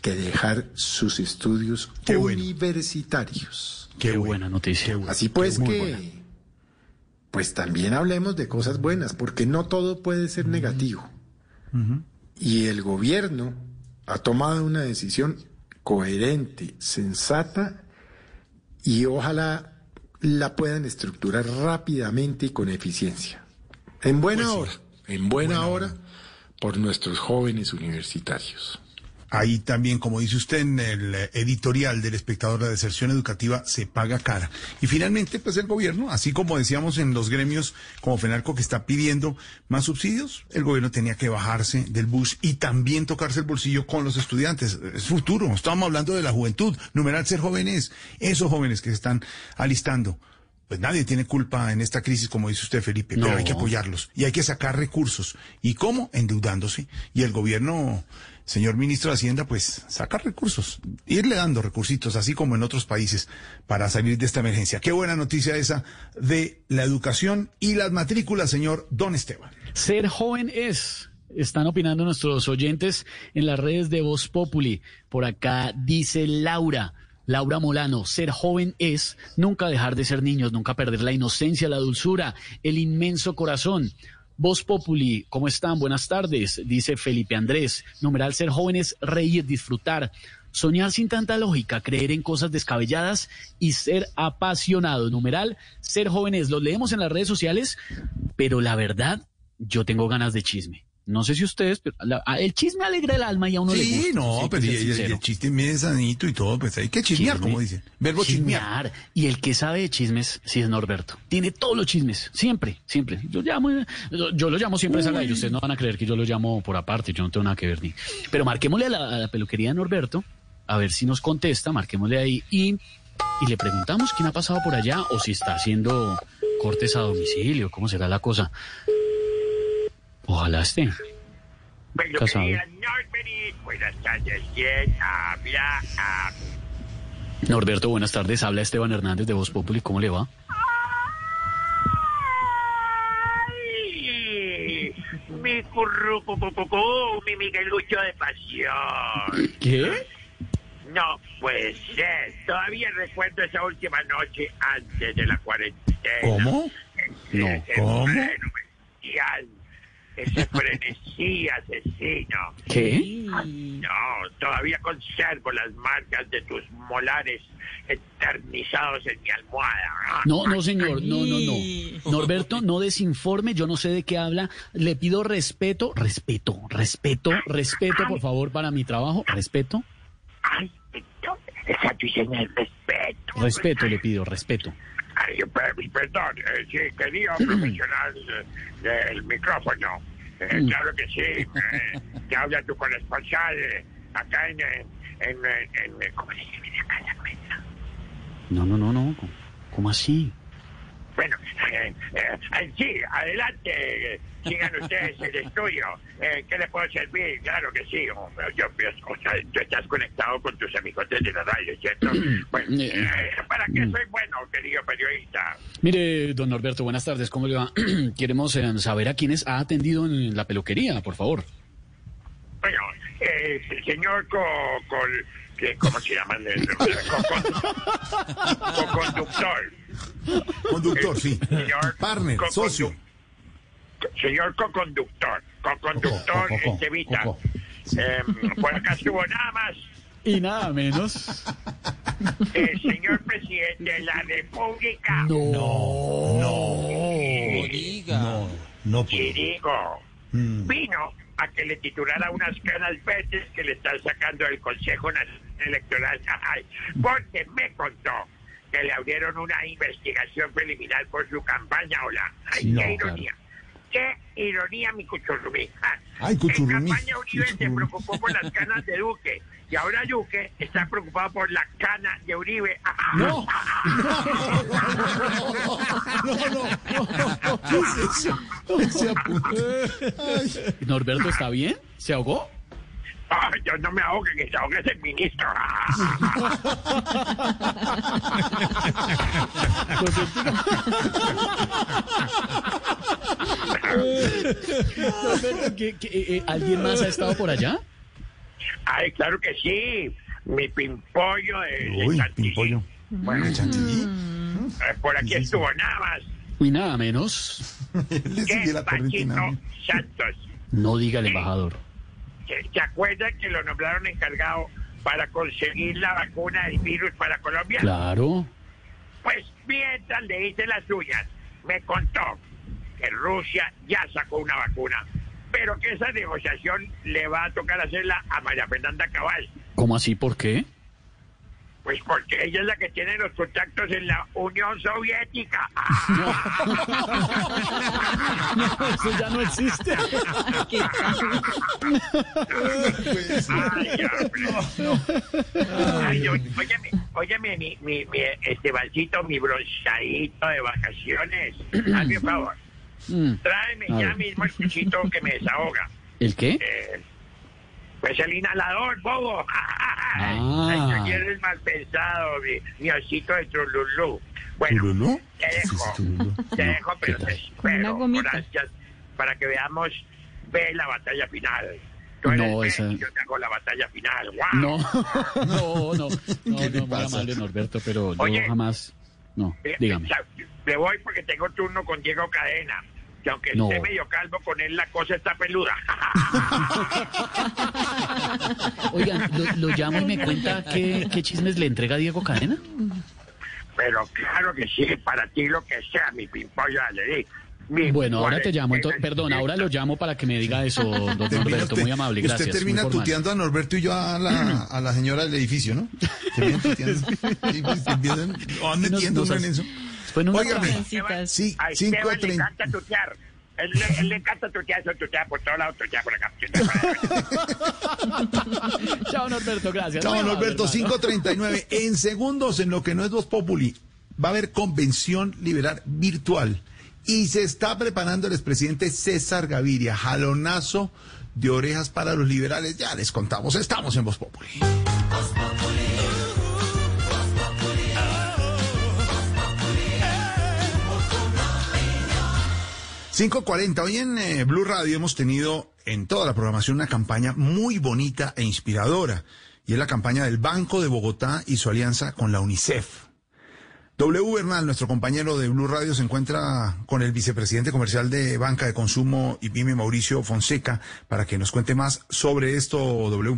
Speaker 69: que dejar sus estudios
Speaker 5: Qué bueno.
Speaker 1: Qué buena noticia.
Speaker 69: Así pues que,
Speaker 1: buena.
Speaker 69: pues también hablemos de cosas buenas, porque no todo puede ser negativo. Y el gobierno ha tomado una decisión coherente, sensata, y ojalá la puedan estructurar rápidamente y con eficiencia. En buena
Speaker 5: Pues sí.
Speaker 69: hora, en buena, hora, por nuestros jóvenes universitarios.
Speaker 5: Ahí también, como dice usted en el eh, editorial del espectador, la deserción educativa se paga cara. Y finalmente, pues el gobierno, así como decíamos en los gremios como FENALCO que está pidiendo más subsidios, el gobierno tenía que bajarse del bus y también tocarse el bolsillo con los estudiantes. Es futuro, estamos hablando de la juventud, numeral ser jóvenes, esos jóvenes que se están alistando. Pues nadie tiene culpa en esta crisis, como dice usted, Felipe,
Speaker 1: No.
Speaker 5: pero hay que apoyarlos y hay que sacar recursos. ¿Y cómo? Endeudándose. Y el gobierno, señor ministro de Hacienda, pues sacar recursos, irle dando recursitos, así como en otros países, para salir de esta emergencia. Qué buena noticia esa de la educación y las matrículas, señor Don Esteban.
Speaker 1: Ser joven es. Están opinando nuestros oyentes en las redes de Voz Populi. Por acá dice Laura. Laura Molano, ser joven es nunca dejar de ser niños, nunca perder la inocencia, la dulzura, el inmenso corazón. Voz Populi, ¿cómo están? Buenas tardes, dice Felipe Andrés. Numeral ser joven es reír, disfrutar, soñar sin tanta lógica, creer en cosas descabelladas y ser apasionado. Numeral ser joven es. Los leemos en las redes sociales, pero la verdad, yo tengo ganas de chisme. No sé si ustedes, pero la- el chisme alegra el alma y a uno le
Speaker 5: Sí,
Speaker 1: gusta.
Speaker 5: no,
Speaker 1: hay que
Speaker 5: pero y- el chiste bien sanito y todo, pues hay que chismear,
Speaker 1: Chisme.
Speaker 5: como dicen. Verbo chismear.
Speaker 1: Chismear. Y el que sabe de chismes, sí es Norberto. Tiene todos los chismes, siempre, siempre. Yo llamo, yo, yo lo llamo siempre a y ustedes no van a creer que yo lo llamo por aparte, yo no tengo nada que ver ni. Pero marquémosle a la, a la peluquería de Norberto, a ver si nos contesta, marquémosle ahí y, y le preguntamos quién ha pasado por allá o si está haciendo cortes a domicilio, cómo será la cosa. Ojalá esté.
Speaker 70: Bueno,
Speaker 1: Casado.
Speaker 70: buenas tardes, ¿quién habla? Ah,
Speaker 1: Norberto, buenas tardes. Habla Esteban Hernández de Voz Populi. ¿Cómo le va?
Speaker 70: ¡Ay! Mi currucucucucú, mi Miguelucho de pasión.
Speaker 1: ¿Qué?
Speaker 70: No puede ser. Todavía recuerdo esa última noche antes de la cuarentena.
Speaker 5: ¿Cómo?
Speaker 1: No,
Speaker 5: ¿cómo?
Speaker 70: freno bestial, Ese frenesí asesino.
Speaker 1: ¿Qué?
Speaker 70: No, todavía conservo las marcas de tus molares eternizados en mi almohada.
Speaker 1: No, no, señor, no, no, no. Norberto, no desinforme, yo no sé de qué habla. Le pido respeto, respeto, respeto, respeto, por favor, para mi trabajo. Respeto,
Speaker 70: Ay, esa tu señal respeto.
Speaker 1: respeto, le pido, respeto.
Speaker 70: Ay, per- perdón, eh, sí, querido profesional eh, del micrófono. Eh,
Speaker 1: Mm.
Speaker 70: claro que sí. eh, te habla tu corresponsal eh, acá en, eh, en, eh, en, eh, ¿cómo se llama acá en la cuenta?
Speaker 1: No, no, no, no. ¿Cómo así?
Speaker 70: Bueno, eh, eh, sí, adelante, eh, sigan ustedes el estudio. Eh, ¿Qué les puedo servir? Claro que sí. o- yo, yo- o sea, tú estás conectado con tus amigos de la radio, ¿cierto? *clears throat* Bueno, eh, ¿para qué soy bueno, querido periodista?
Speaker 1: Mire, don Norberto, buenas tardes, ¿cómo le va? *clears throat* Queremos eh, saber a quiénes ha atendido en la peluquería, por favor.
Speaker 70: Bueno, eh, el señor co, col- que- ¿cómo se llama? El- co- co- co-conductor.
Speaker 5: Conductor, sí.
Speaker 70: Señor
Speaker 5: Partner,
Speaker 70: co-
Speaker 5: socio.
Speaker 70: Señor co-conductor, co-conductor
Speaker 1: Co- co- co-
Speaker 70: Estevita.
Speaker 1: co-
Speaker 70: Em, por acá estuvo nada más
Speaker 1: Y nada menos.
Speaker 70: el señor presidente de la República.
Speaker 1: No,
Speaker 5: No, no
Speaker 70: Y
Speaker 5: puedo.
Speaker 70: digo,
Speaker 5: Mm.
Speaker 70: vino a que le titulara unas canas verdes que le están sacando del Consejo Nacional Electoral. Ay, porque me contó que le abrieron una investigación preliminar por su campaña. Hola, ay,
Speaker 5: No,
Speaker 70: qué
Speaker 5: claro.
Speaker 70: ironía. Qué ironía, mi cuchurrumí. Ah,
Speaker 5: Ay, cuchurrumí,
Speaker 70: En campaña Uribe se preocupó por las canas de Duque. Y ahora Duque está preocupado por la cana de Uribe. Ah,
Speaker 1: No.
Speaker 5: No, no, no. ¿Qué es eso?
Speaker 1: Norberto, ¿está bien? ¿Se ahogó?
Speaker 70: Ay, yo no me ahogue, que se ahogue ese ministro.
Speaker 1: Norberto, ¿qué- qué, eh, eh, ¿alguien más ha estado por allá?
Speaker 70: Ay, claro que sí. Mi pimpollo de, de
Speaker 5: Uy,
Speaker 70: Chantilly.
Speaker 5: pimpollo.
Speaker 70: Bueno, eh, por aquí estuvo nada más.
Speaker 1: Y nada menos.
Speaker 5: Le sigue la corriente. Nada.
Speaker 70: Santos.
Speaker 1: No diga el embajador.
Speaker 70: ¿Se, se acuerdan que lo nombraron encargado para conseguir la vacuna del virus para Colombia?
Speaker 1: Claro.
Speaker 70: Pues mientras le hice las suyas, me contó que Rusia ya sacó una vacuna, pero que esa negociación le va a tocar hacerla a María Fernanda Cabal.
Speaker 1: ¿Cómo así? ¿Por qué?
Speaker 70: Pues porque ella es la que tiene los contactos en la Unión Soviética. *laughs*
Speaker 1: Eso ya no existe.
Speaker 70: Ay. Ay, yo- óyeme, óyeme, mi, mi, mi Estebancito, mi bronceadito de vacaciones. Hazme un favor.
Speaker 1: Mm.
Speaker 70: Tráeme ya mismo el cuchito que me desahoga.
Speaker 1: ¿El qué?
Speaker 70: Eh, pues el inhalador, bobo. *laughs*
Speaker 1: Ah.
Speaker 70: Ay, eres mal pensado, mi, mi osito de Trululú. Bueno,
Speaker 5: ¿Trululú?
Speaker 70: te dejo. Te dejo, pero te espero. Gracias. Para que veamos, ve la batalla final. Tú eres
Speaker 1: No, esa-
Speaker 70: yo te hago la batalla final. ¡Guau! *laughs*
Speaker 1: No, no, *laughs* no. No,
Speaker 5: ¿Qué le
Speaker 1: no, muy amable, Norberto, pero yo
Speaker 70: Oye.
Speaker 1: jamás. No,
Speaker 70: Eh,
Speaker 1: dígame.
Speaker 70: sea, Me voy porque tengo turno con Diego Cadena. Que aunque
Speaker 1: No.
Speaker 70: esté medio calvo, con él la cosa está peluda. *laughs*
Speaker 1: Oigan, lo, lo llamo y me cuenta qué, qué chismes le entrega Diego Cadena.
Speaker 70: Pero claro que sí, para ti lo que sea, mi pimpollo, le di. Mi
Speaker 1: Bueno, ahora te llamo. Entonces, perdón, ahora lo llamo para que me diga eso, *laughs* don Norberto.
Speaker 5: usted-
Speaker 1: Muy amable, gracias.
Speaker 5: Usted termina tuteando a Norberto y yo a la, a la señora del edificio, ¿no? Termina tuteando. *laughs* Pues, empiezan- en eso.
Speaker 1: Fue en una
Speaker 5: sí,
Speaker 70: A Esteban le
Speaker 5: 5.30.
Speaker 70: encanta tutear. Él, le- él le encanta tutear, eso tutea por todos lados, tutea por acá. *laughs*
Speaker 1: Chao, Norberto, gracias.
Speaker 5: Chao, Norberto,
Speaker 1: hermano.
Speaker 5: 5.39. En segundos, en lo que no es Voz Populi, va a haber convención liberal virtual. Y se está preparando el expresidente César Gaviria. Jalonazo de orejas para los liberales. Ya les contamos, estamos en Voz Populi. 5.40. Hoy en eh, Blue Radio hemos tenido en toda la programación una campaña muy bonita e inspiradora. Y es la campaña del Banco de Bogotá y su alianza con la UNICEF. W. Bernal, nuestro compañero de Blue Radio, se encuentra con el vicepresidente comercial de Banca de Consumo y PYME, Mauricio Fonseca, para que nos cuente más sobre esto, W.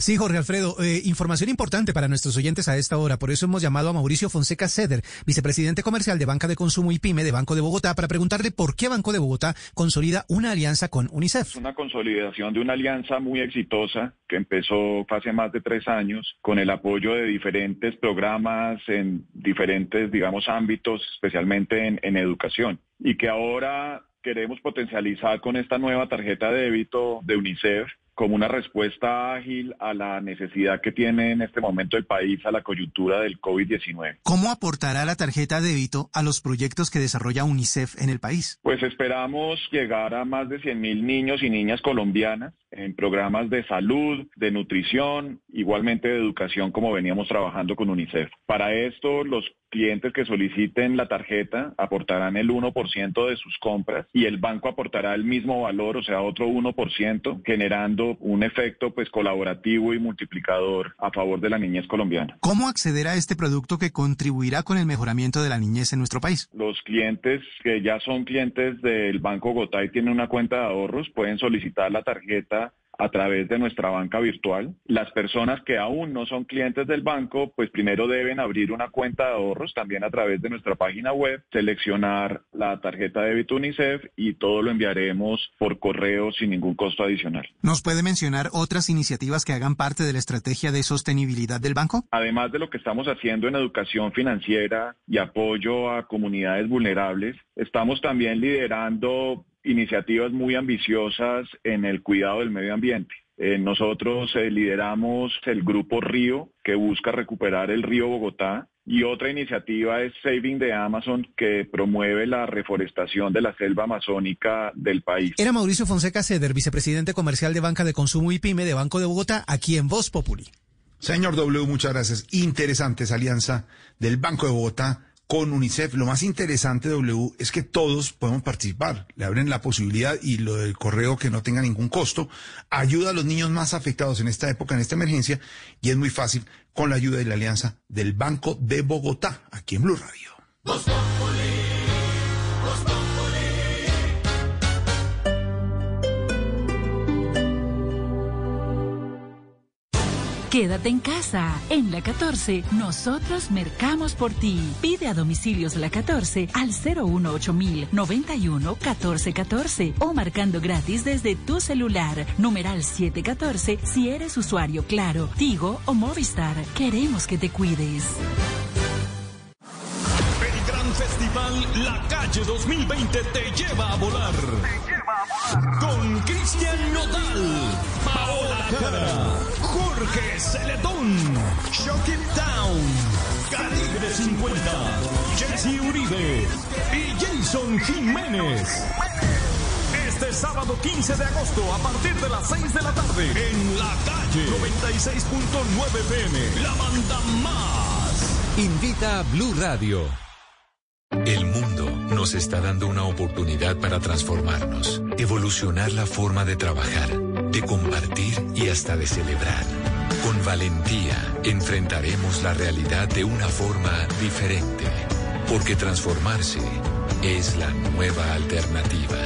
Speaker 71: Sí, Jorge Alfredo, eh, información importante para nuestros oyentes a esta hora. Por eso hemos llamado a Mauricio Fonseca Ceder, vicepresidente comercial de Banca de Consumo y PYME de Banco de Bogotá, para preguntarle por qué Banco de Bogotá consolida una alianza con UNICEF.
Speaker 55: Una consolidación de una alianza muy exitosa que empezó hace más de tres años con el apoyo de diferentes programas en diferentes, digamos, ámbitos, especialmente en, en educación, y que ahora queremos potencializar con esta nueva tarjeta de débito de UNICEF como una respuesta ágil a la necesidad que tiene en este momento el país a la coyuntura del COVID-19.
Speaker 71: ¿Cómo aportará la tarjeta de débito a los proyectos que desarrolla UNICEF en el país?
Speaker 55: Pues esperamos llegar a más de 100.000 niños y niñas colombianas en programas de salud, de nutrición, igualmente de educación como veníamos trabajando con UNICEF. Para esto, los clientes que soliciten la tarjeta aportarán el 1% de sus compras y el banco aportará el mismo valor, o sea, otro 1%, generando un efecto pues colaborativo y multiplicador a favor de la niñez colombiana.
Speaker 71: ¿Cómo acceder a este producto que contribuirá con el mejoramiento de la niñez en nuestro país?
Speaker 55: Los clientes que ya son clientes del Banco Bogotá y tienen una cuenta de ahorros pueden solicitar la tarjeta a través de nuestra banca virtual. Las personas que aún no son clientes del banco, pues primero deben abrir una cuenta de ahorros también a través de nuestra página web, seleccionar la tarjeta de débito UNICEF y todo lo enviaremos por correo sin ningún costo adicional.
Speaker 71: ¿Nos puede mencionar otras iniciativas que hagan parte de la estrategia de sostenibilidad del banco?
Speaker 55: Además de lo que estamos haciendo en educación financiera y apoyo a comunidades vulnerables, estamos también liderando iniciativas muy ambiciosas en el cuidado del medio ambiente. Eh, nosotros eh, lideramos el grupo Río, que busca recuperar el río Bogotá Y otra iniciativa es Saving de Amazon, que promueve la reforestación de la selva amazónica del país.
Speaker 72: Era Mauricio Fonseca Ceder, vicepresidente comercial de Banca de Consumo y Pyme de Banco de Bogotá, aquí en Voz Populi.
Speaker 5: Señor W, muchas gracias. Interesante esa alianza del Banco de Bogotá con UNICEF. Lo más interesante, W, es que todos podemos participar. Le abren la posibilidad y lo del correo que no tenga ningún costo. Ayuda a los niños más afectados en esta época, en esta emergencia. Y es muy fácil con la ayuda de la alianza del Banco de Bogotá, aquí en Blue Radio.
Speaker 30: Quédate en casa. En la 14, nosotros mercamos por ti. Pide a domicilios la 14 al 018 91 14 14 o marcando gratis desde tu celular. Numeral 714 si eres usuario Claro, Tigo o Movistar. Queremos que te cuides.
Speaker 8: El gran festival La Calle 2020 te lleva a volar. Con Cristian Nodal, Paola Jara, Jorge Celedón, Shock It Down, Calibre 50, Jesse Uribe y Jason Jiménez. Este sábado 15 de agosto a partir de las 6 de la tarde en la calle 96.9 PM, la banda más.
Speaker 73: Invita a Blue Radio. El mundo nos está dando una oportunidad para transformarnos, evolucionar la forma de trabajar, de compartir y hasta de celebrar. Con valentía enfrentaremos la realidad de una forma diferente, porque transformarse es la nueva alternativa.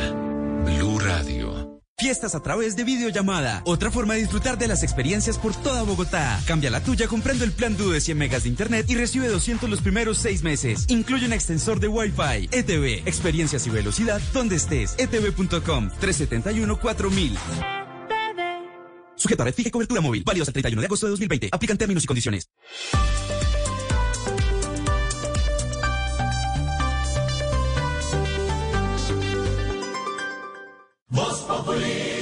Speaker 73: Blue Radio.
Speaker 71: Fiestas a través de videollamada. Otra forma de disfrutar de las experiencias por toda Bogotá. Cambia la tuya comprando el plan DU de 100 megas de internet y recibe 200 los primeros seis meses. Incluye un extensor de Wi-Fi. ETV. Experiencias y velocidad donde estés. Etv.com. 371-4000. Sujeto a red fija y cobertura móvil. Válidos al 31 de agosto de 2020. Aplican términos y condiciones.
Speaker 8: Voz Populi.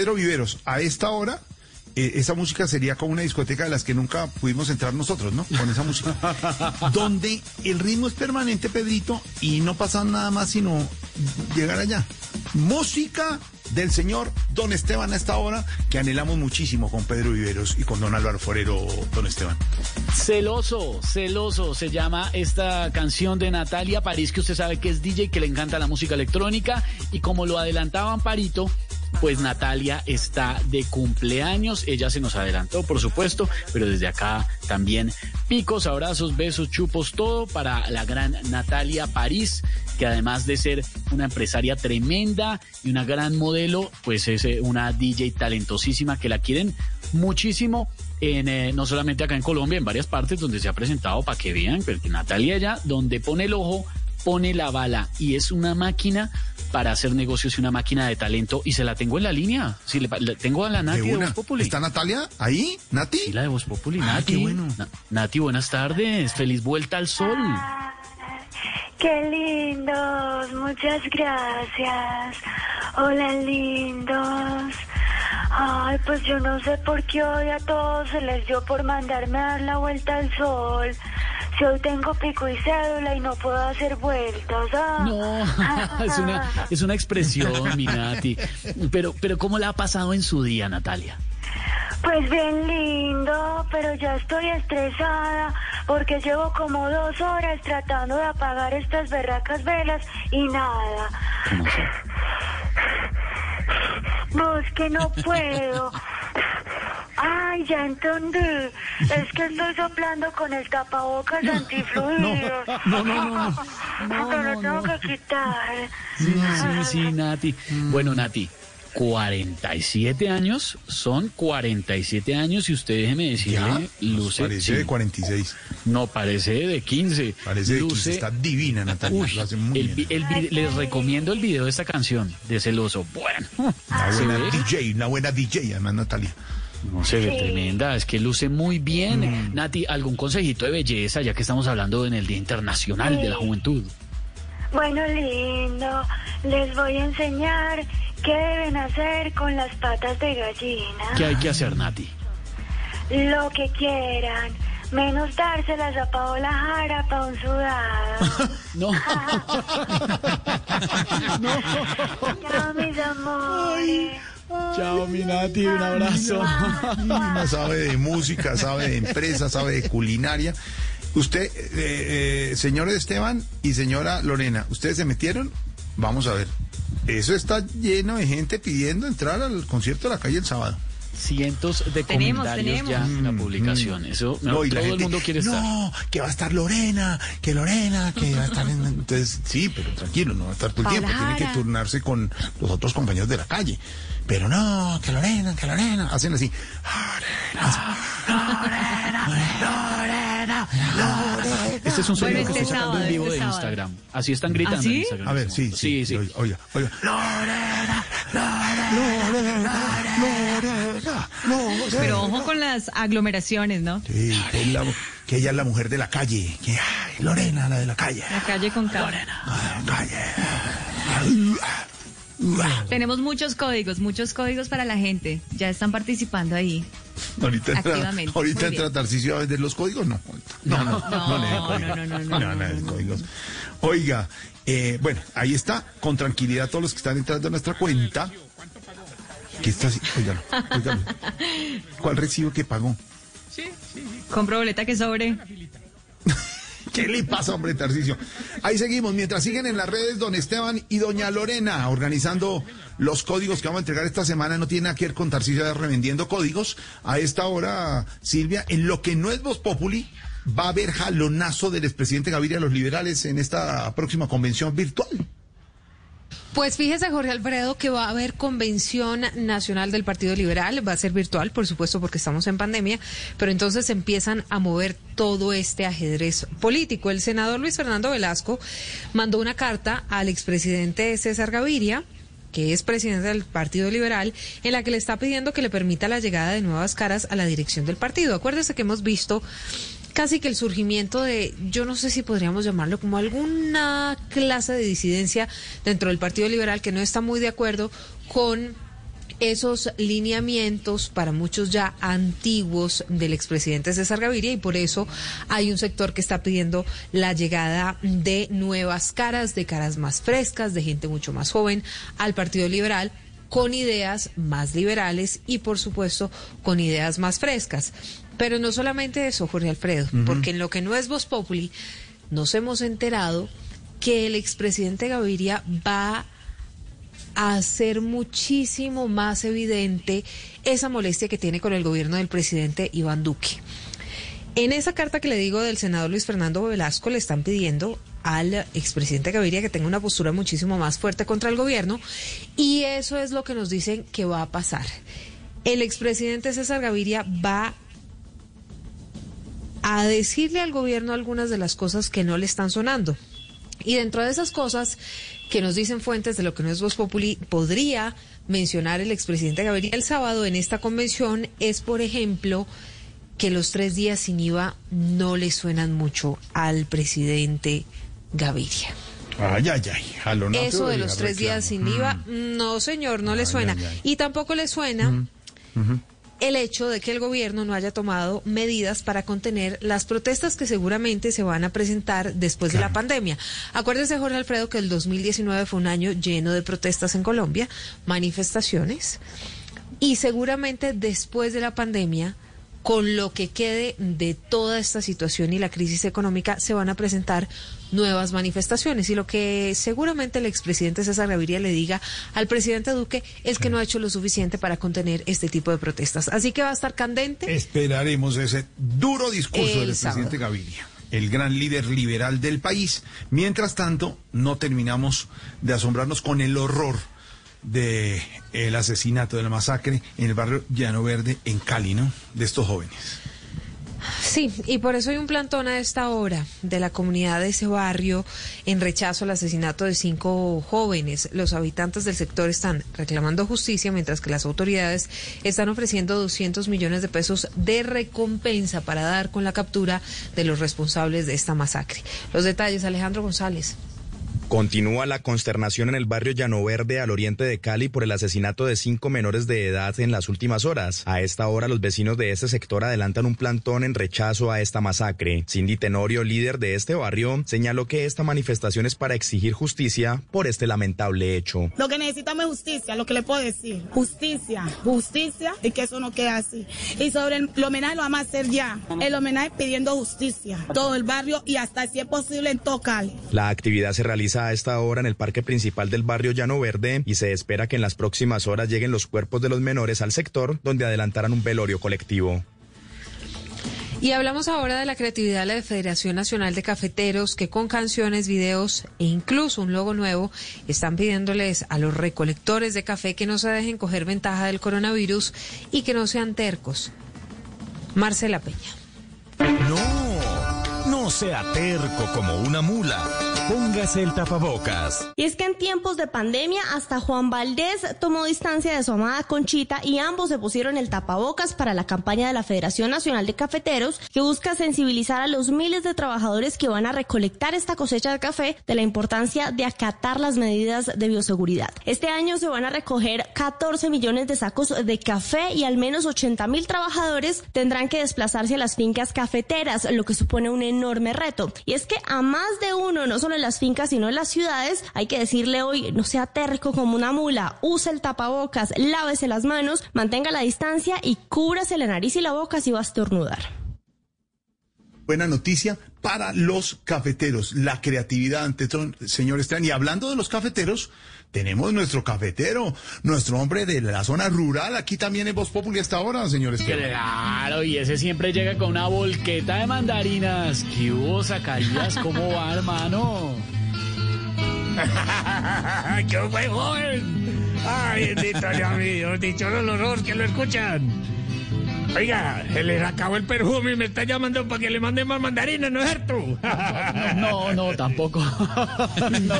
Speaker 5: Pedro Viveros, a esta hora, eh, esa música sería como una discoteca de las que nunca pudimos entrar nosotros, ¿no? Con esa música. *laughs* Donde el ritmo es permanente, Pedrito, y no pasa nada más sino llegar allá. Música del señor Don Esteban a esta hora, que anhelamos muchísimo con Pedro Viveros y con Don Álvaro Forero, Don Esteban.
Speaker 1: Celoso, celoso se llama esta canción de Natalia París, que usted sabe que es DJ, que le encanta la música electrónica, y como lo adelantaba Amparito, pues Natalia está de cumpleaños, ella se nos adelantó, por supuesto, pero desde acá también picos, abrazos, besos, chupos, todo para la gran Natalia París, que además de ser una empresaria tremenda y una gran modelo, pues es eh, una DJ talentosísima que la quieren muchísimo. En, eh, no solamente acá en Colombia, en varias partes donde se ha presentado para que vean, porque Natalia ya, donde pone el ojo, pone la bala y es una máquina para hacer negocios y una máquina de talento y se la tengo en la línea. Si le, le tengo a la Nati de. Voz Populi.
Speaker 5: ¿Está Natalia ahí? ¿Nati?
Speaker 1: Sí, la de Voz Populi,
Speaker 5: Ah,
Speaker 1: Nati.
Speaker 5: qué bueno.
Speaker 1: Na- Nati, buenas tardes. Feliz vuelta al sol.
Speaker 74: Qué lindos, muchas gracias. Hola, lindos. Ay, pues yo no sé por qué hoy a todos se les dio por mandarme a dar la vuelta al sol. Si hoy tengo pico y cédula y no puedo hacer vueltas. ah.
Speaker 1: No, *laughs* es una, es una expresión, *laughs* mi Nati. Pero, pero ¿cómo la ha pasado en su día, Natalia?
Speaker 74: Pues bien lindo, pero ya estoy estresada porque llevo como dos horas tratando de apagar estas berracas velas y nada. No, es que no puedo. Ay, ya entendí. Es que estoy soplando con el tapabocas antifluidos.
Speaker 1: no, no, no, no.
Speaker 74: Lo tengo que quitar.
Speaker 1: Sí, sí, sí, Nati. Bueno, Nati, 47 años, son 47 años y usted déjeme decirle, luce...
Speaker 5: Parece
Speaker 1: sí.
Speaker 5: de 46.
Speaker 1: No, parece de 15.
Speaker 5: Parece de 15.
Speaker 1: Luce-
Speaker 5: Está divina, Natalia.
Speaker 1: Uy,
Speaker 5: lo hace muy
Speaker 1: el
Speaker 5: bien.
Speaker 1: les recomiendo el video de esta canción, de Celoso. Bueno,
Speaker 5: Una
Speaker 1: ¿se
Speaker 5: buena
Speaker 1: ve?
Speaker 5: DJ, una buena DJ, además, Natalia.
Speaker 1: No se ve
Speaker 74: Sí.
Speaker 1: tremenda, es que luce muy bien.
Speaker 5: Mm.
Speaker 1: Nati, ¿algún consejito de belleza, ya que estamos hablando en el Día Internacional de la. Juventud?
Speaker 74: Bueno, lindo, les voy a enseñar qué deben hacer con las patas de gallina.
Speaker 1: ¿Qué hay que hacer, Nati?
Speaker 74: Lo que quieran, menos dárselas a Paola Jara para un sudado. *laughs* *laughs*
Speaker 1: No.
Speaker 74: Chao, mis amores.
Speaker 1: Chao, mi Nati, un abrazo. *laughs*
Speaker 5: Sabe de música, sabe de empresa, sabe de culinaria. Usted, eh, eh, señor Esteban y señora Lorena, ¿ustedes se metieron? Vamos a ver. Eso está lleno de gente pidiendo entrar al concierto de la calle el sábado.
Speaker 1: Cientos de
Speaker 65: Tenemos,
Speaker 1: comentarios ya en la publicación. Eso,
Speaker 5: No,
Speaker 1: no,
Speaker 5: y
Speaker 1: todo
Speaker 5: gente,
Speaker 1: el mundo quiere estar.
Speaker 5: No, que va a estar Lorena, que Lorena, que va a estar en... Entonces, sí, pero tranquilo, no va a estar todo el tiempo. Tiene que turnarse con los otros compañeros de la calle. Pero no, que Lorena, que Lorena. Hacen así.
Speaker 1: Este es un sonido
Speaker 65: Bueno,
Speaker 1: que
Speaker 65: este
Speaker 1: estoy sacando
Speaker 65: sábado,
Speaker 1: en vivo
Speaker 65: este
Speaker 1: de
Speaker 65: sábado.
Speaker 1: Instagram. Así están gritando
Speaker 65: ¿Ah, sí?
Speaker 1: en Instagram.
Speaker 5: A ver, sí, sí.
Speaker 1: Sí, sí.
Speaker 5: Oiga, oiga. oiga. Lorena, Lorena, Lorena, Lorena.
Speaker 65: Pero ojo con las aglomeraciones, ¿no?
Speaker 5: Sí, que, es la- que ella es la mujer de la calle. Que, ay, Lorena, la de la calle.
Speaker 65: La calle con K.
Speaker 5: La calle.
Speaker 65: Tenemos muchos códigos, muchos códigos para la gente. Ya están participando ahí.
Speaker 5: Ahorita entra,
Speaker 65: Activamente.
Speaker 5: ahorita entra
Speaker 65: bien.
Speaker 5: Tarcisio a vender los códigos, no. No, no, no,
Speaker 65: No, no, no, no,
Speaker 5: No, no, dé códigos. Oiga, eh, bueno, ahí está, con tranquilidad todos los que están entrando a nuestra cuenta. ¿Qué está así? Óigalo, óigalo. ¿Cuál recibo que pagó?
Speaker 65: Compro boleta que sobre.
Speaker 5: ¿Qué le pasa, hombre, Tarcicio? Ahí seguimos, mientras siguen en las redes don Esteban y doña Lorena organizando los códigos que vamos a entregar esta semana. No tiene nada que ver con Tarcicio revendiendo códigos. A esta hora, Silvia, en lo que no es Voz Populi, va a haber jalonazo del expresidente Gaviria a los liberales en esta próxima convención virtual.
Speaker 16: Pues fíjese, Jorge Alfredo, que va a haber convención nacional del Partido Liberal. Va a ser virtual, por supuesto, porque estamos en pandemia. Pero entonces empiezan a mover todo este ajedrez político. El senador Luis Fernando Velasco mandó una carta al expresidente César Gaviria que es presidente del Partido Liberal, en la que le está pidiendo que le permita la llegada de nuevas caras a la dirección del partido. Acuérdese que hemos visto casi que el surgimiento de, yo no sé si podríamos llamarlo como alguna clase de disidencia dentro del Partido Liberal que no está muy de acuerdo con esos lineamientos para muchos ya antiguos del expresidente César Gaviria y por eso hay un sector que está pidiendo la llegada de nuevas caras, de caras más frescas, de gente mucho más joven al Partido Liberal con ideas más liberales y por supuesto con ideas más frescas. Pero no solamente eso, Jorge Alfredo, porque en lo que no es Voz Populi, nos hemos enterado que el expresidente Gaviria va a hacer muchísimo más evidente esa molestia que tiene con el gobierno del presidente Iván Duque. En esa carta que le digo del senador Luis Fernando Velasco le están pidiendo al expresidente Gaviria que tenga una postura muchísimo más fuerte contra el gobierno y eso es lo que nos dicen que va a pasar. El expresidente César Gaviria va a decirle al gobierno algunas de las cosas que no le están sonando. Y dentro de esas cosas que nos dicen fuentes de lo que no es Voz Populi, podría mencionar el expresidente Gaviria el sábado en esta convención es, por ejemplo, que los tres días sin IVA no le suenan mucho al presidente Gaviria.
Speaker 5: Ay, ay, ay, jalonazo.
Speaker 16: Eso de los tres días sin. IVA, no señor, no le suena.
Speaker 5: ay, ay.
Speaker 16: Y tampoco le suena el hecho de que el gobierno no haya tomado medidas para contener las protestas que seguramente se van a presentar después de la pandemia. Acuérdese, Jorge Alfredo, que el 2019 fue un año lleno de protestas en Colombia, manifestaciones, y seguramente después de la pandemia con lo que quede de toda esta situación y la crisis económica se van a presentar nuevas manifestaciones y lo que seguramente el expresidente César Gaviria le diga al presidente Duque es que no ha hecho lo suficiente para contener este tipo de protestas. Así que va a estar candente.
Speaker 5: Esperaremos ese duro discurso
Speaker 16: El
Speaker 5: del
Speaker 16: sábado.
Speaker 5: presidente Gaviria, el gran líder liberal del país. Mientras tanto, no terminamos de asombrarnos con el horror de el asesinato de la masacre en el barrio Llano Verde en Cali, ¿no? De estos jóvenes.
Speaker 16: Sí, y por eso hay un plantón a esta hora de la comunidad de ese barrio en rechazo al asesinato de cinco jóvenes. Los habitantes del sector están reclamando justicia, mientras que las autoridades están ofreciendo 200 millones de pesos de recompensa para dar con la captura de los responsables de esta masacre. Los detalles, Alejandro González.
Speaker 75: Continúa la consternación en el barrio Llano Verde al oriente de Cali por el asesinato de cinco menores de edad en las últimas horas. A esta hora los vecinos de este sector adelantan un plantón en rechazo a esta masacre. Cindy Tenorio, líder de este barrio, señaló que esta manifestación es para exigir justicia por este lamentable hecho.
Speaker 42: Lo que necesitamos es justicia, lo que le puedo decir. Justicia, justicia y que eso no quede así. Y sobre el, el homenaje lo vamos a hacer ya. El homenaje pidiendo justicia. Todo el barrio y hasta si es posible en todo Cali.
Speaker 75: La actividad se realiza a esta hora en el parque principal del barrio Llano Verde y se espera que en las próximas horas lleguen los cuerpos de los menores al sector donde adelantarán un velorio colectivo.
Speaker 16: Y hablamos ahora de la creatividad de la Federación Nacional de Cafeteros, que con canciones, videos e incluso un logo nuevo están pidiéndoles a los recolectores de café que no se dejen coger ventaja del coronavirus y que no sean tercos. Marcela Peña.
Speaker 8: No, sea terco como una mula. Póngase el tapabocas.
Speaker 53: Y es que en tiempos de pandemia hasta Juan Valdés tomó distancia de su amada Conchita y ambos se pusieron el tapabocas para la campaña de la Federación Nacional de Cafeteros que busca sensibilizar a los miles de trabajadores que van a recolectar esta cosecha de café de la importancia de acatar las medidas de bioseguridad. Este año se van a recoger 14 millones de sacos de café y al menos 80 mil trabajadores tendrán que desplazarse a las fincas cafeteras, lo que supone un enorme reto. Y es que a más de uno, no solo en las fincas, sino en las ciudades, hay que decirle hoy, no sea terco como una mula, use el tapabocas, lávese las manos, mantenga la distancia y cúbrase la nariz y la boca si va a estornudar.
Speaker 5: Buena noticia para los cafeteros, la creatividad ante todo, señor Esteban. Y hablando de los cafeteros, tenemos nuestro cafetero, nuestro hombre de la zona rural, aquí también en Voz Populi hasta ahora, señor Esteban.
Speaker 1: Claro, y ese siempre llega con una volqueta de mandarinas. ¿Qué hubo, Zacarías? ¿Cómo va, hermano? *laughs*
Speaker 76: ¡Qué buen joven! ¡Ay, bendito sea mi Dios! Dichosos los ojos que lo escuchan. Oiga, se les acabó el perfume y me está llamando para que le mande más mandarinas, ¿no es cierto?
Speaker 1: No, no, tampoco. *laughs* No,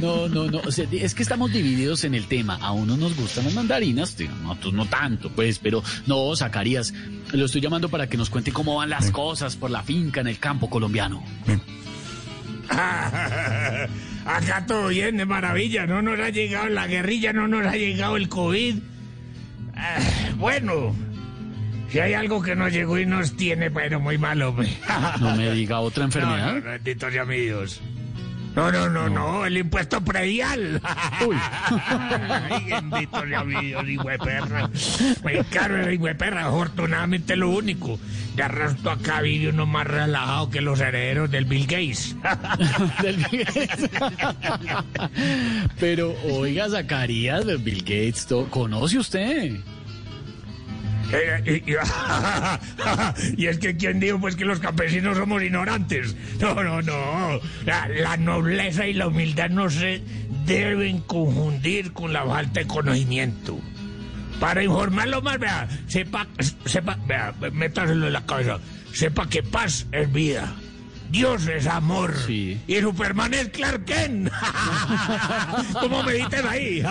Speaker 1: no, no, no. O sea, es que estamos divididos en el tema. A unos nos gustan las mandarinas, tío, a otros no tanto, pues, pero no, Zacarías, lo estoy llamando para que nos cuente cómo van las cosas por la finca en el campo colombiano. *laughs*
Speaker 76: Acá todo bien, de maravilla. No nos ha llegado la guerrilla, no nos ha llegado el COVID. Ah, bueno, si hay algo que nos llegó y nos tiene, pero muy mal, hombre.
Speaker 1: No me diga otra enfermedad. *laughs*
Speaker 76: No, no, bendito sea mi Dios. No, no, no, no, el impuesto predial. *laughs*
Speaker 1: Uy.
Speaker 76: Ay, bendito sea mi Dios, hijo de perra. Muy caro el hijo de perra, afortunadamente lo único. De arrastro acá vive uno más relajado que los herederos del Bill Gates. *laughs*
Speaker 1: Del Bill Gates. Pero oiga, Zacarías, Bill Gates, ¿to- ¿conoce usted?
Speaker 76: Eh, *laughs* y, es que quién dijo pues que los campesinos somos ignorantes. No, no, no. La, la nobleza y la humildad no se deben confundir con la falta de conocimiento. Para informarlo más, vea, sepa, sepa, vea, métaselo en la cabeza. Sepa que paz es vida. Dios es amor. Y Superman es Clark Kent. *laughs* ¿Cómo me dices ahí? *laughs*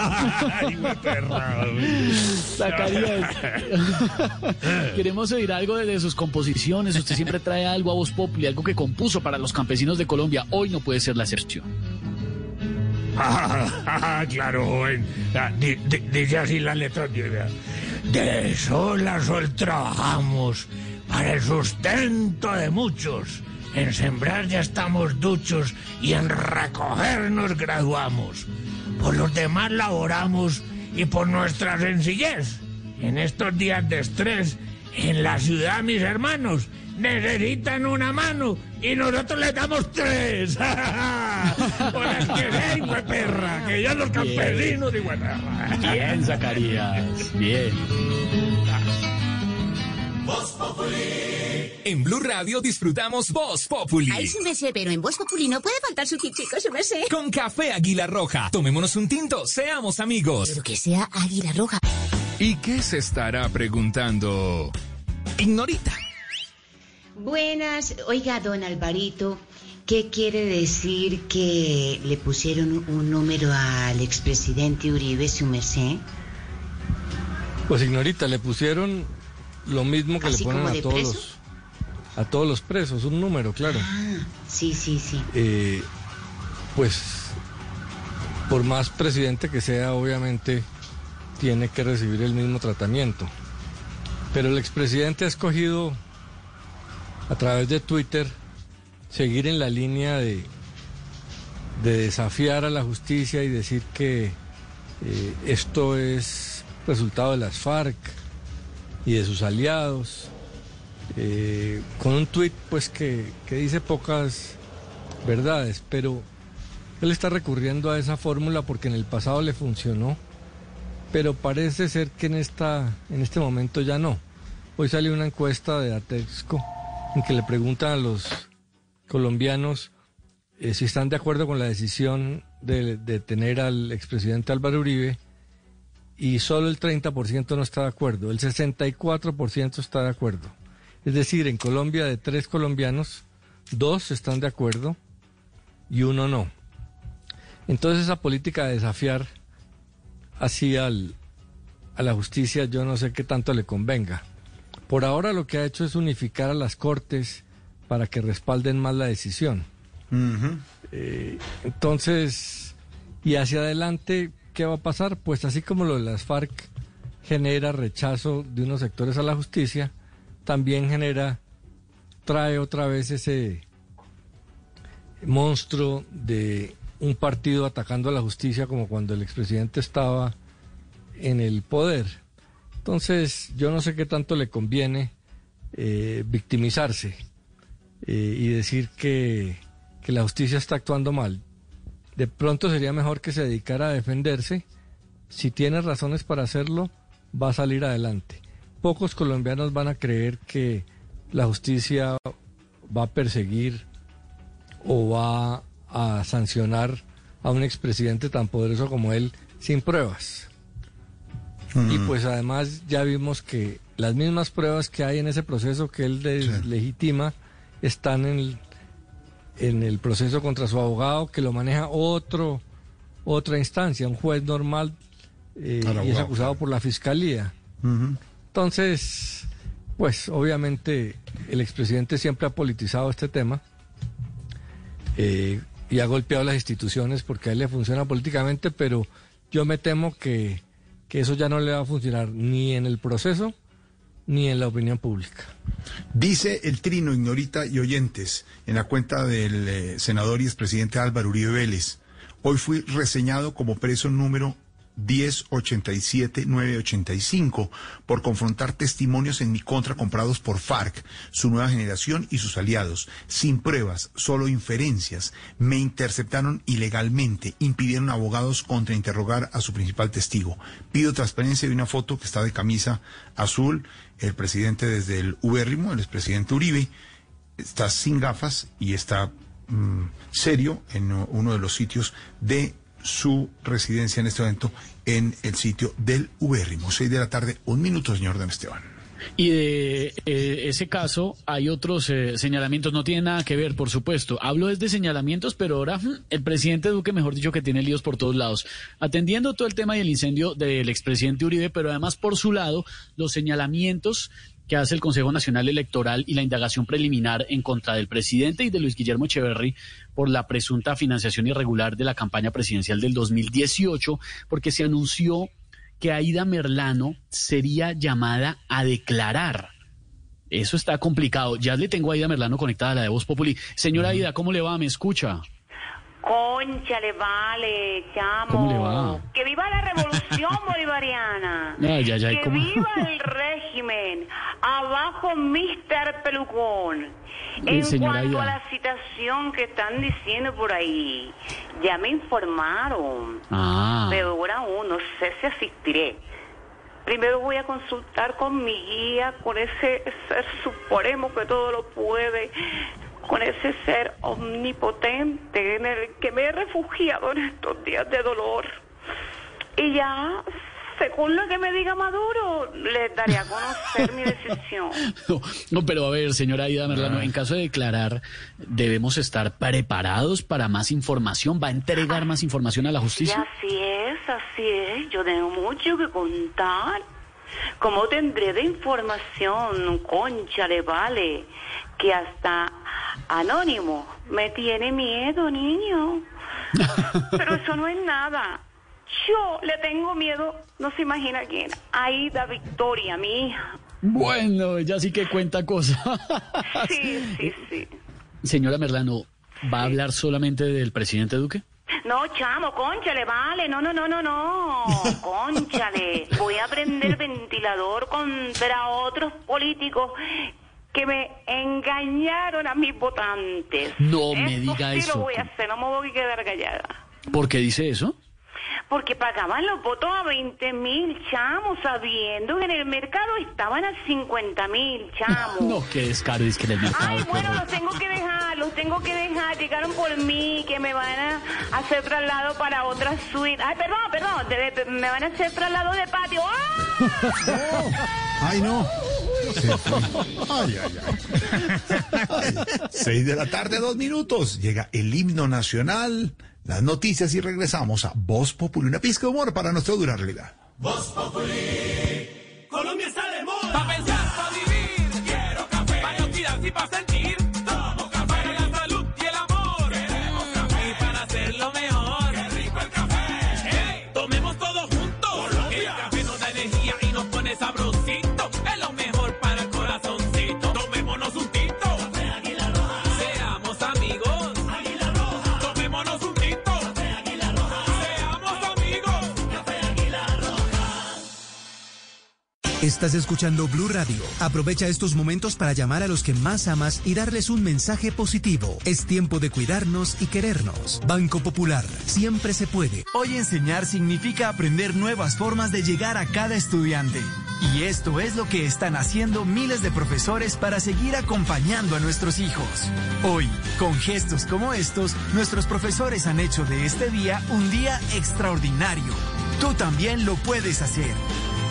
Speaker 1: Zacarías, *laughs* queremos oír algo de, sus composiciones. Usted siempre trae algo a Voz Populi, algo que compuso para los campesinos de Colombia. Hoy no puede ser la excepción.
Speaker 76: Claro, joven. Ah, di- di- Dice así la letra. De sol a sol trabajamos para el sustento de muchos. En sembrar ya estamos duchos y en recoger nos graduamos. Por los demás laboramos y por nuestra sencillez. En estos días de estrés en la ciudad, mis hermanos, necesitan una mano y nosotros les damos tres. *laughs* Por el que de perra, que ya los campesinos, de perra.
Speaker 1: Bien, Zacarías. Bien.
Speaker 77: En Blue Radio disfrutamos Voz Populi.
Speaker 78: Ay, su merced, pero en Voz Populi no puede faltar su tintico, su merced.
Speaker 77: Con café Águila Roja. Tomémonos un tinto, seamos amigos.
Speaker 78: Pero que sea Águila Roja.
Speaker 73: ¿Y qué se estará preguntando?
Speaker 77: Ignorita.
Speaker 78: Buenas. Oiga, don Alvarito, ¿qué quiere decir que le pusieron un número al expresidente Uribe, su merced?
Speaker 79: Pues ignorita, le pusieron lo mismo que le
Speaker 78: ¿Así
Speaker 79: ponen a todos
Speaker 78: preso?
Speaker 79: A todos los presos, un número, claro.
Speaker 78: Ah, sí, sí, sí.
Speaker 79: Eh, pues por más presidente que sea, obviamente tiene que recibir el mismo tratamiento. Pero el expresidente ha escogido a través de Twitter seguir en la línea de, de desafiar a la justicia y decir que eh, esto es resultado de las FARC y de sus aliados, eh, con un tuit pues que, que dice pocas verdades, pero él está recurriendo a esa fórmula porque en el pasado le funcionó, pero parece ser que en, esta, en este momento ya no. Hoy salió una encuesta de Atexco en que le preguntan a los colombianos eh, si están de acuerdo con la decisión de, de tener al expresidente Álvaro Uribe y solo el 30% no está de acuerdo, el 64% está de acuerdo. Es decir, en Colombia de tres colombianos, dos están de acuerdo y uno no. Entonces esa política de desafiar así al, a la justicia yo no sé qué tanto le convenga. Por ahora lo que ha hecho es unificar a las cortes para que respalden más la decisión. Eh, entonces, y hacia adelante, ¿qué va a pasar? Pues así como lo de las FARC genera rechazo de unos sectores a la justicia, también genera, trae otra vez ese monstruo de un partido atacando a la justicia como cuando el expresidente estaba en el poder. Entonces, yo no sé qué tanto le conviene eh, victimizarse eh, y decir que, que la justicia está actuando mal. De pronto sería mejor que se dedicara a defenderse. Si tiene razones para hacerlo, va a salir adelante. Pocos colombianos van a creer que la justicia va a perseguir o va a sancionar a un expresidente tan poderoso como él sin pruebas. Y pues además ya vimos que las mismas pruebas que hay en ese proceso que él deslegitima están en el, en el proceso contra su abogado que lo maneja otro otra instancia, un juez normal eh, y es acusado por la fiscalía. Entonces, pues obviamente el expresidente siempre ha politizado este tema eh, y ha golpeado las instituciones porque a él le funciona políticamente, pero yo me temo que, que eso ya no le va a funcionar ni en el proceso ni en la opinión pública.
Speaker 5: Dice el trino, ignorita y oyentes, en la cuenta del eh, senador y expresidente Álvaro Uribe Vélez. Hoy fui reseñado como preso número 1087-985 por confrontar testimonios en mi contra comprados por FARC, su nueva generación y sus aliados, sin pruebas, solo inferencias. Me interceptaron ilegalmente, impidieron abogados contrainterrogar a su principal testigo. Pido transparencia de una foto que está de camisa azul, el presidente desde el ubérrimo, el expresidente Uribe, está sin gafas y está mm, serio en uno de los sitios de su residencia en este momento en el sitio del Ubérrimo. Seis de la tarde, un minuto, señor Don Esteban.
Speaker 1: Y de eh, ese caso hay otros eh, señalamientos, no tiene nada que ver, por supuesto. Hablo desde señalamientos, pero ahora mm, el presidente Duque, mejor dicho, que tiene líos por todos lados. Atendiendo todo el tema del incendio del expresidente Uribe, pero además por su lado, los señalamientos que hace el Consejo Nacional Electoral y la indagación preliminar en contra del presidente y de Luis Guillermo Echeverry por la presunta financiación irregular de la campaña presidencial del 2018, porque se anunció que Aida Merlano sería llamada a declarar. Eso está complicado. Ya le tengo a Aida Merlano conectada a la de Voz Populi. Señora Aida, ¿cómo le va? ¿Me escucha?
Speaker 59: Conchale, vale, chamo.
Speaker 1: ¿Cómo le va?
Speaker 59: Que viva la revolución *laughs* bolivariana.
Speaker 1: Ay, ay, ay,
Speaker 59: que
Speaker 1: ¿cómo?
Speaker 59: viva el régimen. Abajo, Mr. Pelucón. En
Speaker 1: Eh,
Speaker 59: cuanto a la citación que están diciendo por ahí, ya me informaron.
Speaker 1: Ah.
Speaker 59: Pero ahora aún no sé si asistiré. Primero voy a consultar con mi guía, con ese ser supremo que todo lo puede, con ese ser omnipotente en el que me he refugiado en estos días de dolor. Y ya, según lo que me diga Maduro, les daré a conocer mi *laughs* decisión.
Speaker 1: No, no, pero a ver, señora Aida Merlano, en caso de declarar, ¿debemos estar preparados para más información? ¿Va a entregar más información a la
Speaker 59: Y
Speaker 1: justicia?
Speaker 59: así es, así es. Yo tengo mucho que contar. ¿Cómo tendré de información? Conchale, vale. Que hasta Anónimo me tiene miedo, niño. Pero eso no es nada. Yo le tengo miedo, no se imagina quién. Aida Victoria, mi hija.
Speaker 1: Bueno, ella sí que cuenta cosas. *laughs*
Speaker 59: Sí, sí, sí.
Speaker 1: Señora Merlano, ¿va a hablar solamente del presidente Duque?
Speaker 59: No, chamo, conchale, vale. No, no, no, no, no. *laughs* Conchale. Voy a prender ventilador contra otros políticos que me engañaron a mis votantes.
Speaker 1: No me
Speaker 59: Eso
Speaker 1: diga
Speaker 59: sí
Speaker 1: eso.
Speaker 59: lo voy a hacer, no me voy a quedar callada.
Speaker 1: ¿Por qué dice eso?
Speaker 59: Porque pagaban los votos a 20 mil, chamo, sabiendo que en el mercado estaban a 50 mil, chamo.
Speaker 1: No, qué descaro, es que en el mercado.
Speaker 59: Ay, bueno, los tengo que dejar, los tengo que dejar. Llegaron por mí, que me van a hacer traslado para otra suite. Ay, perdón, perdón, de- de- me van a hacer traslado de patio. ¡Ah! *laughs*
Speaker 5: Ay, no. Se fue. Ay, ay, ay. Ay, Seis de la tarde, dos minutos. Llega el himno nacional, las noticias y regresamos a Voz Populi. Una pizca de humor para nuestra dura realidad.
Speaker 80: Voz Populi. Colombia está de moda. Pa' pensar, pa' vivir. Quiero café. Pa' y pa'
Speaker 81: Estás escuchando Blue Radio. Aprovecha estos momentos para llamar a los que más amas y darles un mensaje positivo. Es tiempo de cuidarnos y querernos. Banco Popular. Siempre se puede.
Speaker 71: Hoy enseñar significa aprender nuevas formas de llegar a cada estudiante. Y esto es lo que están haciendo miles de profesores para seguir acompañando a nuestros hijos. Hoy, con gestos como estos, nuestros profesores han hecho de este día un día extraordinario. Tú también lo puedes hacer.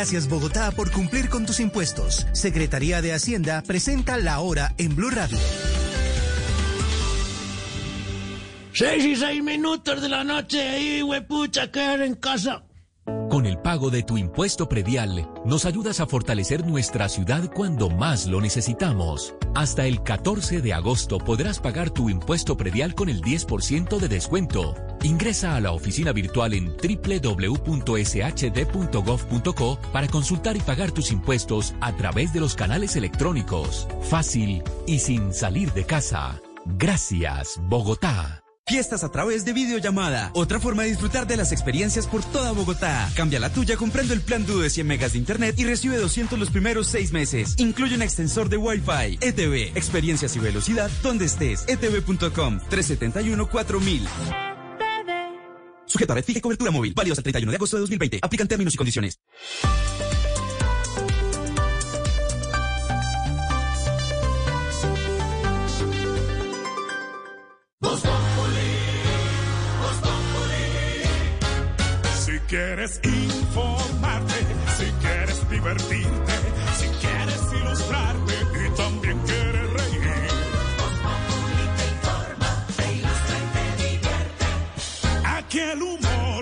Speaker 71: Gracias Bogotá por cumplir con tus impuestos. Secretaría de Hacienda presenta la hora en Blue Radio.
Speaker 82: Seis y seis minutos de la noche ahí, huepucha, quedar en casa.
Speaker 10: Con el pago de tu impuesto predial, nos ayudas a fortalecer nuestra ciudad cuando más lo necesitamos. Hasta el 14 de agosto podrás pagar tu impuesto predial con el 10% de descuento. Ingresa a la oficina virtual en www.shd.gov.co para consultar y pagar tus impuestos a través de los canales electrónicos. Fácil y sin salir de casa. Gracias, Bogotá.
Speaker 83: Fiestas a través de videollamada. Otra forma de disfrutar de las experiencias por toda Bogotá. Cambia la tuya comprando el plan Duo de 100 megas de internet y recibe 200 los primeros seis meses. Incluye un extensor de Wi-Fi. ETV. Experiencias y velocidad donde estés. etv.com 371 4000. Sujeta a red fija y cobertura móvil. Válido hasta el 31 de agosto de 2020. Aplican términos y condiciones.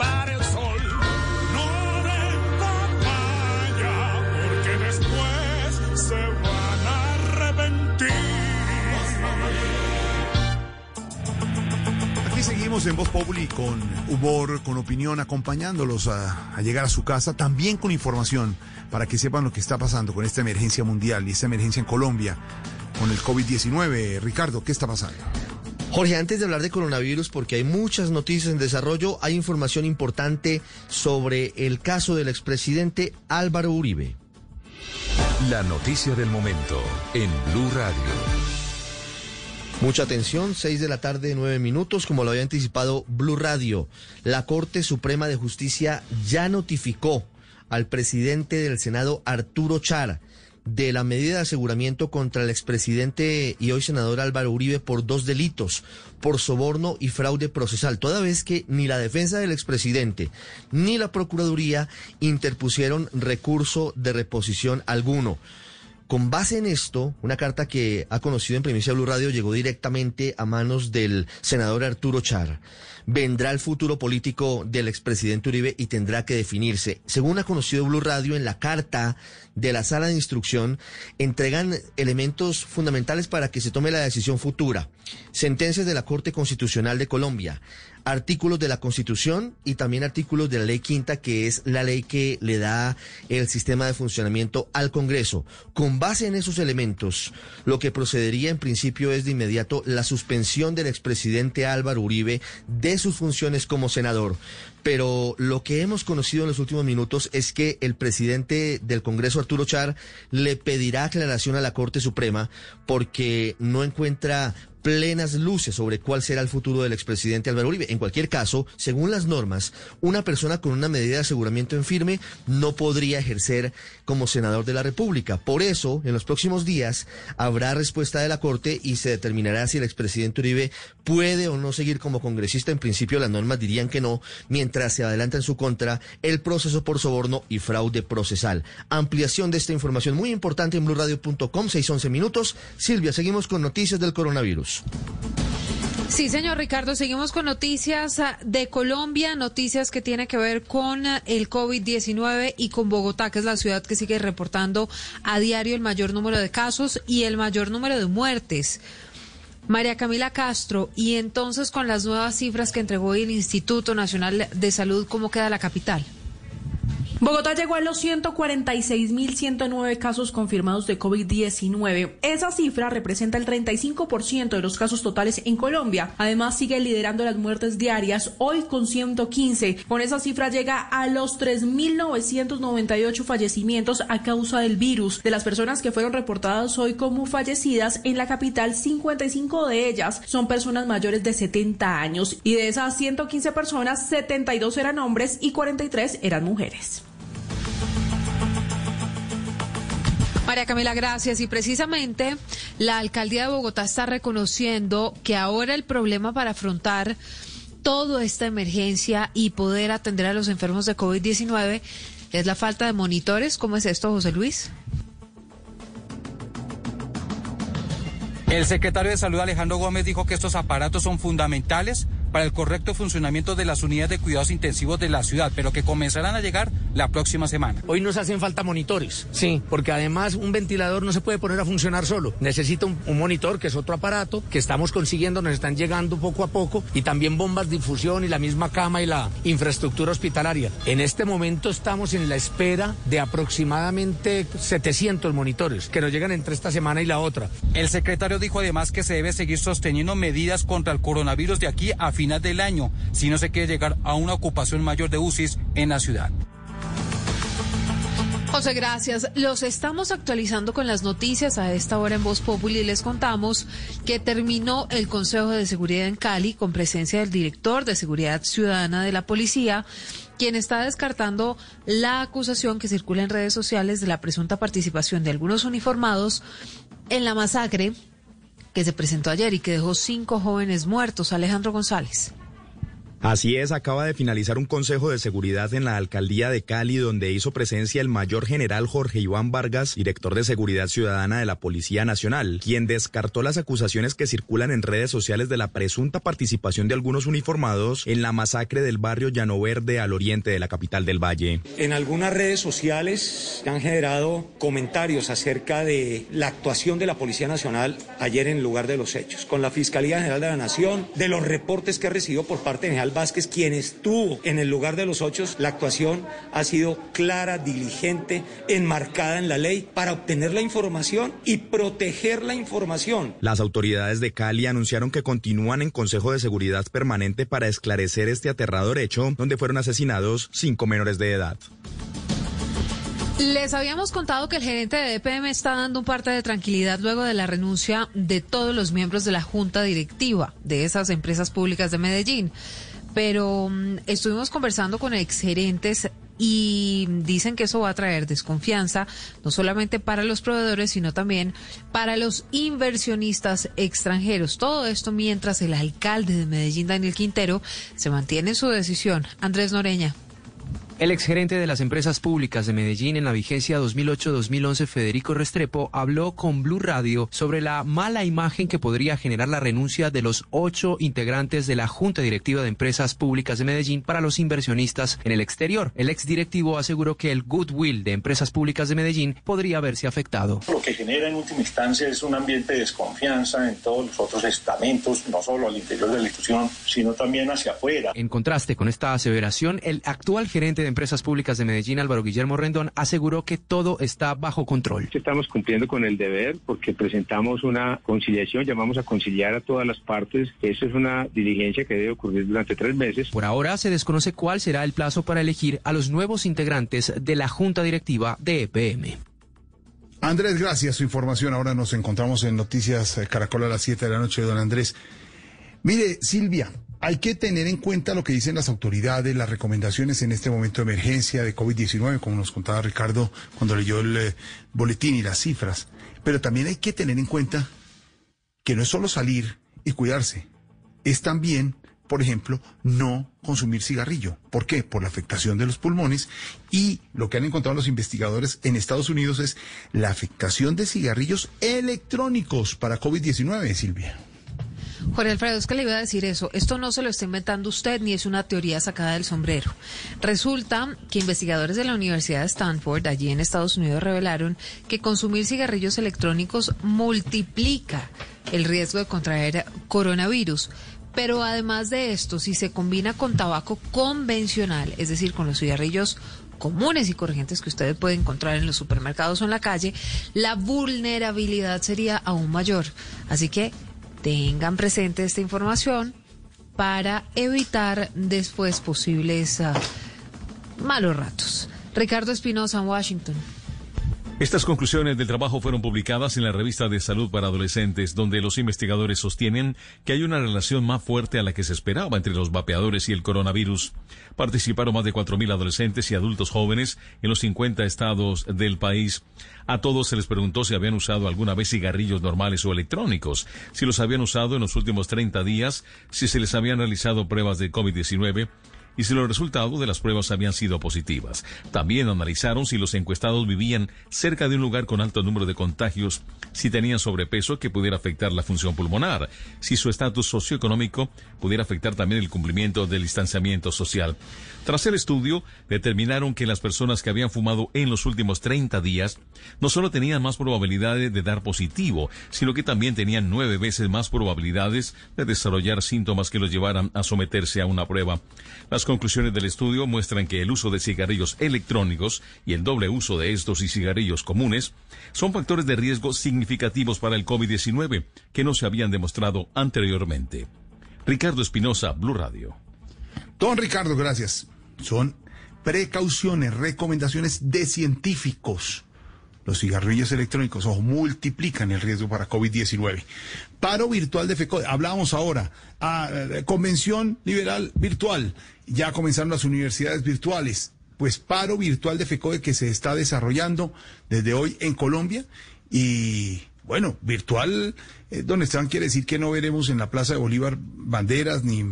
Speaker 84: tapar el sol. No porque después se van a arrepentir.
Speaker 5: Aquí seguimos en Voz Populi con humor, con opinión, acompañándolos a llegar a su casa, también con información para que sepan lo que está pasando con esta emergencia mundial y esta emergencia en Colombia con el COVID-19. Ricardo, ¿qué está pasando?
Speaker 41: Jorge, antes de hablar de coronavirus, porque hay muchas noticias en desarrollo, hay información importante sobre el caso del expresidente Álvaro Uribe.
Speaker 8: La noticia del momento en Blue Radio.
Speaker 41: Mucha atención, 6 de la tarde, 9 minutos, como lo había anticipado Blue Radio. La Corte Suprema de Justicia ya notificó al presidente del Senado, Arturo Char, de la medida de aseguramiento contra el expresidente y hoy senador Álvaro Uribe por dos delitos, por soborno y fraude procesal, toda vez que ni la defensa del expresidente ni la Procuraduría interpusieron recurso de reposición alguno. Con base en esto, una carta que ha conocido en Primicia Blue Radio llegó directamente a manos del senador Arturo Char. Vendrá el futuro político del expresidente Uribe y tendrá que definirse. Según ha conocido Blue Radio, en la carta de la sala de instrucción entregan elementos fundamentales para que se tome la decisión futura. Sentencias de la Corte Constitucional de Colombia, artículos de la Constitución y también artículos de la Ley Quinta, que es la ley que le da el sistema de funcionamiento al Congreso. Con base en esos elementos, lo que procedería en principio es de inmediato la suspensión del expresidente Álvaro Uribe de sus funciones como senador. Pero lo que hemos conocido en los últimos minutos es que el presidente del Congreso, Arturo Char, le pedirá aclaración a la Corte Suprema porque no encuentra plenas luces sobre cuál será el futuro del expresidente Álvaro Uribe. En cualquier caso, según las normas, una persona con una medida de aseguramiento en firme no podría ejercer como senador de la República. Por eso, en los próximos días habrá respuesta de la Corte y se determinará si el expresidente Uribe puede o no seguir como congresista. En principio, las normas dirían que no, mientras se adelanta en su contra el proceso por soborno y fraude procesal. Ampliación de esta información muy importante en blurradio.com, 6-11 minutos. Silvia, seguimos con noticias del coronavirus.
Speaker 16: Sí, señor Ricardo, seguimos con noticias ah, de Colombia, noticias que tienen que ver con ah, el COVID-19 y con Bogotá, que es la ciudad que sigue reportando a diario el mayor número de casos y el mayor número de muertes. María Camila Castro, y entonces con las nuevas cifras que entregó el Instituto Nacional de Salud, ¿cómo queda la capital?
Speaker 85: Bogotá llegó a los 146.109 casos confirmados de COVID-19. Esa cifra representa el 35% de los casos totales en Colombia. Además, sigue liderando las muertes diarias, hoy con 115. Con esa cifra llega a los 3.998 fallecimientos a causa del virus. De las personas que fueron reportadas hoy como fallecidas en la capital, 55 de ellas son personas mayores de 70 años. Y de esas 115 personas, 72 eran hombres y 43 eran mujeres.
Speaker 16: María Camila, gracias. Y precisamente la alcaldía de Bogotá está reconociendo que ahora el problema para afrontar toda esta emergencia y poder atender a los enfermos de COVID-19 es la falta de monitores. ¿Cómo es esto, José Luis?
Speaker 86: El secretario de Salud Alejandro Gómez dijo que estos aparatos son fundamentales para el correcto funcionamiento de las unidades de cuidados intensivos de la ciudad, pero que comenzarán a llegar la próxima semana.
Speaker 87: Hoy nos hacen falta monitores, sí, porque además un ventilador no se puede poner a funcionar solo. Necesita un, un monitor, que es otro aparato, que estamos consiguiendo, nos están llegando poco a poco, y también bombas de difusión y la misma cama y la infraestructura hospitalaria. En este momento estamos en la espera de aproximadamente 700 monitores, que nos llegan entre esta semana y la otra.
Speaker 86: El secretario dijo además que se debe seguir sosteniendo medidas contra el coronavirus de aquí a final del año, si no se quiere llegar a una ocupación mayor de UCIs en la ciudad.
Speaker 16: José, gracias. Los estamos actualizando con las noticias a esta hora en Voz Populi les contamos que terminó el Consejo de Seguridad en Cali con presencia del director de Seguridad Ciudadana de la Policía, quien está descartando la acusación que circula en redes sociales de la presunta participación de algunos uniformados en la masacre que se presentó ayer y que dejó cinco jóvenes muertos. Alejandro González.
Speaker 88: Así es, acaba de finalizar un consejo de seguridad en la alcaldía de Cali donde hizo presencia el mayor general Jorge Iván Vargas, director de seguridad ciudadana de la Policía Nacional, quien descartó las acusaciones que circulan en redes sociales de la presunta participación de algunos uniformados en la masacre del barrio Llano Verde al oriente de la capital del Valle.
Speaker 89: En algunas redes sociales han generado comentarios acerca de la actuación de la Policía Nacional ayer en lugar de los hechos, con la Fiscalía General de la Nación, de los reportes que recibió por parte de General Vázquez, quien estuvo en el lugar de los hechos, la actuación ha sido clara, diligente, enmarcada en la ley para obtener la información y proteger la información.
Speaker 88: Las autoridades de Cali anunciaron que continúan en Consejo de Seguridad Permanente para esclarecer este aterrador hecho donde fueron asesinados cinco menores de edad.
Speaker 16: Les habíamos contado que el gerente de EPM está dando un parte de tranquilidad luego de la renuncia de todos los miembros de la junta directiva de esas empresas públicas de Medellín. Pero um, estuvimos conversando con exgerentes y dicen que eso va a traer desconfianza, no solamente para los proveedores, sino también para los inversionistas extranjeros. Todo esto mientras el alcalde de Medellín, Daniel Quintero, se mantiene en su decisión. Andrés Noreña.
Speaker 90: El exgerente de las empresas públicas de Medellín en la vigencia 2008-2011, Federico Restrepo, habló con Blue Radio sobre la mala imagen que podría generar la renuncia de los ocho integrantes de la Junta Directiva de Empresas Públicas de Medellín para los inversionistas en el exterior. El exdirectivo aseguró que el goodwill de Empresas Públicas de Medellín podría verse afectado.
Speaker 91: Lo que genera en última instancia es un ambiente de desconfianza en todos los otros estamentos, no solo al interior de la institución, sino también hacia afuera.
Speaker 90: En contraste con esta aseveración, el actual gerente de Empresas Públicas de Medellín, Álvaro Guillermo Rendón, aseguró que todo está bajo control.
Speaker 92: Estamos cumpliendo con el deber porque presentamos una conciliación, llamamos a conciliar a todas las partes. Eso es una diligencia que debe ocurrir durante tres meses.
Speaker 90: Por ahora se desconoce cuál será el plazo para elegir a los nuevos integrantes de la Junta Directiva de EPM.
Speaker 5: Andrés, gracias. Su información. Ahora nos encontramos en Noticias Caracol a las 7 de la noche, don Andrés. Mire, Silvia, hay que tener en cuenta lo que dicen las autoridades, las recomendaciones en este momento de emergencia de COVID-19, como nos contaba Ricardo cuando leyó el eh, boletín y las cifras. Pero también hay que tener en cuenta que no es solo salir y cuidarse, es también, por ejemplo, no consumir cigarrillo. ¿Por qué? Por la afectación de los pulmones y lo que han encontrado los investigadores en Estados Unidos es la afectación de cigarrillos electrónicos para COVID-19, Silvia.
Speaker 16: Jorge Alfredo, es que le iba a decir eso. Esto no se lo está inventando usted ni es una teoría sacada del sombrero. Resulta que investigadores de la Universidad de Stanford, allí en Estados Unidos, revelaron que consumir cigarrillos electrónicos multiplica el riesgo de contraer coronavirus. Pero además de esto, si se combina con tabaco convencional, es decir, con los cigarrillos comunes y corrientes que ustedes pueden encontrar en los supermercados o en la calle, la vulnerabilidad sería aún mayor. Así que tengan presente esta información para evitar después posibles ah, malos ratos. Ricardo Espinosa Washington.
Speaker 84: Estas conclusiones del trabajo fueron publicadas en la revista de salud para adolescentes, donde los investigadores sostienen que hay una relación más fuerte a la que se esperaba entre los vapeadores y el coronavirus. Participaron más de 4.000 adolescentes y adultos jóvenes en los 50 estados del país. A todos se les preguntó si habían usado alguna vez cigarrillos normales o electrónicos, si los habían usado en los últimos 30 días, si se les habían realizado pruebas de COVID-19 y si los resultados de las pruebas habían sido positivas. También analizaron si los encuestados vivían cerca de un lugar con alto número de contagios, si tenían sobrepeso que pudiera afectar la función pulmonar, si su estatus socioeconómico pudiera afectar también el cumplimiento del distanciamiento social. Tras el estudio, determinaron que las personas que habían fumado en los últimos 30 días no solo tenían más probabilidades de dar positivo, sino que también tenían nueve veces más probabilidades de desarrollar síntomas que los llevaran a someterse a una prueba. Las conclusiones del estudio muestran que el uso de cigarrillos electrónicos y el doble uso de estos y cigarrillos comunes son factores de riesgo significativos para el COVID-19 que no se habían demostrado anteriormente. Ricardo Espinosa, Blue Radio.
Speaker 5: Don Ricardo, gracias. Son precauciones, recomendaciones de científicos. Los cigarrillos electrónicos ojo, multiplican el riesgo para COVID-19. Paro virtual de FECODE. Hablábamos ahora. Ah, convención liberal virtual. Ya comenzaron las universidades virtuales. Pues paro virtual de FECODE que se está desarrollando desde hoy en Colombia. Y bueno, virtual, eh, don Esteban quiere decir que no veremos en la Plaza de Bolívar banderas ni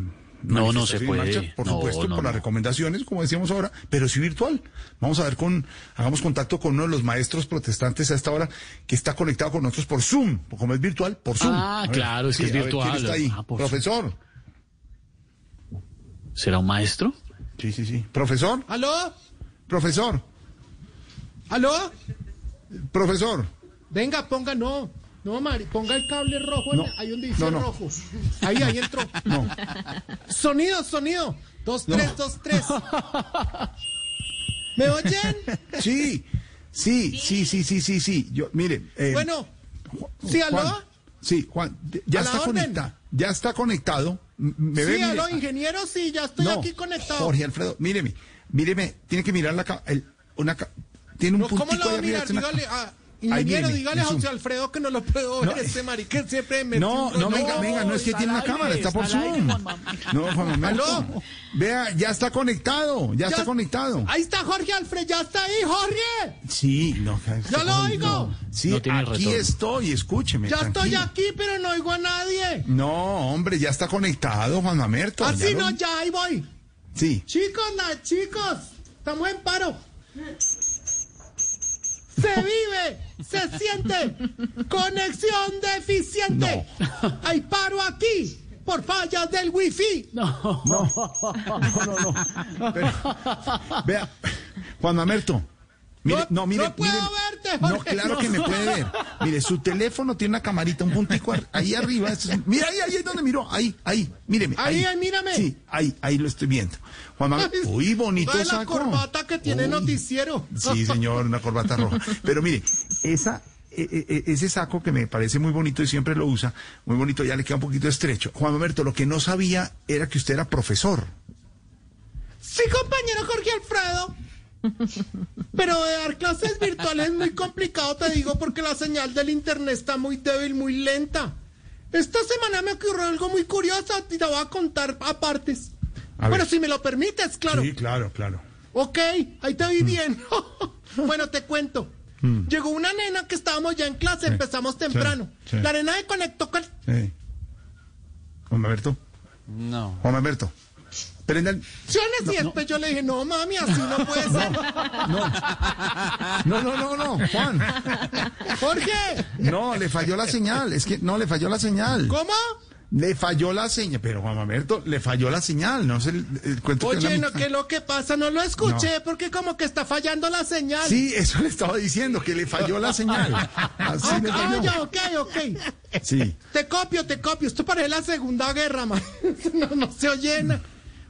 Speaker 93: no, no se puede.
Speaker 5: Marcha, por
Speaker 93: No,
Speaker 5: supuesto,
Speaker 93: no,
Speaker 5: por las
Speaker 93: no.
Speaker 5: recomendaciones, como decíamos ahora, pero sí virtual. Vamos a ver con, hagamos contacto con uno de los maestros protestantes a esta hora que está conectado con nosotros por Zoom, como es virtual, por Zoom.
Speaker 93: Ah,
Speaker 5: ver,
Speaker 93: claro, es que es
Speaker 5: ver,
Speaker 93: virtual.
Speaker 5: ¿quién está ahí?
Speaker 93: Ah, por
Speaker 5: Profesor.
Speaker 93: ¿Será un maestro?
Speaker 5: Sí, sí, sí. Profesor.
Speaker 62: ¿Aló?
Speaker 5: Profesor.
Speaker 62: ¿Aló?
Speaker 5: Profesor.
Speaker 62: Venga, ponga, no. No, Mari, ponga el cable rojo. en-
Speaker 5: No.
Speaker 62: ahí donde dice
Speaker 5: No, no.
Speaker 62: rojo. Ahí, ahí entró. *laughs*
Speaker 5: No.
Speaker 62: Sonido, sonido. Dos, tres, dos, tres. ¿Me oyen? *laughs*
Speaker 5: Sí, sí, sí, sí, sí, sí, sí. Yo, mire. eh,
Speaker 62: Bueno, ¿sí, aló?
Speaker 5: Juan, sí, Juan, ya está conectado. Ya está conectado. Me
Speaker 62: sí,
Speaker 5: mire.
Speaker 62: aló, ingeniero, sí, ya estoy aquí conectado.
Speaker 5: Jorge Alfredo, míreme, míreme, tiene que mirar la el- una tiene un
Speaker 62: No, ¿Cómo lo va
Speaker 5: ahí
Speaker 62: a mirar? Dígale, a, ingeniero, dígale a. José Alfredo que no lo puedo ver,
Speaker 5: No,
Speaker 62: este marica siempre me
Speaker 5: No, no, venga, venga, no es que tiene una cámara, está por Zoom. No, Juan Manuel. Vea, ya está conectado, ya, está conectado.
Speaker 62: Ahí está Jorge Alfred, ya está ahí, Jorge.
Speaker 5: Sí, no.
Speaker 62: Ya lo oigo.
Speaker 5: Sí,
Speaker 93: tiene
Speaker 5: aquí
Speaker 93: retorno.
Speaker 5: estoy, escúcheme.
Speaker 62: Ya estoy aquí, pero no oigo a nadie.
Speaker 5: No, hombre, ya está conectado, Juan Mamerto.
Speaker 62: Ah, no, ya, ahí voy.
Speaker 5: Sí.
Speaker 62: Chicos, la, chicos, estamos en paro. Se vive, se siente. Conexión deficiente. Hay paro aquí por fallas del wifi.
Speaker 93: No.
Speaker 5: No, no, no. Pero, vea, Juan Mamerto. Mire, no, mire,
Speaker 62: no puedo
Speaker 5: mire-
Speaker 62: verte,
Speaker 5: No,
Speaker 62: Jorge,
Speaker 5: claro
Speaker 62: no.
Speaker 5: que me puede ver. Mire, su teléfono tiene una camarita, un puntico ar- ahí arriba. Es- mira, ahí, ahí es donde miró. Ahí, ahí, míreme.
Speaker 62: Ahí, ahí, mírame.
Speaker 5: Sí, ahí, ahí lo estoy viendo. Juan
Speaker 62: Ay,
Speaker 5: uy, bonito
Speaker 62: toda la
Speaker 5: saco.
Speaker 62: corbata que tiene
Speaker 5: Uy.
Speaker 62: noticiero.
Speaker 5: Sí, señor, una corbata roja. Pero mire, esa, e- e- e- ese saco que me parece muy bonito y siempre lo usa, muy bonito, ya le queda un poquito estrecho. Juan Mamerto, lo que no sabía era que usted era profesor.
Speaker 62: Sí, compañero Jorge Alfredo. Pero de dar clases virtuales es muy complicado, te digo, porque la señal del internet está muy débil, muy lenta. Esta semana me ocurrió algo muy curioso y te voy a contar a partes.
Speaker 5: A ver.
Speaker 62: si me lo permites, claro.
Speaker 5: Sí, claro, claro.
Speaker 62: Ok, ahí te vi bien. *laughs* bueno, te cuento.
Speaker 5: Mm.
Speaker 62: Llegó una nena que estábamos ya en clase, empezamos temprano.
Speaker 5: sí, sí.
Speaker 62: La nena se conectó con...
Speaker 5: Sí. Juan Mamerto.
Speaker 93: No.
Speaker 5: Juan Mamerto. Prenda el...
Speaker 62: Acciones y después yo le dije, no mami, así no puede ser.
Speaker 5: No, no, no, no, Juan.
Speaker 62: Jorge,
Speaker 5: No, le falló la señal. Es que no, le falló la señal.
Speaker 62: ¿cómo?
Speaker 5: Le falló la señal, pero Juan Mamerto, le falló la señal, no sé el, el cuento que
Speaker 62: Oye,
Speaker 5: una-
Speaker 62: no, ¿qué es lo que pasa? No lo escuché porque como que está fallando la señal.
Speaker 5: Sí, eso le estaba diciendo, que le falló la señal. Así
Speaker 62: Ah,
Speaker 5: falló.
Speaker 62: ya, ok, ok.
Speaker 5: Sí.
Speaker 62: Te copio, te copio. Esto parece la Segunda Guerra, man. *laughs* No, no se oye.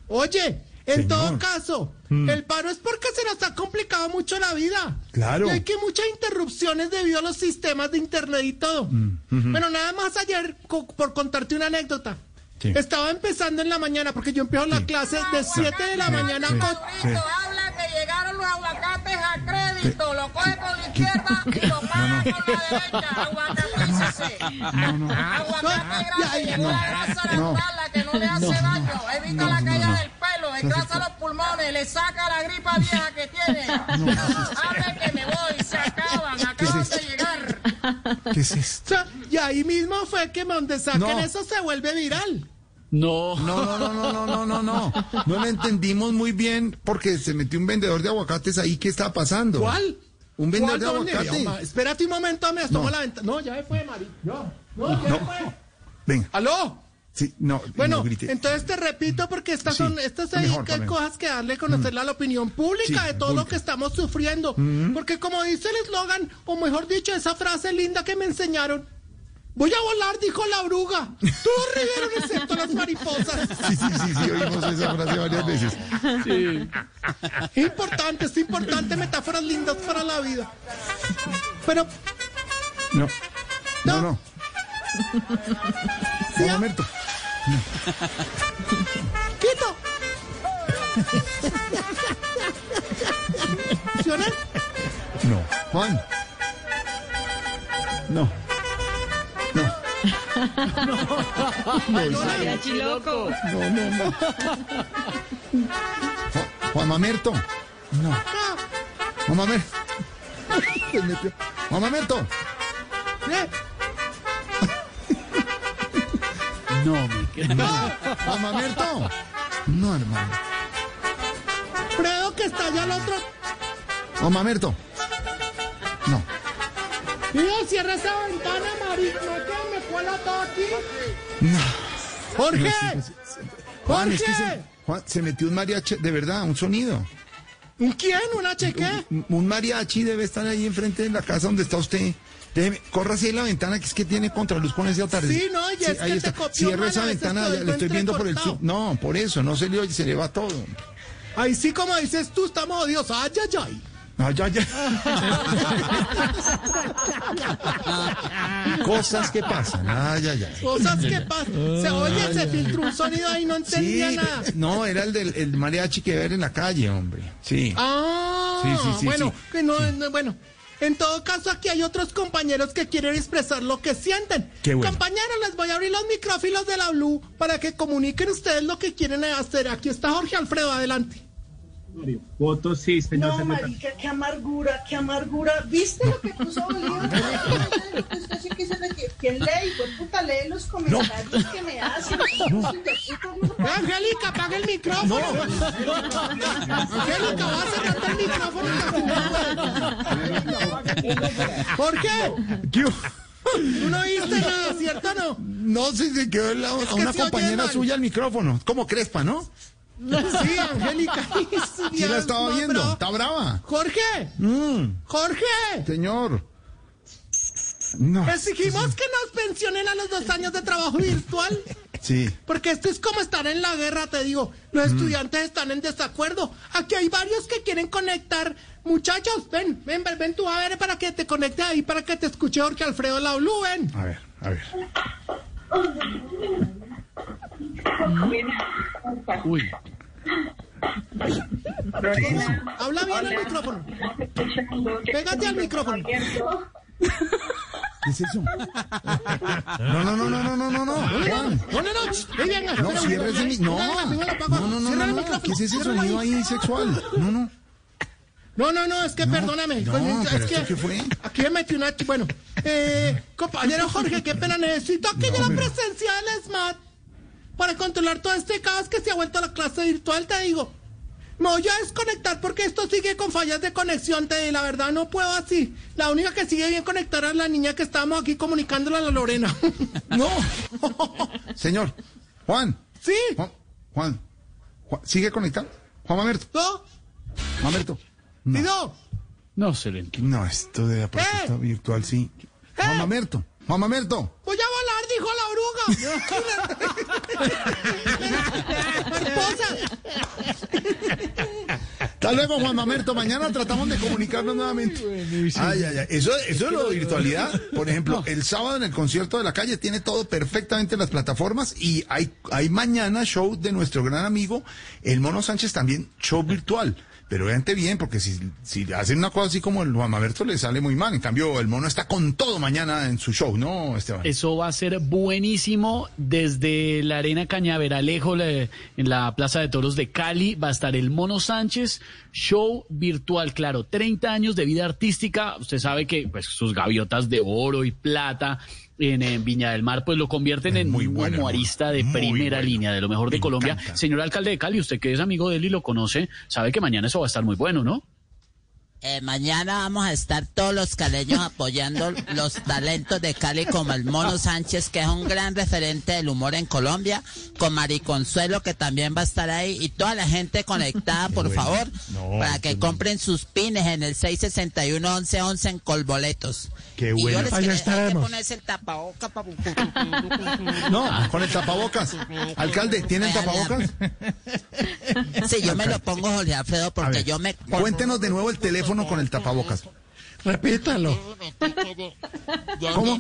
Speaker 62: Oye, en
Speaker 5: Señor.
Speaker 62: todo caso,
Speaker 5: Mm.
Speaker 62: el paro es porque se nos ha complicado mucho la vida.
Speaker 5: Claro.
Speaker 62: Y hay que muchas interrupciones debido a los sistemas de internet y todo.
Speaker 5: Mm, ujú.
Speaker 62: Bueno, nada más ayer, co- por contarte una anécdota.
Speaker 5: Sí.
Speaker 62: Estaba empezando en la mañana, porque yo empiezo la clase de 7 de la mañana con...
Speaker 5: Sí.
Speaker 94: Habla que llegaron los aguacates a crédito, lo coge con la izquierda y lo paga con la derecha. Aguacatícese. Aguacate grande, llegó la grasa
Speaker 5: no,
Speaker 94: la que no le hace
Speaker 5: no,
Speaker 94: daño, evita
Speaker 5: no,
Speaker 94: la
Speaker 5: no,
Speaker 94: caída
Speaker 5: no.
Speaker 94: del pelo, engrasa los pulmones, le saca la gripa vieja que tiene. *laughs* Habla que me voy, se acaban, acaban de llegar.
Speaker 5: ¿Qué es esto?
Speaker 62: O sea, y ahí mismo fue que donde saquen
Speaker 5: No.
Speaker 62: eso se vuelve viral.
Speaker 5: No. No, no, no, no, no, no, no, no. No lo entendimos muy bien porque se metió un vendedor de aguacates ahí. ¿Qué está pasando?
Speaker 62: ¿Cuál?
Speaker 5: Un vendedor
Speaker 62: ¿Cuál,
Speaker 5: de
Speaker 62: dónde?
Speaker 5: aguacate.
Speaker 62: Yo, ma- Espérate un momento, me
Speaker 5: No.
Speaker 62: la ventana. No, ya me fue, Mari. No, no, ya
Speaker 5: No.
Speaker 62: me fue.
Speaker 5: Venga.
Speaker 62: ¿Aló?
Speaker 5: Sí, no,
Speaker 62: Bueno,
Speaker 5: no grite.
Speaker 62: entonces te repito porque estas
Speaker 5: Sí,
Speaker 62: son estas ahí
Speaker 5: mejor,
Speaker 62: que cosas que darle a conocerle a la opinión pública
Speaker 5: Sí,
Speaker 62: de todo lo que estamos sufriendo. Porque como dice el eslogan, o mejor dicho, esa frase linda que me enseñaron. Voy a volar, dijo la oruga. Todos rieron excepto las mariposas.
Speaker 5: Sí, sí, sí, sí, oímos esa frase varias veces.
Speaker 62: Importante, es importante, metáforas lindas para la vida. Pero,
Speaker 5: No. No, no.
Speaker 62: ¿sí? ¡Quito! ¿Funciona?
Speaker 5: No. Juan. No. No. No,
Speaker 62: loco.
Speaker 5: No, no, no. Juan, Juan Mamerto. No. Juan Mamerto. Juan Mamerto.
Speaker 62: ¿Eh?
Speaker 93: No, Miguel.
Speaker 5: Juan Mamerto. No, hermano.
Speaker 62: Creo que está allá el otro.
Speaker 5: Juan Mamerto. No.
Speaker 62: Mira, cierra esa ventana, Mari. No que me cuela todo aquí.
Speaker 5: No.
Speaker 62: Jorge.
Speaker 5: No, sí, sí, sí. Juan, es que se,
Speaker 62: Jorge.
Speaker 5: Juan, se metió un mariachi, de verdad, un sonido.
Speaker 62: ¿Un quién? ¿Una cheque?
Speaker 5: Un, un mariachi debe estar ahí enfrente de la casa donde está usted. Déjeme, córrase ahí la ventana que es que tiene contraluz con ese atardecer.
Speaker 62: Sí, no, y es
Speaker 5: ahí
Speaker 62: que
Speaker 5: está.
Speaker 62: te copió
Speaker 5: Cierra
Speaker 62: mal,
Speaker 5: esa ventana, ya le estoy viendo por el. No, por eso, no se le oye, se le va todo.
Speaker 62: Ahí sí, como dices tú, estamos odiosos. Ay, ay, ay.
Speaker 5: No, ya, ya. *laughs* Cosas que pasan. Ay, ay, ay.
Speaker 62: Cosas que pasan. Se oye, se filtró un sonido ahí, no entendía
Speaker 5: Sí,
Speaker 62: nada.
Speaker 5: no, era el del el mariachi que ver en la calle, hombre. Sí.
Speaker 62: Ah,
Speaker 5: Sí, sí, sí,
Speaker 62: bueno,
Speaker 5: sí.
Speaker 62: que no, no, bueno. En todo caso, aquí hay otros compañeros que quieren expresar lo que sienten.
Speaker 5: Qué bueno.
Speaker 62: Compañeros, les voy a abrir los micrófilos de la Blue para que comuniquen ustedes lo que quieren hacer. Aquí está Jorge Alfredo, adelante.
Speaker 95: Voto sí, señor
Speaker 96: No,
Speaker 95: secretario.
Speaker 96: marica, qué amargura, qué amargura. ¿Viste lo que puso Bolívar? Usted sí que se le- ¿Quién lee? Pues puta, lee los comentarios que me hacen.
Speaker 62: Angélica, apaga el micrófono. Angélica, va a cerrarte el micrófono. ¿Por qué? Tú no oíste nada, ¿cierto o no?
Speaker 5: No sé si quedó la- a
Speaker 62: que
Speaker 5: una
Speaker 62: se
Speaker 5: compañera suya el micrófono. Como Crespa, ¿no?
Speaker 62: Sí, Angélica.
Speaker 5: Sí la estaba
Speaker 62: No,
Speaker 5: viendo. Está brava.
Speaker 62: Jorge,
Speaker 5: Mm,
Speaker 62: Jorge.
Speaker 5: señor. No.
Speaker 62: Exigimos que nos pensionen a los dos años de trabajo virtual. *laughs*
Speaker 5: Sí.
Speaker 62: Porque esto es como estar en la guerra, te digo. Los estudiantes están en desacuerdo. Aquí hay varios que quieren conectar. Muchachos, ven, ven, ven, ven tú a ver para que te conecte ahí, para que te escuche Jorge Alfredo Laulú, ven.
Speaker 5: A ver, a ver.
Speaker 93: Uy.
Speaker 62: Habla bien al micrófono. Pégate al micrófono.
Speaker 5: ¿Qué es eso? No, no, no, no, no, no, no, no. Juan.
Speaker 62: No, no, no.
Speaker 5: No, mi- No, no, no, no,
Speaker 62: el
Speaker 5: no, no. ¿Qué es ese sonido ahí sexual? No, no.
Speaker 62: No, no, no, es que perdóname.
Speaker 5: no,
Speaker 62: coño,
Speaker 5: pero
Speaker 62: es que
Speaker 5: ¿esto qué fue?
Speaker 62: aquí me metí una. Bueno, eh, compañero *laughs* Jorge, qué pena. Necesito que yo la presencia del SMAT para controlar todo este caos que se ha vuelto la clase virtual, te digo. Me voy a desconectar porque esto sigue con fallas de conexión, te la verdad no puedo así. La única que sigue bien conectada es la niña que estamos aquí comunicándola a la Lorena. *laughs*
Speaker 5: No. *laughs* Señor, Juan.
Speaker 62: Sí.
Speaker 5: Juan, Juan, Juan, ¿sigue conectado? Juan Mamerto.
Speaker 62: ¿No?
Speaker 5: Mamerto.
Speaker 62: No. no?
Speaker 1: No se le entiende.
Speaker 5: No, esto de la virtual sí. Juan Mamerto. Juan Mamerto.
Speaker 62: Voy a volar, dijo la oruga. Mariposa.
Speaker 5: Hasta luego, Juan Mamerto. Mañana tratamos de comunicarnos nuevamente. Ay, ay, ay. Eso, eso es lo de virtualidad. Por ejemplo, el sábado en el concierto de la calle tiene todo perfectamente en las plataformas y hay, hay mañana show de nuestro gran amigo, el Mono Sánchez, también show virtual. Pero obviamente bien, porque si, si hacen una cosa así como el Juan Mamerto le sale muy mal. En cambio, el mono está con todo mañana en su show, ¿no, Esteban?
Speaker 1: Eso va a ser buenísimo. Desde la Arena Cañaveralejo, en la Plaza de Toros de Cali, va a estar el Mono Sánchez, show virtual, claro. 30 años de vida artística. Usted sabe que pues, sus gaviotas de oro y plata en, en Viña del Mar, pues lo convierten en un
Speaker 5: bueno,
Speaker 1: humorista de
Speaker 5: muy
Speaker 1: primera
Speaker 5: bueno.
Speaker 1: línea, de lo mejor de
Speaker 5: Me
Speaker 1: Colombia.
Speaker 5: encanta.
Speaker 1: Señor alcalde de Cali, usted que es amigo de él y lo conoce, sabe que mañana eso va a estar muy bueno, ¿no?
Speaker 97: Eh, mañana vamos a estar todos los caleños apoyando los talentos de Cali como el Mono Sánchez, que es un gran referente del humor en Colombia, con Mariconsuelo, que también va a estar ahí, y toda la gente conectada, por favor,
Speaker 5: No,
Speaker 97: para que compren sus pines en el 661-1111 en Colboletos.
Speaker 5: Qué
Speaker 97: Y
Speaker 5: bueno.
Speaker 97: yo les
Speaker 5: Allá
Speaker 97: quería dejar que
Speaker 5: estaremos.
Speaker 97: ponerse el tapaboca pa-
Speaker 5: No, con el tapabocas. Alcalde, ¿tienen tapabocas?
Speaker 97: Sí, yo me lo pongo, Jorge Alfredo, porque yo me...
Speaker 5: Cuéntenos de nuevo el teléfono con el tapabocas.
Speaker 62: Repítalo.
Speaker 5: ¿Cómo?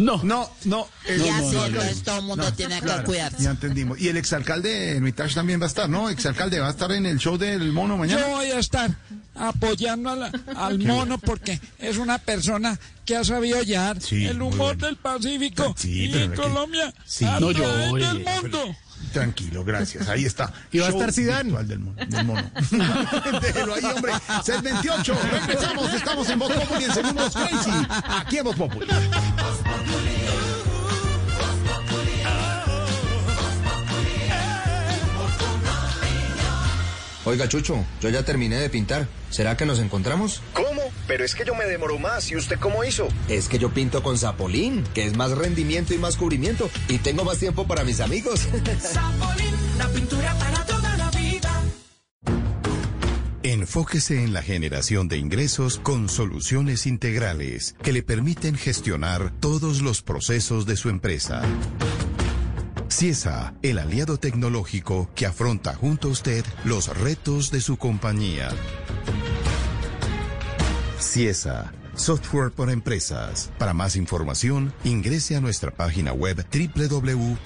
Speaker 1: No,
Speaker 5: no, no. eh,
Speaker 97: Ya
Speaker 5: no,
Speaker 97: sí,
Speaker 5: no, no,
Speaker 97: entonces
Speaker 5: no.
Speaker 97: todo el mundo tiene que cuidarse.
Speaker 5: Ya entendimos. Y el exalcalde Hermitage también va a estar, ¿no? Exalcalde va a estar en el show del mono mañana.
Speaker 98: Yo voy a estar apoyando a la- *laughs* al mono porque es una persona que ha sabido llevar
Speaker 5: Sí,
Speaker 98: el humor
Speaker 5: bueno.
Speaker 98: del Pacífico
Speaker 5: Sí,
Speaker 98: y
Speaker 5: pero
Speaker 98: en Colombia
Speaker 5: Sí.
Speaker 98: a
Speaker 5: No
Speaker 98: través
Speaker 5: llore,
Speaker 98: del mundo.
Speaker 5: Tranquilo, gracias. Ahí está.
Speaker 62: Y va a estar Zidane.
Speaker 5: Del mono. Del *laughs* mono. Déjelo ahí, hombre. 628. Regresamos. Estamos en Voz Populi en segundos crazy. Aquí en Voz Populi.
Speaker 99: Oiga, Chucho, yo ya terminé de pintar. ¿Será que nos encontramos?
Speaker 100: ¿Cómo? Pero es que yo me demoro más. ¿Y usted cómo hizo?
Speaker 99: Es que yo pinto con Zapolín, que es más rendimiento y más cubrimiento. Y tengo más tiempo para mis amigos. *laughs*
Speaker 30: Zapolín, la pintura para toda la vida.
Speaker 8: Enfóquese en la generación de ingresos con soluciones integrales que le permiten gestionar todos los procesos de su empresa. CIESA, el aliado tecnológico que afronta junto a usted los retos de su compañía. CIESA, software para empresas. Para más información, ingrese a nuestra página web www.ciesa.com.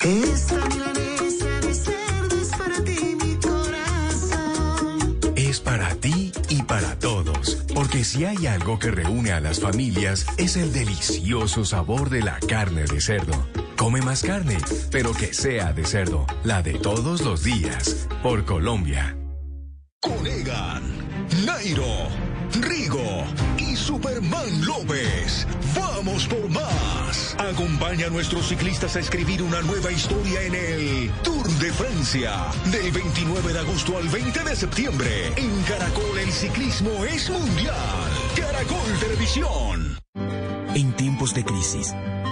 Speaker 30: Esta milanesa de cerdo es para ti, mi corazón.
Speaker 10: Es para ti y para todos, porque si hay algo que reúne a las familias es el delicioso sabor de la carne de cerdo. Come más carne, pero que sea de cerdo, la de todos los días, por Colombia.
Speaker 101: Conegan, Nairo, Rigo y Superman López. ¡Vamos por más! Acompaña a nuestros ciclistas a escribir una nueva historia en el Tour de Francia. Del 29 de agosto al 20 de septiembre. En Caracol el ciclismo es mundial. Caracol Televisión.
Speaker 102: En tiempos de crisis,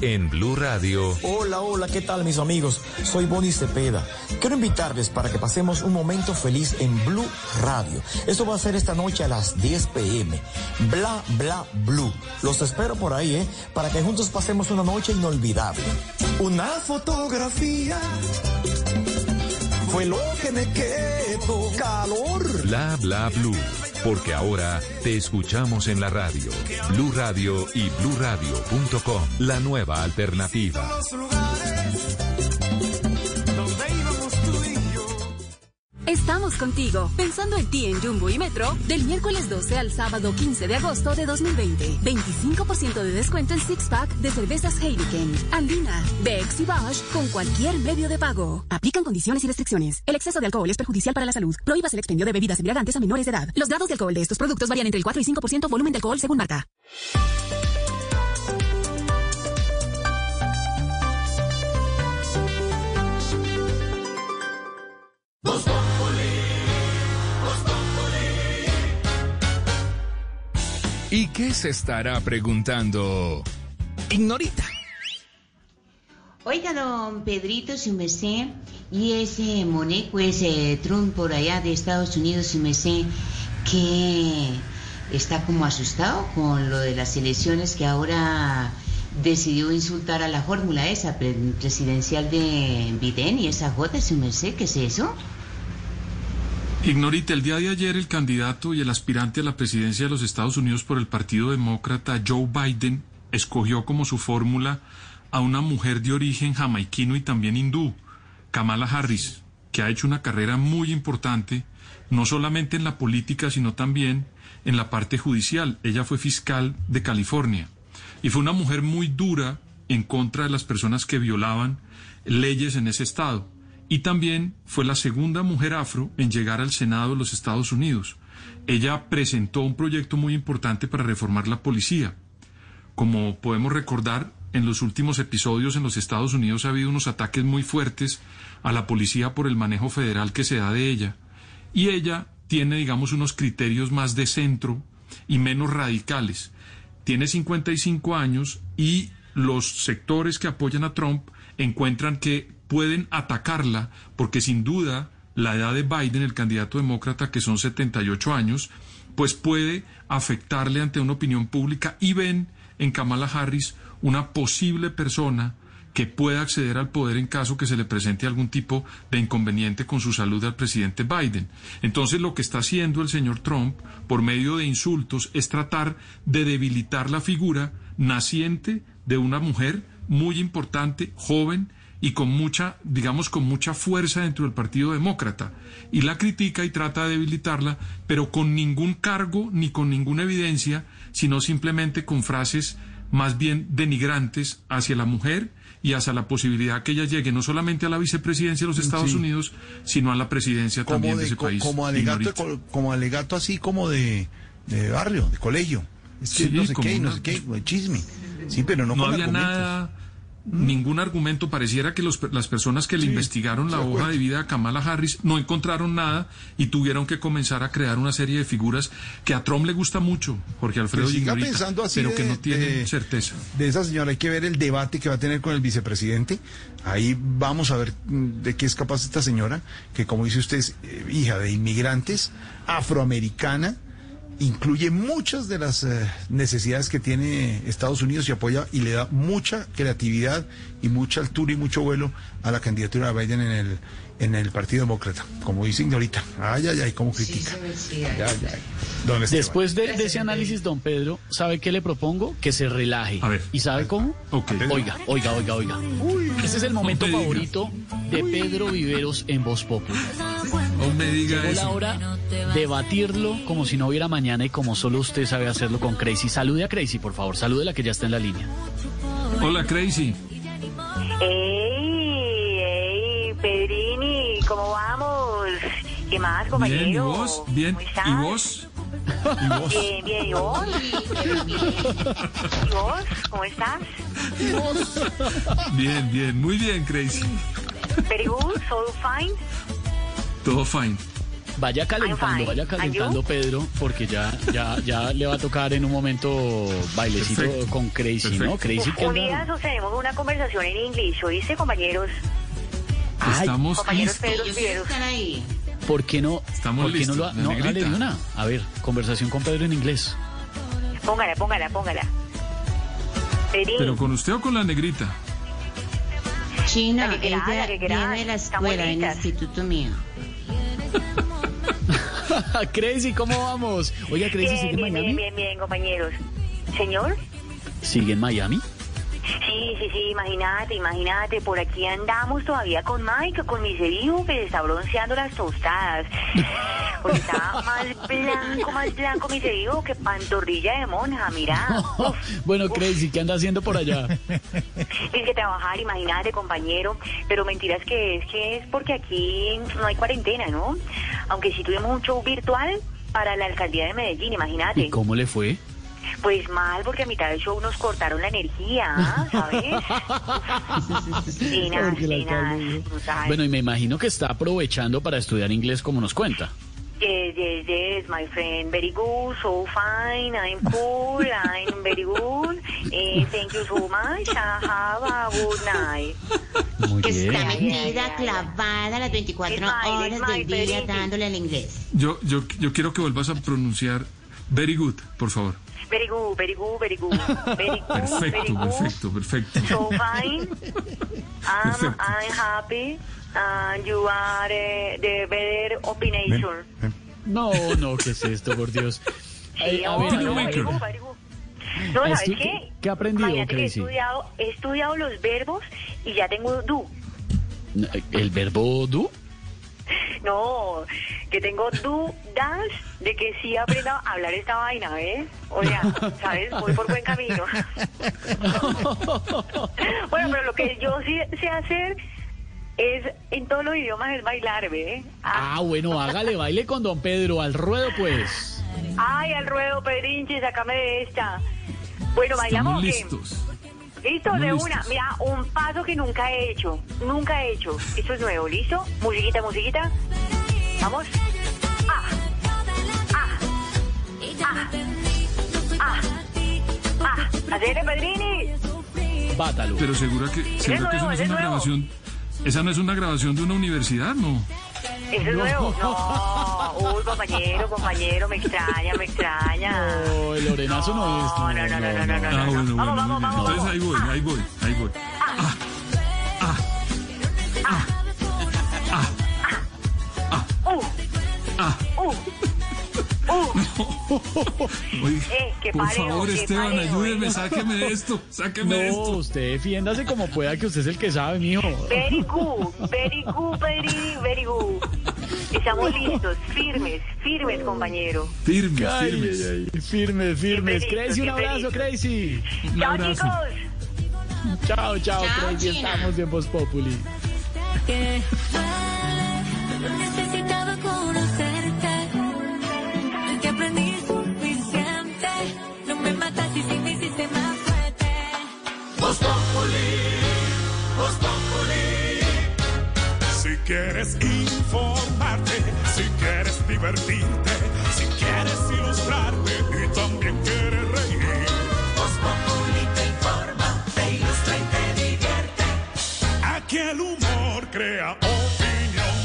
Speaker 10: En Blue Radio.
Speaker 103: Hola, hola, ¿qué tal mis amigos? Soy Bonnie Cepeda. Quiero invitarles para que pasemos un momento feliz en Blue Radio. Eso va a ser esta noche a las 10 pm. Bla, bla, blue. Los espero por ahí, ¿eh? Para que juntos pasemos una noche inolvidable. Una fotografía
Speaker 104: fue lo que me quedó calor.
Speaker 10: Bla bla blue, porque ahora te escuchamos en la radio. Blue Radio y bluradio.com, la nueva alternativa.
Speaker 30: Estamos contigo, pensando en ti en Jumbo y Metro, del miércoles 12 al sábado 15 de agosto de 2020. 25% de descuento en Six Pack de cervezas Heineken, Andina, Bex y Bosch con cualquier medio de pago. Aplican condiciones y restricciones. El exceso de alcohol es perjudicial para la salud. Prohíbas el expendio de bebidas embriagantes a menores de edad. Los grados de alcohol de estos productos varían entre el 4 y 5% volumen de alcohol según marca.
Speaker 10: ¿Y qué se estará preguntando? Ignorita.
Speaker 105: Oiga, don Pedrito, su merced, y ese moneco, ese Trump por allá de Estados Unidos, su merced, que está como asustado con lo de las elecciones que ahora decidió insultar a la fórmula esa pre- presidencial de Biden y esa J, su merced, ¿qué es eso?
Speaker 19: Ignorita, el día de ayer el candidato y el aspirante a la presidencia de los Estados Unidos por el Partido Demócrata, Joe Biden, escogió como su fórmula a una mujer de origen jamaiquino y también hindú, Kamala Harris, que ha hecho una carrera muy importante, no solamente en la política, sino también en la parte judicial. Ella fue fiscal de California y fue una mujer muy dura en contra de las personas que violaban leyes en ese estado. Y también fue la segunda mujer afro en llegar al Senado de los Estados Unidos. Ella presentó un proyecto muy importante para reformar la policía. Como podemos recordar, en los últimos episodios en los Estados Unidos ha habido unos ataques muy fuertes a la policía por el manejo federal que se da de ella. Y ella tiene, digamos, unos criterios más de centro y menos radicales. Tiene 55 años y los sectores que apoyan a Trump encuentran que pueden atacarla porque sin duda la edad de Biden, el candidato demócrata, que son 78 años, pues puede afectarle ante una opinión pública y ven en Kamala Harris una posible persona que pueda acceder al poder en caso que se le presente algún tipo de inconveniente con su salud al presidente Biden. Entonces lo que está haciendo el señor Trump por medio de insultos es tratar de debilitar la figura naciente de una mujer muy importante, joven, y con mucha, digamos, con mucha fuerza dentro del Partido Demócrata. Y la critica y trata de debilitarla, pero con ningún cargo ni con ninguna evidencia, sino simplemente con frases más bien denigrantes hacia la mujer y hacia la posibilidad que ella llegue no solamente a la vicepresidencia de los Estados
Speaker 5: Sí.
Speaker 19: Unidos, sino a la presidencia
Speaker 5: como,
Speaker 19: también de,
Speaker 5: de,
Speaker 19: ese
Speaker 5: co-
Speaker 19: país.
Speaker 5: como alegato, como alegato así como de, de barrio, de colegio. Es que
Speaker 19: Sí,
Speaker 5: no sé qué, no sé qué, chisme. Sí, pero no,
Speaker 19: había nada, ningún argumento. Pareciera que los- las personas que le
Speaker 5: Sí,
Speaker 19: investigaron la hoja de vida a Kamala Harris no encontraron nada y tuvieron que comenzar a crear una serie de figuras que a Trump le gusta mucho, Jorge Alfredo
Speaker 5: Pero siga
Speaker 19: Ignorita,
Speaker 5: pensando así
Speaker 19: pero que
Speaker 5: de-
Speaker 19: no tienen
Speaker 5: de-
Speaker 19: certeza.
Speaker 5: De esa señora hay que ver el debate que va a tener con el vicepresidente. Ahí vamos a ver mm, de qué es capaz esta señora, que como dice usted es eh, hija de inmigrantes, afroamericana, incluye muchas de las eh, necesidades que tiene Estados Unidos y apoya y le da mucha creatividad y mucha altura y mucho vuelo a la candidatura de Biden en el en el Partido Demócrata, como dice ahorita. Ay, ay, ay, cómo critica. Ay, ay, ay. Don Esteban.
Speaker 1: Después de, de ese análisis, don Pedro, ¿sabe qué le propongo? Que se relaje.
Speaker 19: A ver.
Speaker 1: ¿Y sabe cómo? Oiga, oiga, oiga, oiga. Ese es el momento
Speaker 19: No me diga.
Speaker 1: favorito de Pedro Viveros en Voz Popular.
Speaker 19: No me diga
Speaker 1: Llegó la
Speaker 19: eso.
Speaker 1: hora de batirlo como si no hubiera mañana y como solo usted sabe hacerlo con Crazy. Salude a Crazy, por favor. Salude la que ya está en la línea.
Speaker 19: Hola, Crazy.
Speaker 59: ¡Ey! ¡Ey! Pedrini, ¿cómo vamos? ¿Qué más, compañero?
Speaker 19: Bien, ¿y vos? Bien,
Speaker 59: ¿Cómo estás?
Speaker 19: ¿y vos? ¿Y vos?
Speaker 59: Bien, bien, ¿y vos? ¿Y vos? ¿Cómo estás?
Speaker 19: Bien, bien, muy bien, Crazy.
Speaker 59: Very good, so fine.
Speaker 19: Todo fine.
Speaker 1: Vaya calentando, vaya
Speaker 59: And
Speaker 1: calentando,
Speaker 59: you?
Speaker 1: Pedro, porque ya, ya, ya le va a tocar en un momento bailecito
Speaker 19: Perfecto.
Speaker 1: con Crazy, ¿no? Crazy que
Speaker 59: Un día sostenemos una conversación en inglés, ¿oíste, compañeros?
Speaker 19: Estamos
Speaker 59: compañeros
Speaker 19: listos.
Speaker 59: Pedro Viveros.
Speaker 1: ¿Por qué no?
Speaker 19: Estamos
Speaker 1: ¿por qué no
Speaker 19: listos,
Speaker 1: lo ha- no,
Speaker 19: negrita.
Speaker 1: dale de una. A ver, conversación con Pedro en inglés.
Speaker 59: Póngala, póngala, póngala.
Speaker 19: ¿Pero con usted o con la negrita?
Speaker 106: Chino,
Speaker 59: La que
Speaker 106: ella
Speaker 59: la que
Speaker 106: viene de la
Speaker 59: Están
Speaker 106: escuela, del
Speaker 59: bonitas.
Speaker 106: instituto mío. *laughs*
Speaker 1: Crazy, ¿cómo vamos? Oiga, Crazy,
Speaker 59: Bien,
Speaker 1: ¿sigue en
Speaker 59: bien, bien,
Speaker 1: Miami?
Speaker 59: bien, bien, compañeros. ¿Señor?
Speaker 1: ¿Sigue en Miami?
Speaker 59: Sí, sí, sí, imagínate, imagínate, por aquí andamos todavía con Mike, con mi hijo que se está bronceando las tostadas. Porque está *laughs* más blanco, más blanco mi hijo que pantorrilla de monja, mira. *laughs*
Speaker 1: bueno, Crazy, ¿qué anda haciendo por allá? *laughs*
Speaker 59: Tienes que trabajar, imagínate, compañero. Pero mentiras que es que es porque aquí no hay cuarentena, ¿no? Aunque sí tuvimos un show virtual para la alcaldía de Medellín, imagínate.
Speaker 1: ¿Y cómo le fue?
Speaker 59: Pues mal, porque a mitad del show nos cortaron la energía. ¿sabes? *laughs*
Speaker 1: Alcaldía-
Speaker 59: brutal.
Speaker 1: Bueno, y me imagino que está aprovechando para estudiar inglés como nos cuenta.
Speaker 59: Yes, yes, yes, my friend. Very good, so fine. I'm cool, I'm very good. Eh, thank you so much. Have a good night.
Speaker 1: Muy
Speaker 106: Que
Speaker 1: bien.
Speaker 106: está metida, clavada las 24
Speaker 59: It's my-
Speaker 106: horas
Speaker 59: my
Speaker 106: del día
Speaker 59: baby.
Speaker 106: dándole al inglés.
Speaker 19: Yo, yo, yo quiero que vuelvas a pronunciar very good, por favor.
Speaker 59: Very good, very good, very good. Very *laughs* good, very
Speaker 19: Perfecto,
Speaker 59: good.
Speaker 19: perfecto, perfecto.
Speaker 59: So fine. I'm,
Speaker 19: Perfecto.
Speaker 59: I'm happy. And you are eh, the better opination.
Speaker 1: No, no, ¿qué es esto, por Dios? Ay, *laughs*
Speaker 59: Sí,
Speaker 1: a
Speaker 59: oh,
Speaker 1: ver,
Speaker 59: no,
Speaker 1: a ver.
Speaker 59: very good, very good. No, ¿sabes
Speaker 1: Estu-
Speaker 59: qué?
Speaker 1: ¿Qué ha aprendido,
Speaker 59: Imagínate que he estudiado, he estudiado los verbos y ya tengo do.
Speaker 1: ¿El verbo do? *laughs*
Speaker 59: No, que tengo dudas de que sí aprenda a hablar esta vaina, ¿ves? O sea, ¿sabes? Voy por buen camino. *laughs* bueno, pero lo que yo sí sé hacer es, en todos los idiomas, es bailar, ¿ves?
Speaker 1: Ah, bueno, hágale baile con don Pedro, al ruedo pues.
Speaker 59: Ay, al ruedo, Pedrinche, sácame de esta. Bueno, ¿bailamos o qué? Listo, de
Speaker 19: listos.
Speaker 59: una. Mira, un paso que nunca he hecho. Nunca he hecho. Esto es nuevo, ¿listo? Musiquita, musiquita. Vamos. Ah. Ah. Ah. Ah. Ah. Hacele, Pedrini.
Speaker 1: Bátalo.
Speaker 19: Pero segura que, segura que eso no es
Speaker 59: nuevo, ese
Speaker 19: una
Speaker 59: es nuevo.
Speaker 19: grabación. Esa no es una grabación de una universidad, ¿no?
Speaker 59: Eso es nuevo. *laughs* No. Uy, compañero, compañero, me extraña, me extraña.
Speaker 1: No, el Lorenazo no, es.
Speaker 59: No, no, no, no, no, no, no.
Speaker 19: Ah, bueno,
Speaker 59: Vamos, vamos, vamos,
Speaker 19: Entonces ahí voy, ahí voy, ahí voy.
Speaker 59: Uh.
Speaker 19: Ah.
Speaker 59: Uh.
Speaker 19: Oye,
Speaker 59: Eh, qué
Speaker 19: por
Speaker 59: parejo,
Speaker 19: favor,
Speaker 59: qué
Speaker 19: Esteban,
Speaker 59: parejo,
Speaker 19: ayúdeme,
Speaker 59: eh.
Speaker 19: sáqueme de esto, sáqueme de
Speaker 1: No,
Speaker 19: esto.
Speaker 1: usted defiéndase como pueda, que usted es el que sabe, mijo.
Speaker 59: Very good, very good, very, very good. Estamos listos, firmes, firmes, compañero.
Speaker 19: Firmes,
Speaker 1: Ay,
Speaker 19: firmes.
Speaker 1: ay, ay, firmes, firmes.
Speaker 59: Siempre
Speaker 1: Crazy, un abrazo, Crazy.
Speaker 19: Un
Speaker 59: Chao,
Speaker 19: abrazo.
Speaker 59: chicos.
Speaker 1: Chao, chao,
Speaker 106: Chao,
Speaker 1: Crazy.
Speaker 106: China.
Speaker 1: Estamos en Voz Populi.
Speaker 39: Quieres informarte, si quieres divertirte, si quieres ilustrarte y también quieres reír. Voz Populi te informa, te ilustra y te divierte. Aquí el humor crea opinión.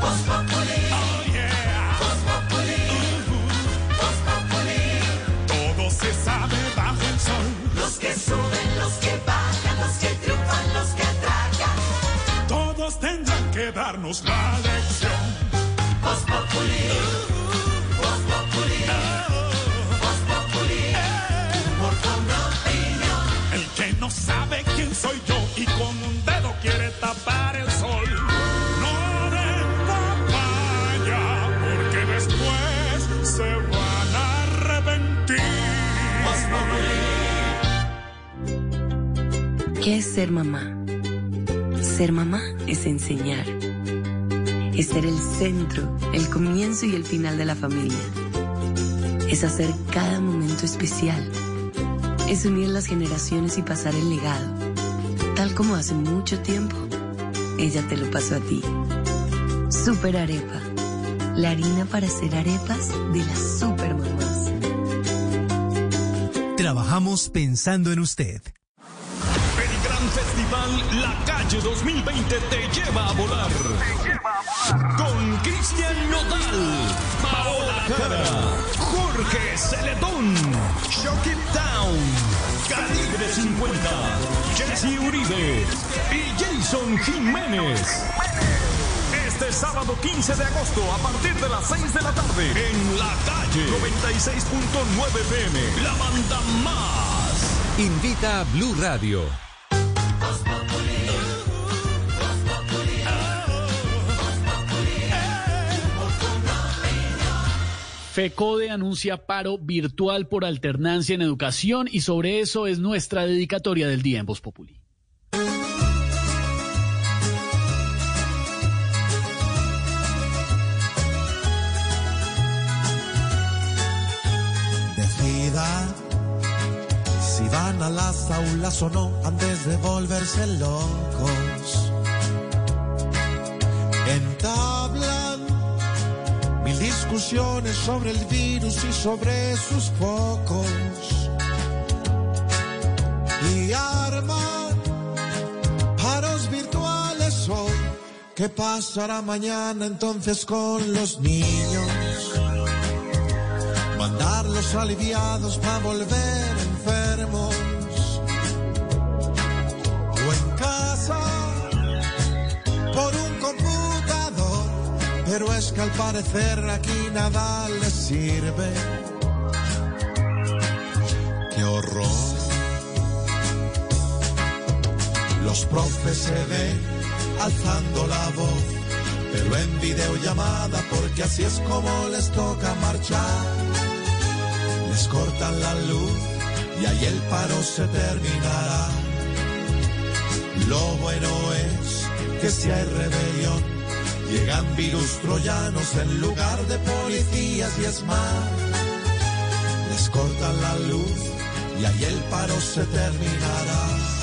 Speaker 39: Voz Populi. Oh yeah. Voz Populi. Voz Populi. Todo se sabe bajo el sol. Los que suben, darnos la lección. Voz Populi. Voz Populi. Voz opinión. El que no sabe quién soy yo y con un dedo quiere tapar el sol. No den papaya, porque después se van a arrepentir.
Speaker 107: ¿Qué es ser mamá? Ser mamá es enseñar. Es ser el centro, el comienzo y el final de la familia. Es hacer cada momento especial. Es unir las generaciones y pasar el legado. Tal como hace mucho tiempo, ella te lo pasó a ti. Super Arepa. La harina para hacer arepas de las super mamás.
Speaker 71: Trabajamos pensando en usted.
Speaker 8: El gran festival La Calle 2020 te lleva a volar. Con Cristian Nodal, Paola Jara, Jorge Celedón, Shock It Down, Calibre 50, Jesse Uribe y Jason Jiménez. Este sábado 15 de agosto a partir de las 6 de la tarde en la calle 96.9 PM, la banda más.
Speaker 10: Invita a Blue Radio.
Speaker 1: FECODE anuncia paro virtual por alternancia en educación y sobre eso es nuestra dedicatoria del día en Voz Populi.
Speaker 69: Decida si van a las aulas o no antes de volverse locos. Entablan mil discusiones sobre el virus y sobre sus focos. Y arman paros virtuales hoy. ¿Qué pasará mañana entonces con los niños? Mandarlos aliviados para volver Pero es que al parecer aquí nada les sirve. Qué horror. Los profes se ven alzando la voz, pero en videollamada porque así es como les toca marchar. Les cortan la luz y ahí el paro se terminará. Lo bueno es que si hay rebelión, llegan virus troyanos en lugar de policías y es más. Les cortan la luz y ahí el paro se terminará.